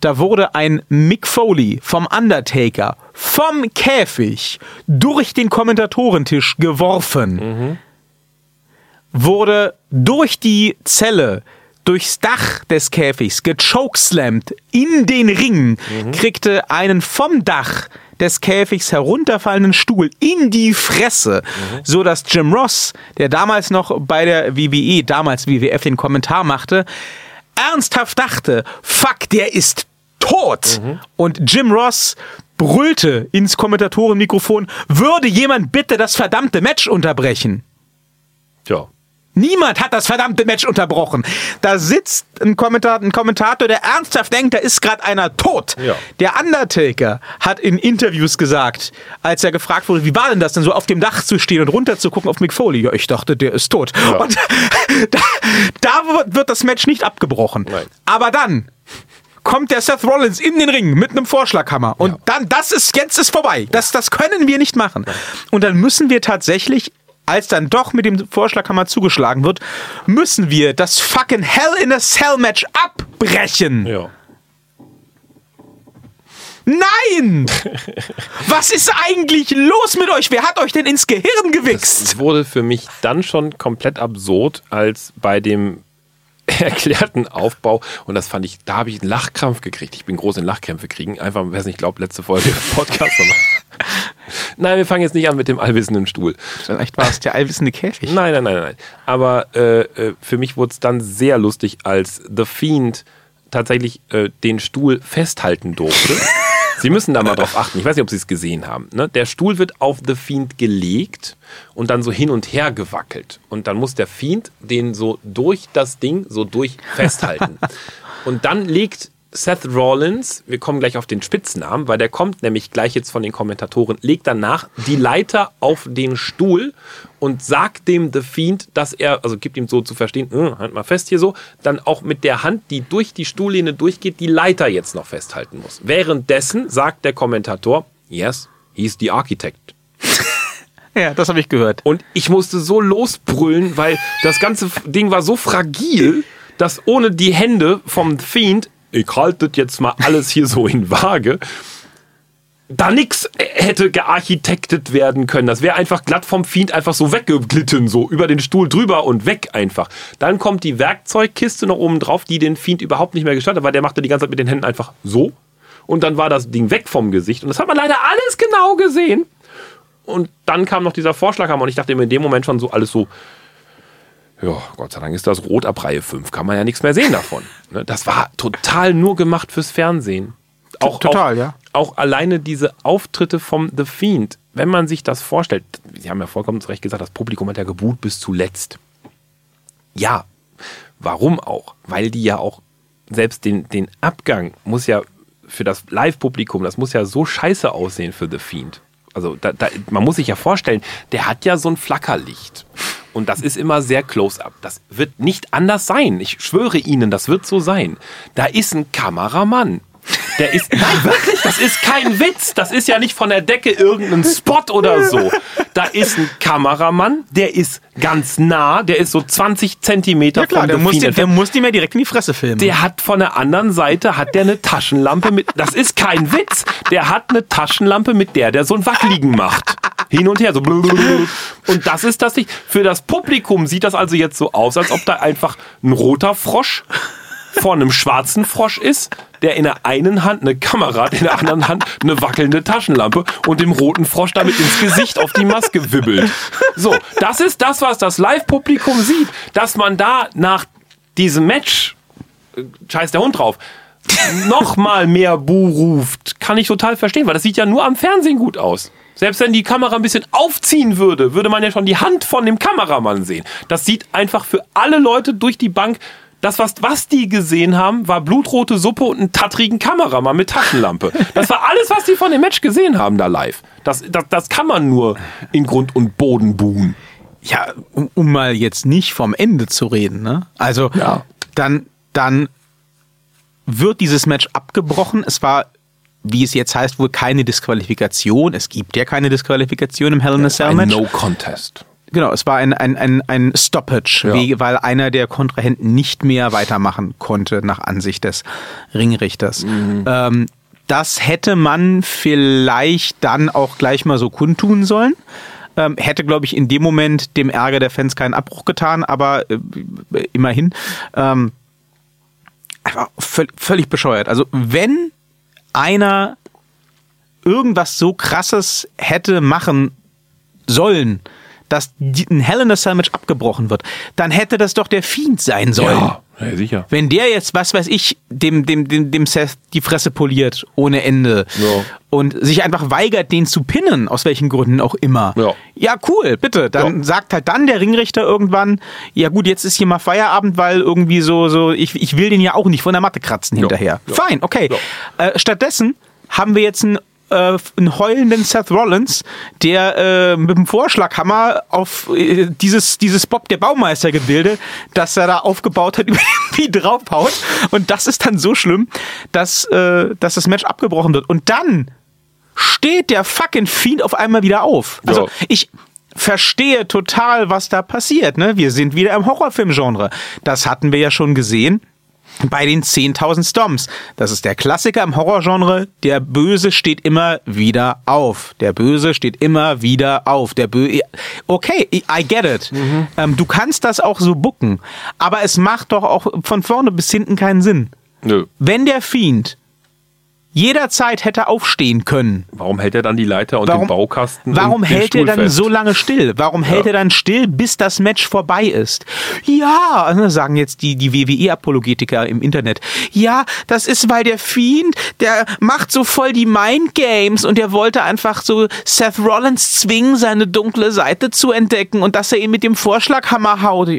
Da wurde ein Mick Foley vom Undertaker vom Käfig durch den Kommentatorentisch geworfen wurde durch die Zelle, durchs Dach des Käfigs gechokeslammt in den Ring, kriegte einen vom Dach des Käfigs herunterfallenden Stuhl in die Fresse, so dass Jim Ross, der damals noch bei der WWE, damals WWF den Kommentar machte, ernsthaft dachte, fuck, der ist tot. Und Jim Ross brüllte ins Kommentatorenmikrofon, würde jemand bitte das verdammte Match unterbrechen?
Tja.
Niemand hat das verdammte Match unterbrochen. Da sitzt ein, Kommentar, ein Kommentator, der ernsthaft denkt, da ist gerade einer tot.
Ja.
Der Undertaker hat in Interviews gesagt, als er gefragt wurde, wie war denn das denn so auf dem Dach zu stehen und runter zu gucken auf Mick Foley? Ja, ich dachte, der ist tot. Und da, da wird- das Match nicht abgebrochen.
Nein.
Aber dann kommt der Seth Rollins in den Ring mit einem Vorschlaghammer und dann, das ist, jetzt ist vorbei. Das, das können wir nicht machen. Und dann müssen wir tatsächlich, als dann doch mit dem Vorschlaghammer zugeschlagen wird, müssen wir das fucking Hell in a Cell Match abbrechen.
Ja.
Nein! Was ist eigentlich los mit euch? Wer hat euch denn ins Gehirn gewichst?
Es wurde für mich dann schon komplett absurd, als bei dem erklärten Aufbau, und das fand ich, da habe ich einen Lachkrampf gekriegt. Ich bin groß in Lachkrämpfe kriegen. Einfach, wer es nicht glaubt, letzte Folge aber- Nein, wir fangen jetzt nicht an mit dem allwissenden Stuhl.
Vielleicht war es der allwissende Käfig.
Nein, nein, nein, nein. Aber äh, äh, für mich wurde es dann sehr lustig, als The Fiend tatsächlich äh, den Stuhl festhalten durfte. Sie müssen da mal drauf achten. Ich weiß nicht, ob Sie es gesehen haben. Ne? Der Stuhl wird auf The Fiend gelegt und dann so hin und her gewackelt. Und dann muss der Fiend den so durch das Ding so durch festhalten. und dann legt Seth Rollins, wir kommen gleich auf den Spitznamen, weil der kommt nämlich gleich jetzt von den Kommentatoren, legt danach die Leiter auf den Stuhl und sagt dem The Fiend, dass er, also gibt ihm so zu verstehen, "Hm, halt mal fest hier so, dann auch mit der Hand, die durch die Stuhllehne durchgeht, die Leiter jetzt noch festhalten muss. Währenddessen sagt der Kommentator, yes, he's the architect.
Ja, das habe ich gehört.
Und ich musste so losbrüllen, weil das ganze Ding war so fragil, dass ohne die Hände vom Fiend, ich halte das jetzt mal alles hier so in Waage, da nix hätte gearchitektet werden können. Das wäre einfach glatt vom Fiend einfach so weggeglitten, so über den Stuhl drüber und weg einfach. Dann kommt die Werkzeugkiste noch oben drauf, die den Fiend überhaupt nicht mehr gestört hat, weil der machte die ganze Zeit mit den Händen einfach so. Und dann war das Ding weg vom Gesicht. Und das hat man leider alles genau gesehen. Und dann kam noch dieser Vorschlaghammer und ich dachte mir in dem Moment schon so alles so, ja, Gott sei Dank ist das rot ab Reihe 5, kann man ja nichts mehr sehen davon. Ne, Das war total nur gemacht fürs Fernsehen. Auch,
Total,
auch,
ja.
Auch alleine diese Auftritte vom The Fiend, wenn man sich das vorstellt, Sie haben ja vollkommen zu Recht gesagt, das Publikum hat ja gebuht bis zuletzt. Ja, warum auch? Weil die ja auch selbst den, den Abgang muss ja für das Live-Publikum, das muss ja so scheiße aussehen für The Fiend. Also da, da, man muss sich ja vorstellen, der hat ja so ein Flackerlicht. Und das ist immer sehr close-up. Das wird nicht anders sein. Ich schwöre Ihnen, das wird so sein. Da ist ein Kameramann. Der ist, nein, wirklich, das ist kein Witz. Das ist ja nicht von der Decke irgendein Spot oder so. Da ist ein Kameramann, der ist ganz nah, der ist so 20 Zentimeter
Ja klar,
vom
der muss, den, der muss die mir direkt in die Fresse filmen.
Der hat von der anderen Seite hat der eine Taschenlampe mit. Das ist kein Witz. Der hat eine Taschenlampe mit der, der so ein Wackeligen macht. Hin und her so. Und das ist das nicht. Für das Publikum sieht das also jetzt so aus, als ob da einfach ein roter Frosch vor einem schwarzen Frosch ist, der in der einen Hand eine Kamera in der anderen Hand eine wackelnde Taschenlampe und dem roten Frosch damit ins Gesicht auf die Maske wibbelt. So, das ist das, was das Live-Publikum sieht, dass man da nach diesem Match scheiß der Hund drauf, noch mal mehr Bu ruft, kann ich total verstehen, weil das sieht ja nur am Fernsehen gut aus. Selbst wenn die Kamera ein bisschen aufziehen würde, würde man ja schon die Hand von dem Kameramann sehen. Das sieht einfach für alle Leute durch die Bank. Das, was, was die gesehen haben, war blutrote Suppe und einen tattrigen Kameramann mit Taschenlampe. Das war alles, was die von dem Match gesehen haben da live. Das, das, das kann man nur in Grund und Boden buhen.
Ja, um, um mal jetzt nicht vom Ende zu reden, ne? Also,
Ja.
dann, dann wird dieses Match abgebrochen. Es war, wie es jetzt heißt, wohl keine Disqualifikation. Es gibt ja keine Disqualifikation im Hell in a Cell
Ein
Match.
No Contest.
Genau, es war ein, ein, ein, ein Stoppage,
Ja.
wie, weil einer der Kontrahenten nicht mehr weitermachen konnte, nach Ansicht des Ringrichters. Ähm, das hätte man vielleicht dann auch gleich mal so kundtun sollen. Ähm, hätte, glaube ich, in dem Moment dem Ärger der Fans keinen Abbruch getan, aber äh, immerhin. Ähm, völlig bescheuert. Also wenn einer irgendwas so krasses hätte machen sollen, dass ein Hell in a Cell Match abgebrochen wird, dann hätte das doch der Fiend sein sollen.
Ja, ja sicher.
Wenn der jetzt, was weiß ich, dem, dem, dem, dem Seth die Fresse poliert ohne Ende
Ja.
und sich einfach weigert, den zu pinnen, aus welchen Gründen auch immer.
Ja.
ja cool, bitte. Dann
Ja.
sagt halt dann der Ringrichter irgendwann, ja gut, jetzt ist hier mal Feierabend, weil irgendwie so, so, ich, ich will den ja auch nicht von der Matte kratzen hinterher. Fein, okay. Äh, stattdessen haben wir jetzt einen äh, einen heulenden Seth Rollins, der äh, mit dem Vorschlaghammer auf äh, dieses, dieses Bob der Baumeister Gebilde, das er da aufgebaut hat, irgendwie draufhaut. Und das ist dann so schlimm, dass, äh, dass das Match abgebrochen wird. Und dann steht der fucking Fiend auf einmal wieder auf. Also
Ja.
ich verstehe total, was da passiert. Ne? Wir sind wieder im Horrorfilm-Genre. Das hatten wir ja schon gesehen bei den 10.000 Stomps. Das ist der Klassiker im Horrorgenre. Der Böse steht immer wieder auf. Der Böse steht immer wieder auf. Der Böse. Okay, I get it. Ähm, du kannst das auch so bucken. Aber es macht doch auch von vorne bis hinten keinen Sinn.
Nö.
Wenn der Fiend jederzeit hätte aufstehen können,
Warum hält er dann die Leiter und
Warum,
den Baukasten?
warum
den
hält er
Stuhl
dann
fest?
so lange still? Warum hält er dann still, bis das Match vorbei ist? Ja, also sagen jetzt die, die WWE-Apologetiker im Internet. Ja, das ist, weil der Fiend, der macht so voll die Mind Games und der wollte einfach so Seth Rollins zwingen, seine dunkle Seite zu entdecken und dass er ihn mit dem Vorschlaghammer haut.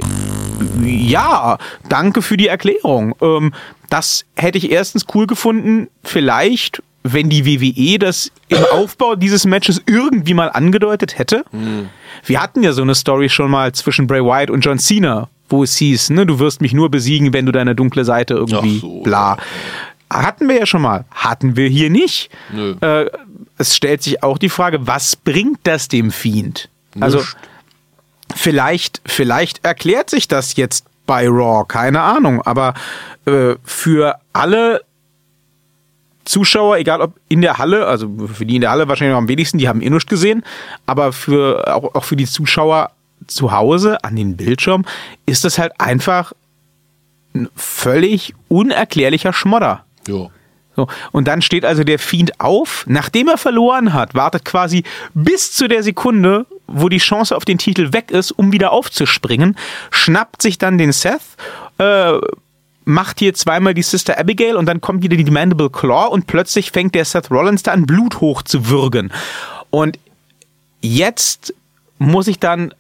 Ja, danke für die Erklärung. Ähm, das hätte ich erstens cool gefunden, vielleicht, wenn die WWE das im Aufbau dieses Matches irgendwie mal angedeutet hätte. Wir hatten ja so eine Story schon mal zwischen Bray Wyatt und John Cena, wo es hieß, ne, du wirst mich nur besiegen, wenn du deine dunkle Seite irgendwie
so.
bla. Hatten wir ja schon mal. Hatten wir hier nicht. Äh, es stellt sich auch die Frage, was bringt das dem Fiend? Also,
Nischt.
vielleicht, vielleicht erklärt sich das jetzt bei Raw, keine Ahnung, aber äh, für alle Zuschauer, egal ob in der Halle, also für die in der Halle wahrscheinlich noch am wenigsten, die haben eh nichts gesehen, aber für, auch, auch für die Zuschauer zu Hause an den Bildschirm ist das halt einfach ein völlig unerklärlicher Schmodder.
Ja.
So, und dann steht also der Fiend auf, nachdem er verloren hat, wartet quasi bis zu der Sekunde, wo die Chance auf den Titel weg ist, um wieder aufzuspringen, schnappt sich dann den Seth, äh, macht hier zweimal die Sister Abigail und dann kommt wieder die Mandible Claw und plötzlich fängt der Seth Rollins da an Blut hoch zu würgen. Und jetzt muss ich dann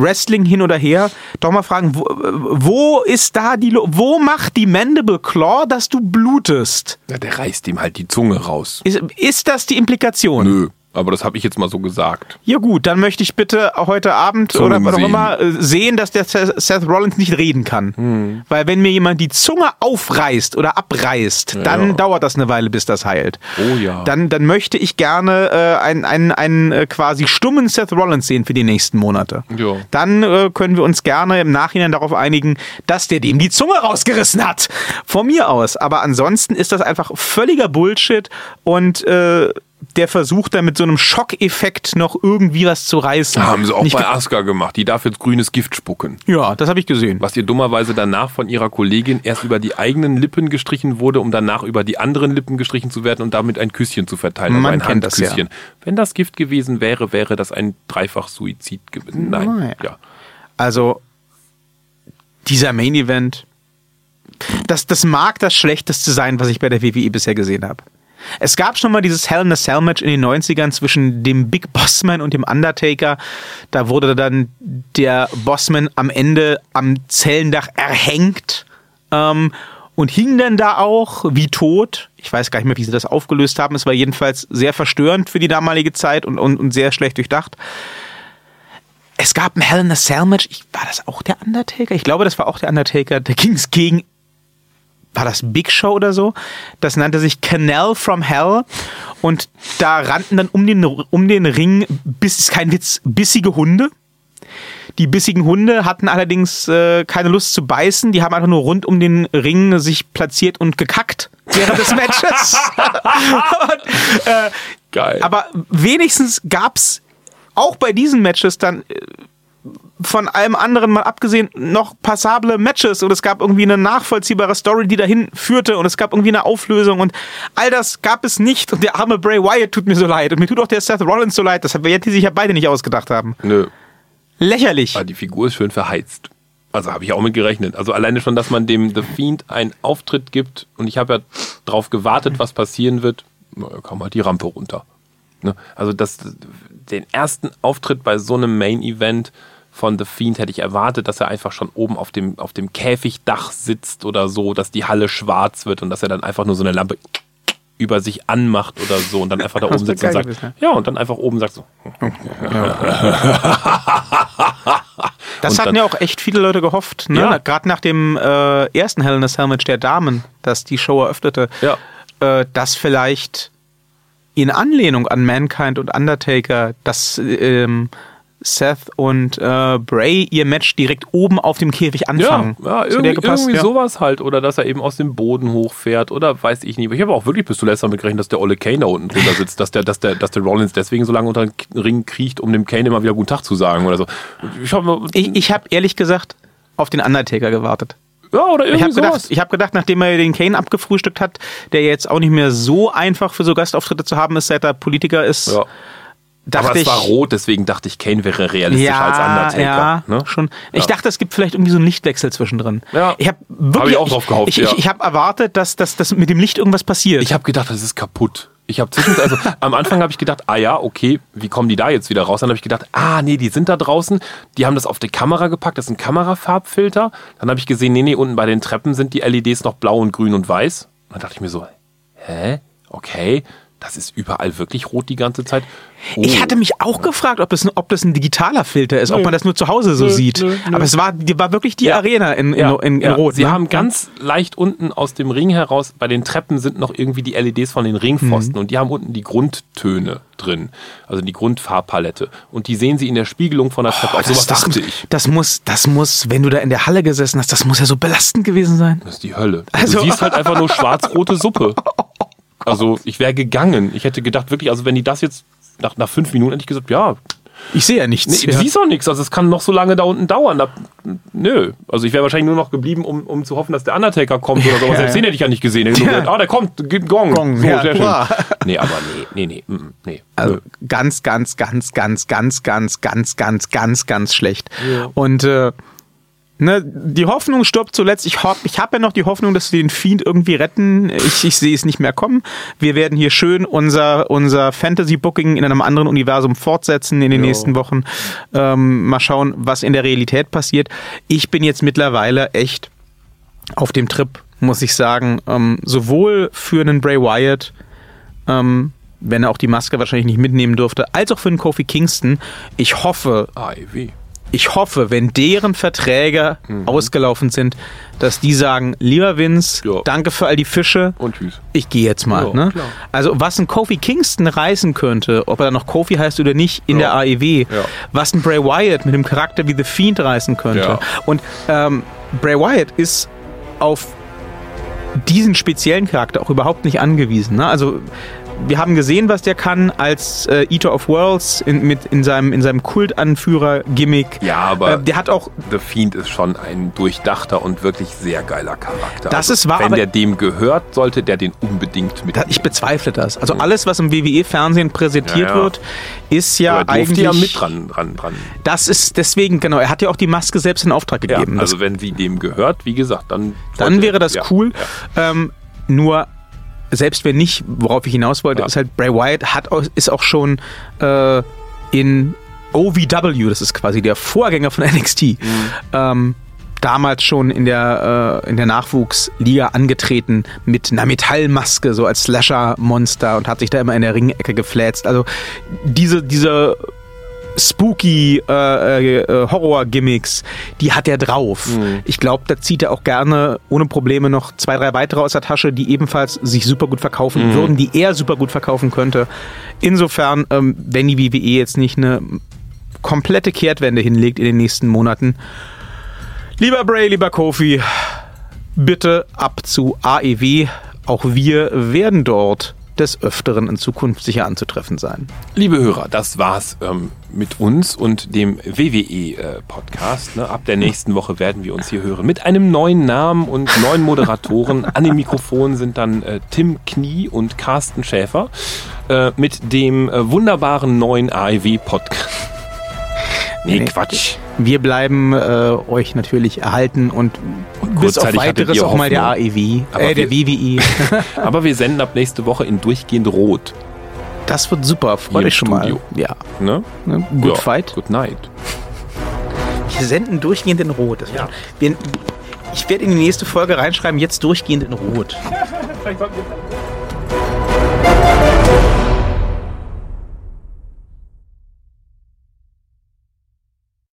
Wrestling hin oder her doch mal fragen, wo, wo ist da die, Lo- wo macht die Mandible Claw, dass du blutest?
ja. Der reißt ihm halt die Zunge raus.
Ist, ist das die Implikation?
Nö. Aber das habe ich jetzt mal so gesagt.
Ja gut, dann möchte ich bitte heute Abend
Zungen
oder was auch immer äh, sehen, dass der Seth Seth Rollins nicht reden kann.
Hm.
Weil wenn mir jemand die Zunge aufreißt oder abreißt, dann
ja.
dauert das eine Weile, bis das heilt.
Oh ja.
Dann, dann möchte ich gerne äh, einen, einen, einen äh, quasi stummen Seth Rollins sehen für die nächsten Monate.
Ja.
Dann äh, können wir uns gerne im Nachhinein darauf einigen, dass der dem die Zunge rausgerissen hat. Von mir aus. Aber ansonsten ist das einfach völliger Bullshit und äh, der versucht da mit so einem Schockeffekt noch irgendwie was zu reißen.
Haben sie auch
Nicht
bei Asuka gemacht. Die darf jetzt grünes Gift spucken.
Ja, das habe ich gesehen.
Was ihr dummerweise danach von ihrer Kollegin erst über die eigenen Lippen gestrichen wurde, um danach über die anderen Lippen gestrichen zu werden und damit ein Küsschen zu verteilen. Also
Man
ein
kennt das ja.
Handküsschen. Wenn das Gift gewesen wäre, wäre das ein Dreifach-Suizid gewesen. Nein.
Nein.
Ja.
Also, dieser Main Event das, das mag das Schlechteste sein, was ich bei der WWE bisher gesehen habe. Es gab schon mal dieses Hell in a Cell Match in den 90ern zwischen dem Big Bossman und dem Undertaker. Da wurde dann der Bossman am Ende am Zellendach erhängt ähm, und hing dann da auch wie tot. Ich weiß gar nicht mehr, wie sie das aufgelöst haben. Es war jedenfalls sehr verstörend für die damalige Zeit und, und, und sehr schlecht durchdacht. Es gab ein Hell in a Cell Match. Ich, war das auch der Undertaker? Ich glaube, das war auch der Undertaker. Da ging es gegen war das Big Show oder so? Das nannte sich Canal from Hell und da rannten dann um den, um den Ring, bis, ist kein Witz, bissige Hunde. Die bissigen Hunde hatten allerdings äh, keine Lust zu beißen, die haben einfach nur rund um den Ring sich platziert und gekackt während des Matches. und, äh,
Geil.
aber wenigstens gab's auch bei diesen Matches dann äh, von allem anderen mal abgesehen noch passable Matches und es gab irgendwie eine nachvollziehbare Story, die dahin führte und es gab irgendwie eine Auflösung und all das gab es nicht und der arme Bray Wyatt tut mir so leid und mir tut auch der Seth Rollins so leid, das werden die sich ja beide nicht ausgedacht haben.
Nö.
Lächerlich.
Aber die Figur ist schön verheizt. Also habe ich auch mit gerechnet. Also alleine schon, dass man dem The Fiend einen Auftritt gibt und ich habe ja drauf gewartet, was passieren wird, na, kam halt die Rampe runter. Ne? Also das, den ersten Auftritt bei so einem Main-Event von The Fiend hätte ich erwartet, dass er einfach schon oben auf dem, auf dem Käfigdach sitzt oder so, dass die Halle schwarz wird und dass er dann einfach nur so eine Lampe über sich anmacht oder so und dann einfach da oben sitzt und sagt,
gewesen,
ja, und dann einfach oben sagt so,
Das hatten ja auch echt viele Leute gehofft, ne?
Ja.
Gerade nach dem äh, ersten Hell in a Match der Damen, das die Show eröffnete,
Ja.
äh, dass vielleicht in Anlehnung an Mankind und Undertaker, dass ähm, Seth und äh, Bray ihr Match direkt oben auf dem Käfig anfangen.
Ja, ja irgendwie,
gepasst,
irgendwie
ja.
sowas halt. Oder dass er eben aus dem Boden hochfährt oder weiß ich nicht. Ich habe auch wirklich bis zuletzt damit gerechnet, dass der Olle Kane da unten drunter sitzt, dass der, dass der, dass der Rollins deswegen so lange unter den Ring kriecht, um dem Kane immer wieder guten Tag zu sagen oder so. Ich hab,
Ich, ich habe ehrlich gesagt auf den Undertaker gewartet.
Ja, oder
Ich
irgendwie
habe
sowas.
gedacht, ich hab gedacht, nachdem er den Kane abgefrühstückt hat, der jetzt auch nicht mehr so einfach für so Gastauftritte zu haben ist, seit er Politiker ist,
ja.
dachte
Aber es
ich.
war rot, deswegen dachte ich, Kane wäre realistischer
ja,
als Undertaker.
Ja,
ne?
schon. Ich
Ja.
dachte, es gibt vielleicht irgendwie so einen Lichtwechsel zwischendrin.
Ja.
Ich habe wirklich
Hab ich auch drauf gehofft,
Ich,
ja.
ich, ich habe erwartet, dass, dass, dass mit dem Licht irgendwas passiert.
Ich habe gedacht, das ist kaputt. Ich habe zwischendurch, also am Anfang habe ich gedacht, ah ja, okay, wie kommen die da jetzt wieder raus? Dann habe ich gedacht, ah nee, die sind da draußen, die haben das auf die Kamera gepackt, das ist ein Kamerafarbfilter. Dann habe ich gesehen, nee, nee, unten bei den Treppen sind die LEDs noch blau und grün und weiß. Und dann dachte ich mir so, hä? Okay, das ist überall wirklich rot die ganze Zeit. Oh.
Ich hatte mich auch gefragt, ob das, ob das ein digitaler Filter ist, ob
Nö.
man das nur zu Hause so
Nö,
sieht.
nö.
Aber es war, war wirklich die
Ja.
Arena in, in,
ja,
in, in
ja.
Rot.
Sie
ne?
haben ganz leicht unten aus dem Ring heraus, bei den Treppen sind noch irgendwie die LEDs von den Ringpfosten
Mhm.
und die haben unten die Grundtöne drin, also die Grundfarbpalette. Und die sehen Sie in der Spiegelung von der Treppe. Sowas
das,
dachte
das,
ich.
das muss, das muss, wenn du da in der Halle gesessen hast, das muss ja so belastend gewesen sein.
Das ist die Hölle.
Also-
du siehst halt einfach nur schwarz-rote Suppe. Also ich wäre gegangen. Ich hätte gedacht, wirklich, also wenn die das jetzt nach, nach fünf Minuten hätte ich gesagt, ja,
Ich sehe ja nichts.
nee,
ja.
du siehst auch nichts. Also es kann noch so lange da unten dauern. Da, nö. Also ich wäre wahrscheinlich nur noch geblieben, um, um zu hoffen, dass der Undertaker kommt oder sowas.
Ja,
Selbst
ja.
den hätte ich ja nicht gesehen.
Ja.
gedacht, ah, der kommt, gibt Gong.
Gong,
so,
ja,
sehr schön. Nee, aber nee, nee, nee, mm, nee.
Also
Nö.
ganz, ganz, ganz, ganz, ganz, ganz, ganz, ganz, ganz, ganz schlecht. Und äh, ne, die Hoffnung stirbt zuletzt. Ich, ich habe ja noch die Hoffnung, dass wir den Fiend irgendwie retten. Ich, ich sehe es nicht mehr kommen. Wir werden hier schön unser, unser Fantasy-Booking in einem anderen Universum fortsetzen in den
Ja.
nächsten Wochen. Ähm, mal schauen, was in der Realität passiert. Ich bin jetzt mittlerweile echt auf dem Trip, muss ich sagen. Ähm, sowohl für einen Bray Wyatt, ähm, wenn er auch die Maske wahrscheinlich nicht mitnehmen durfte, als auch für einen Kofi Kingston. Ich hoffe,
Ivy.
Ich hoffe, wenn deren Verträge ausgelaufen sind, dass die sagen, lieber Vince,
Ja.
danke für all die Fische.
Und tschüss.
Ich gehe jetzt mal.
Ja,
ne? Also was ein Kofi Kingston reißen könnte, ob er dann noch Kofi heißt oder nicht, in
Ja.
der AEW, was ein Bray Wyatt mit dem Charakter wie The Fiend reißen könnte. Und ähm, Bray Wyatt ist auf diesen speziellen Charakter auch überhaupt nicht angewiesen. Ne? Also wir haben gesehen, was der kann als äh, Eater of Worlds in, mit, in seinem, in seinem Kultanführer-Gimmick.
Ja, aber
Äh, der hat auch
The Fiend ist schon ein durchdachter und wirklich sehr geiler Charakter. Also
Das ist wahr,
Wenn der dem gehört, sollte der den unbedingt mit.
Da- Ich bezweifle das. Also alles, was im WWE-Fernsehen präsentiert
Ja, ja.
wird, ist ja eigentlich.
ja mit dran, dran, dran.
Das ist deswegen, genau, er hat ja auch die Maske selbst in Auftrag
Ja,
gegeben.
also wenn sie dem gehört, wie gesagt, dann.
Dann wäre das
ja,
cool.
Ja.
Ähm, nur, selbst wenn nicht, worauf ich hinaus wollte,
Ja.
ist halt Bray Wyatt hat, ist auch schon äh, in OVW, das ist quasi der Vorgänger von NXT,
Mhm.
ähm, damals schon in der, äh, in der Nachwuchsliga angetreten mit einer Metallmaske, so als Slasher-Monster und hat sich da immer in der Ringecke gefläzt. Also diese, diese spooky äh, äh, Horror-Gimmicks, die hat er drauf. Ich glaube, da zieht er auch gerne ohne Probleme noch zwei, drei weitere aus der Tasche, die ebenfalls sich super gut verkaufen würden, die er super gut verkaufen könnte. Insofern, ähm, wenn die WWE jetzt nicht eine komplette Kehrtwende hinlegt in den nächsten Monaten, lieber Bray, lieber Kofi, bitte ab zu AEW. Auch wir werden dort des Öfteren in Zukunft sicher anzutreffen sein.
Liebe Hörer, das war's ähm, mit uns und dem WWE-Podcast. ne? Ab der nächsten Woche werden wir uns hier hören mit einem neuen Namen und neuen Moderatoren. An den Mikrofonen sind dann äh, Tim Knie und Carsten Schäfer äh, mit dem äh, wunderbaren neuen AEW-Podcast. Nee,
Nee.
Quatsch.
Wir bleiben äh, euch natürlich erhalten und, bis auf weiteres auch mal der. AEW,
Aber
äh, der
wir-
WWE.
Aber wir senden ab nächste Woche in durchgehend Rot.
Das wird super, freu
Hier im
dich schon mal.
Studio.
Ja,
Ne?
ne? Good
ja.
Fight.
Good night.
Wir senden durchgehend in Rot. Das wird- wir, ich werde in die nächste Folge reinschreiben, jetzt durchgehend in Rot.
Vielleicht sollten wir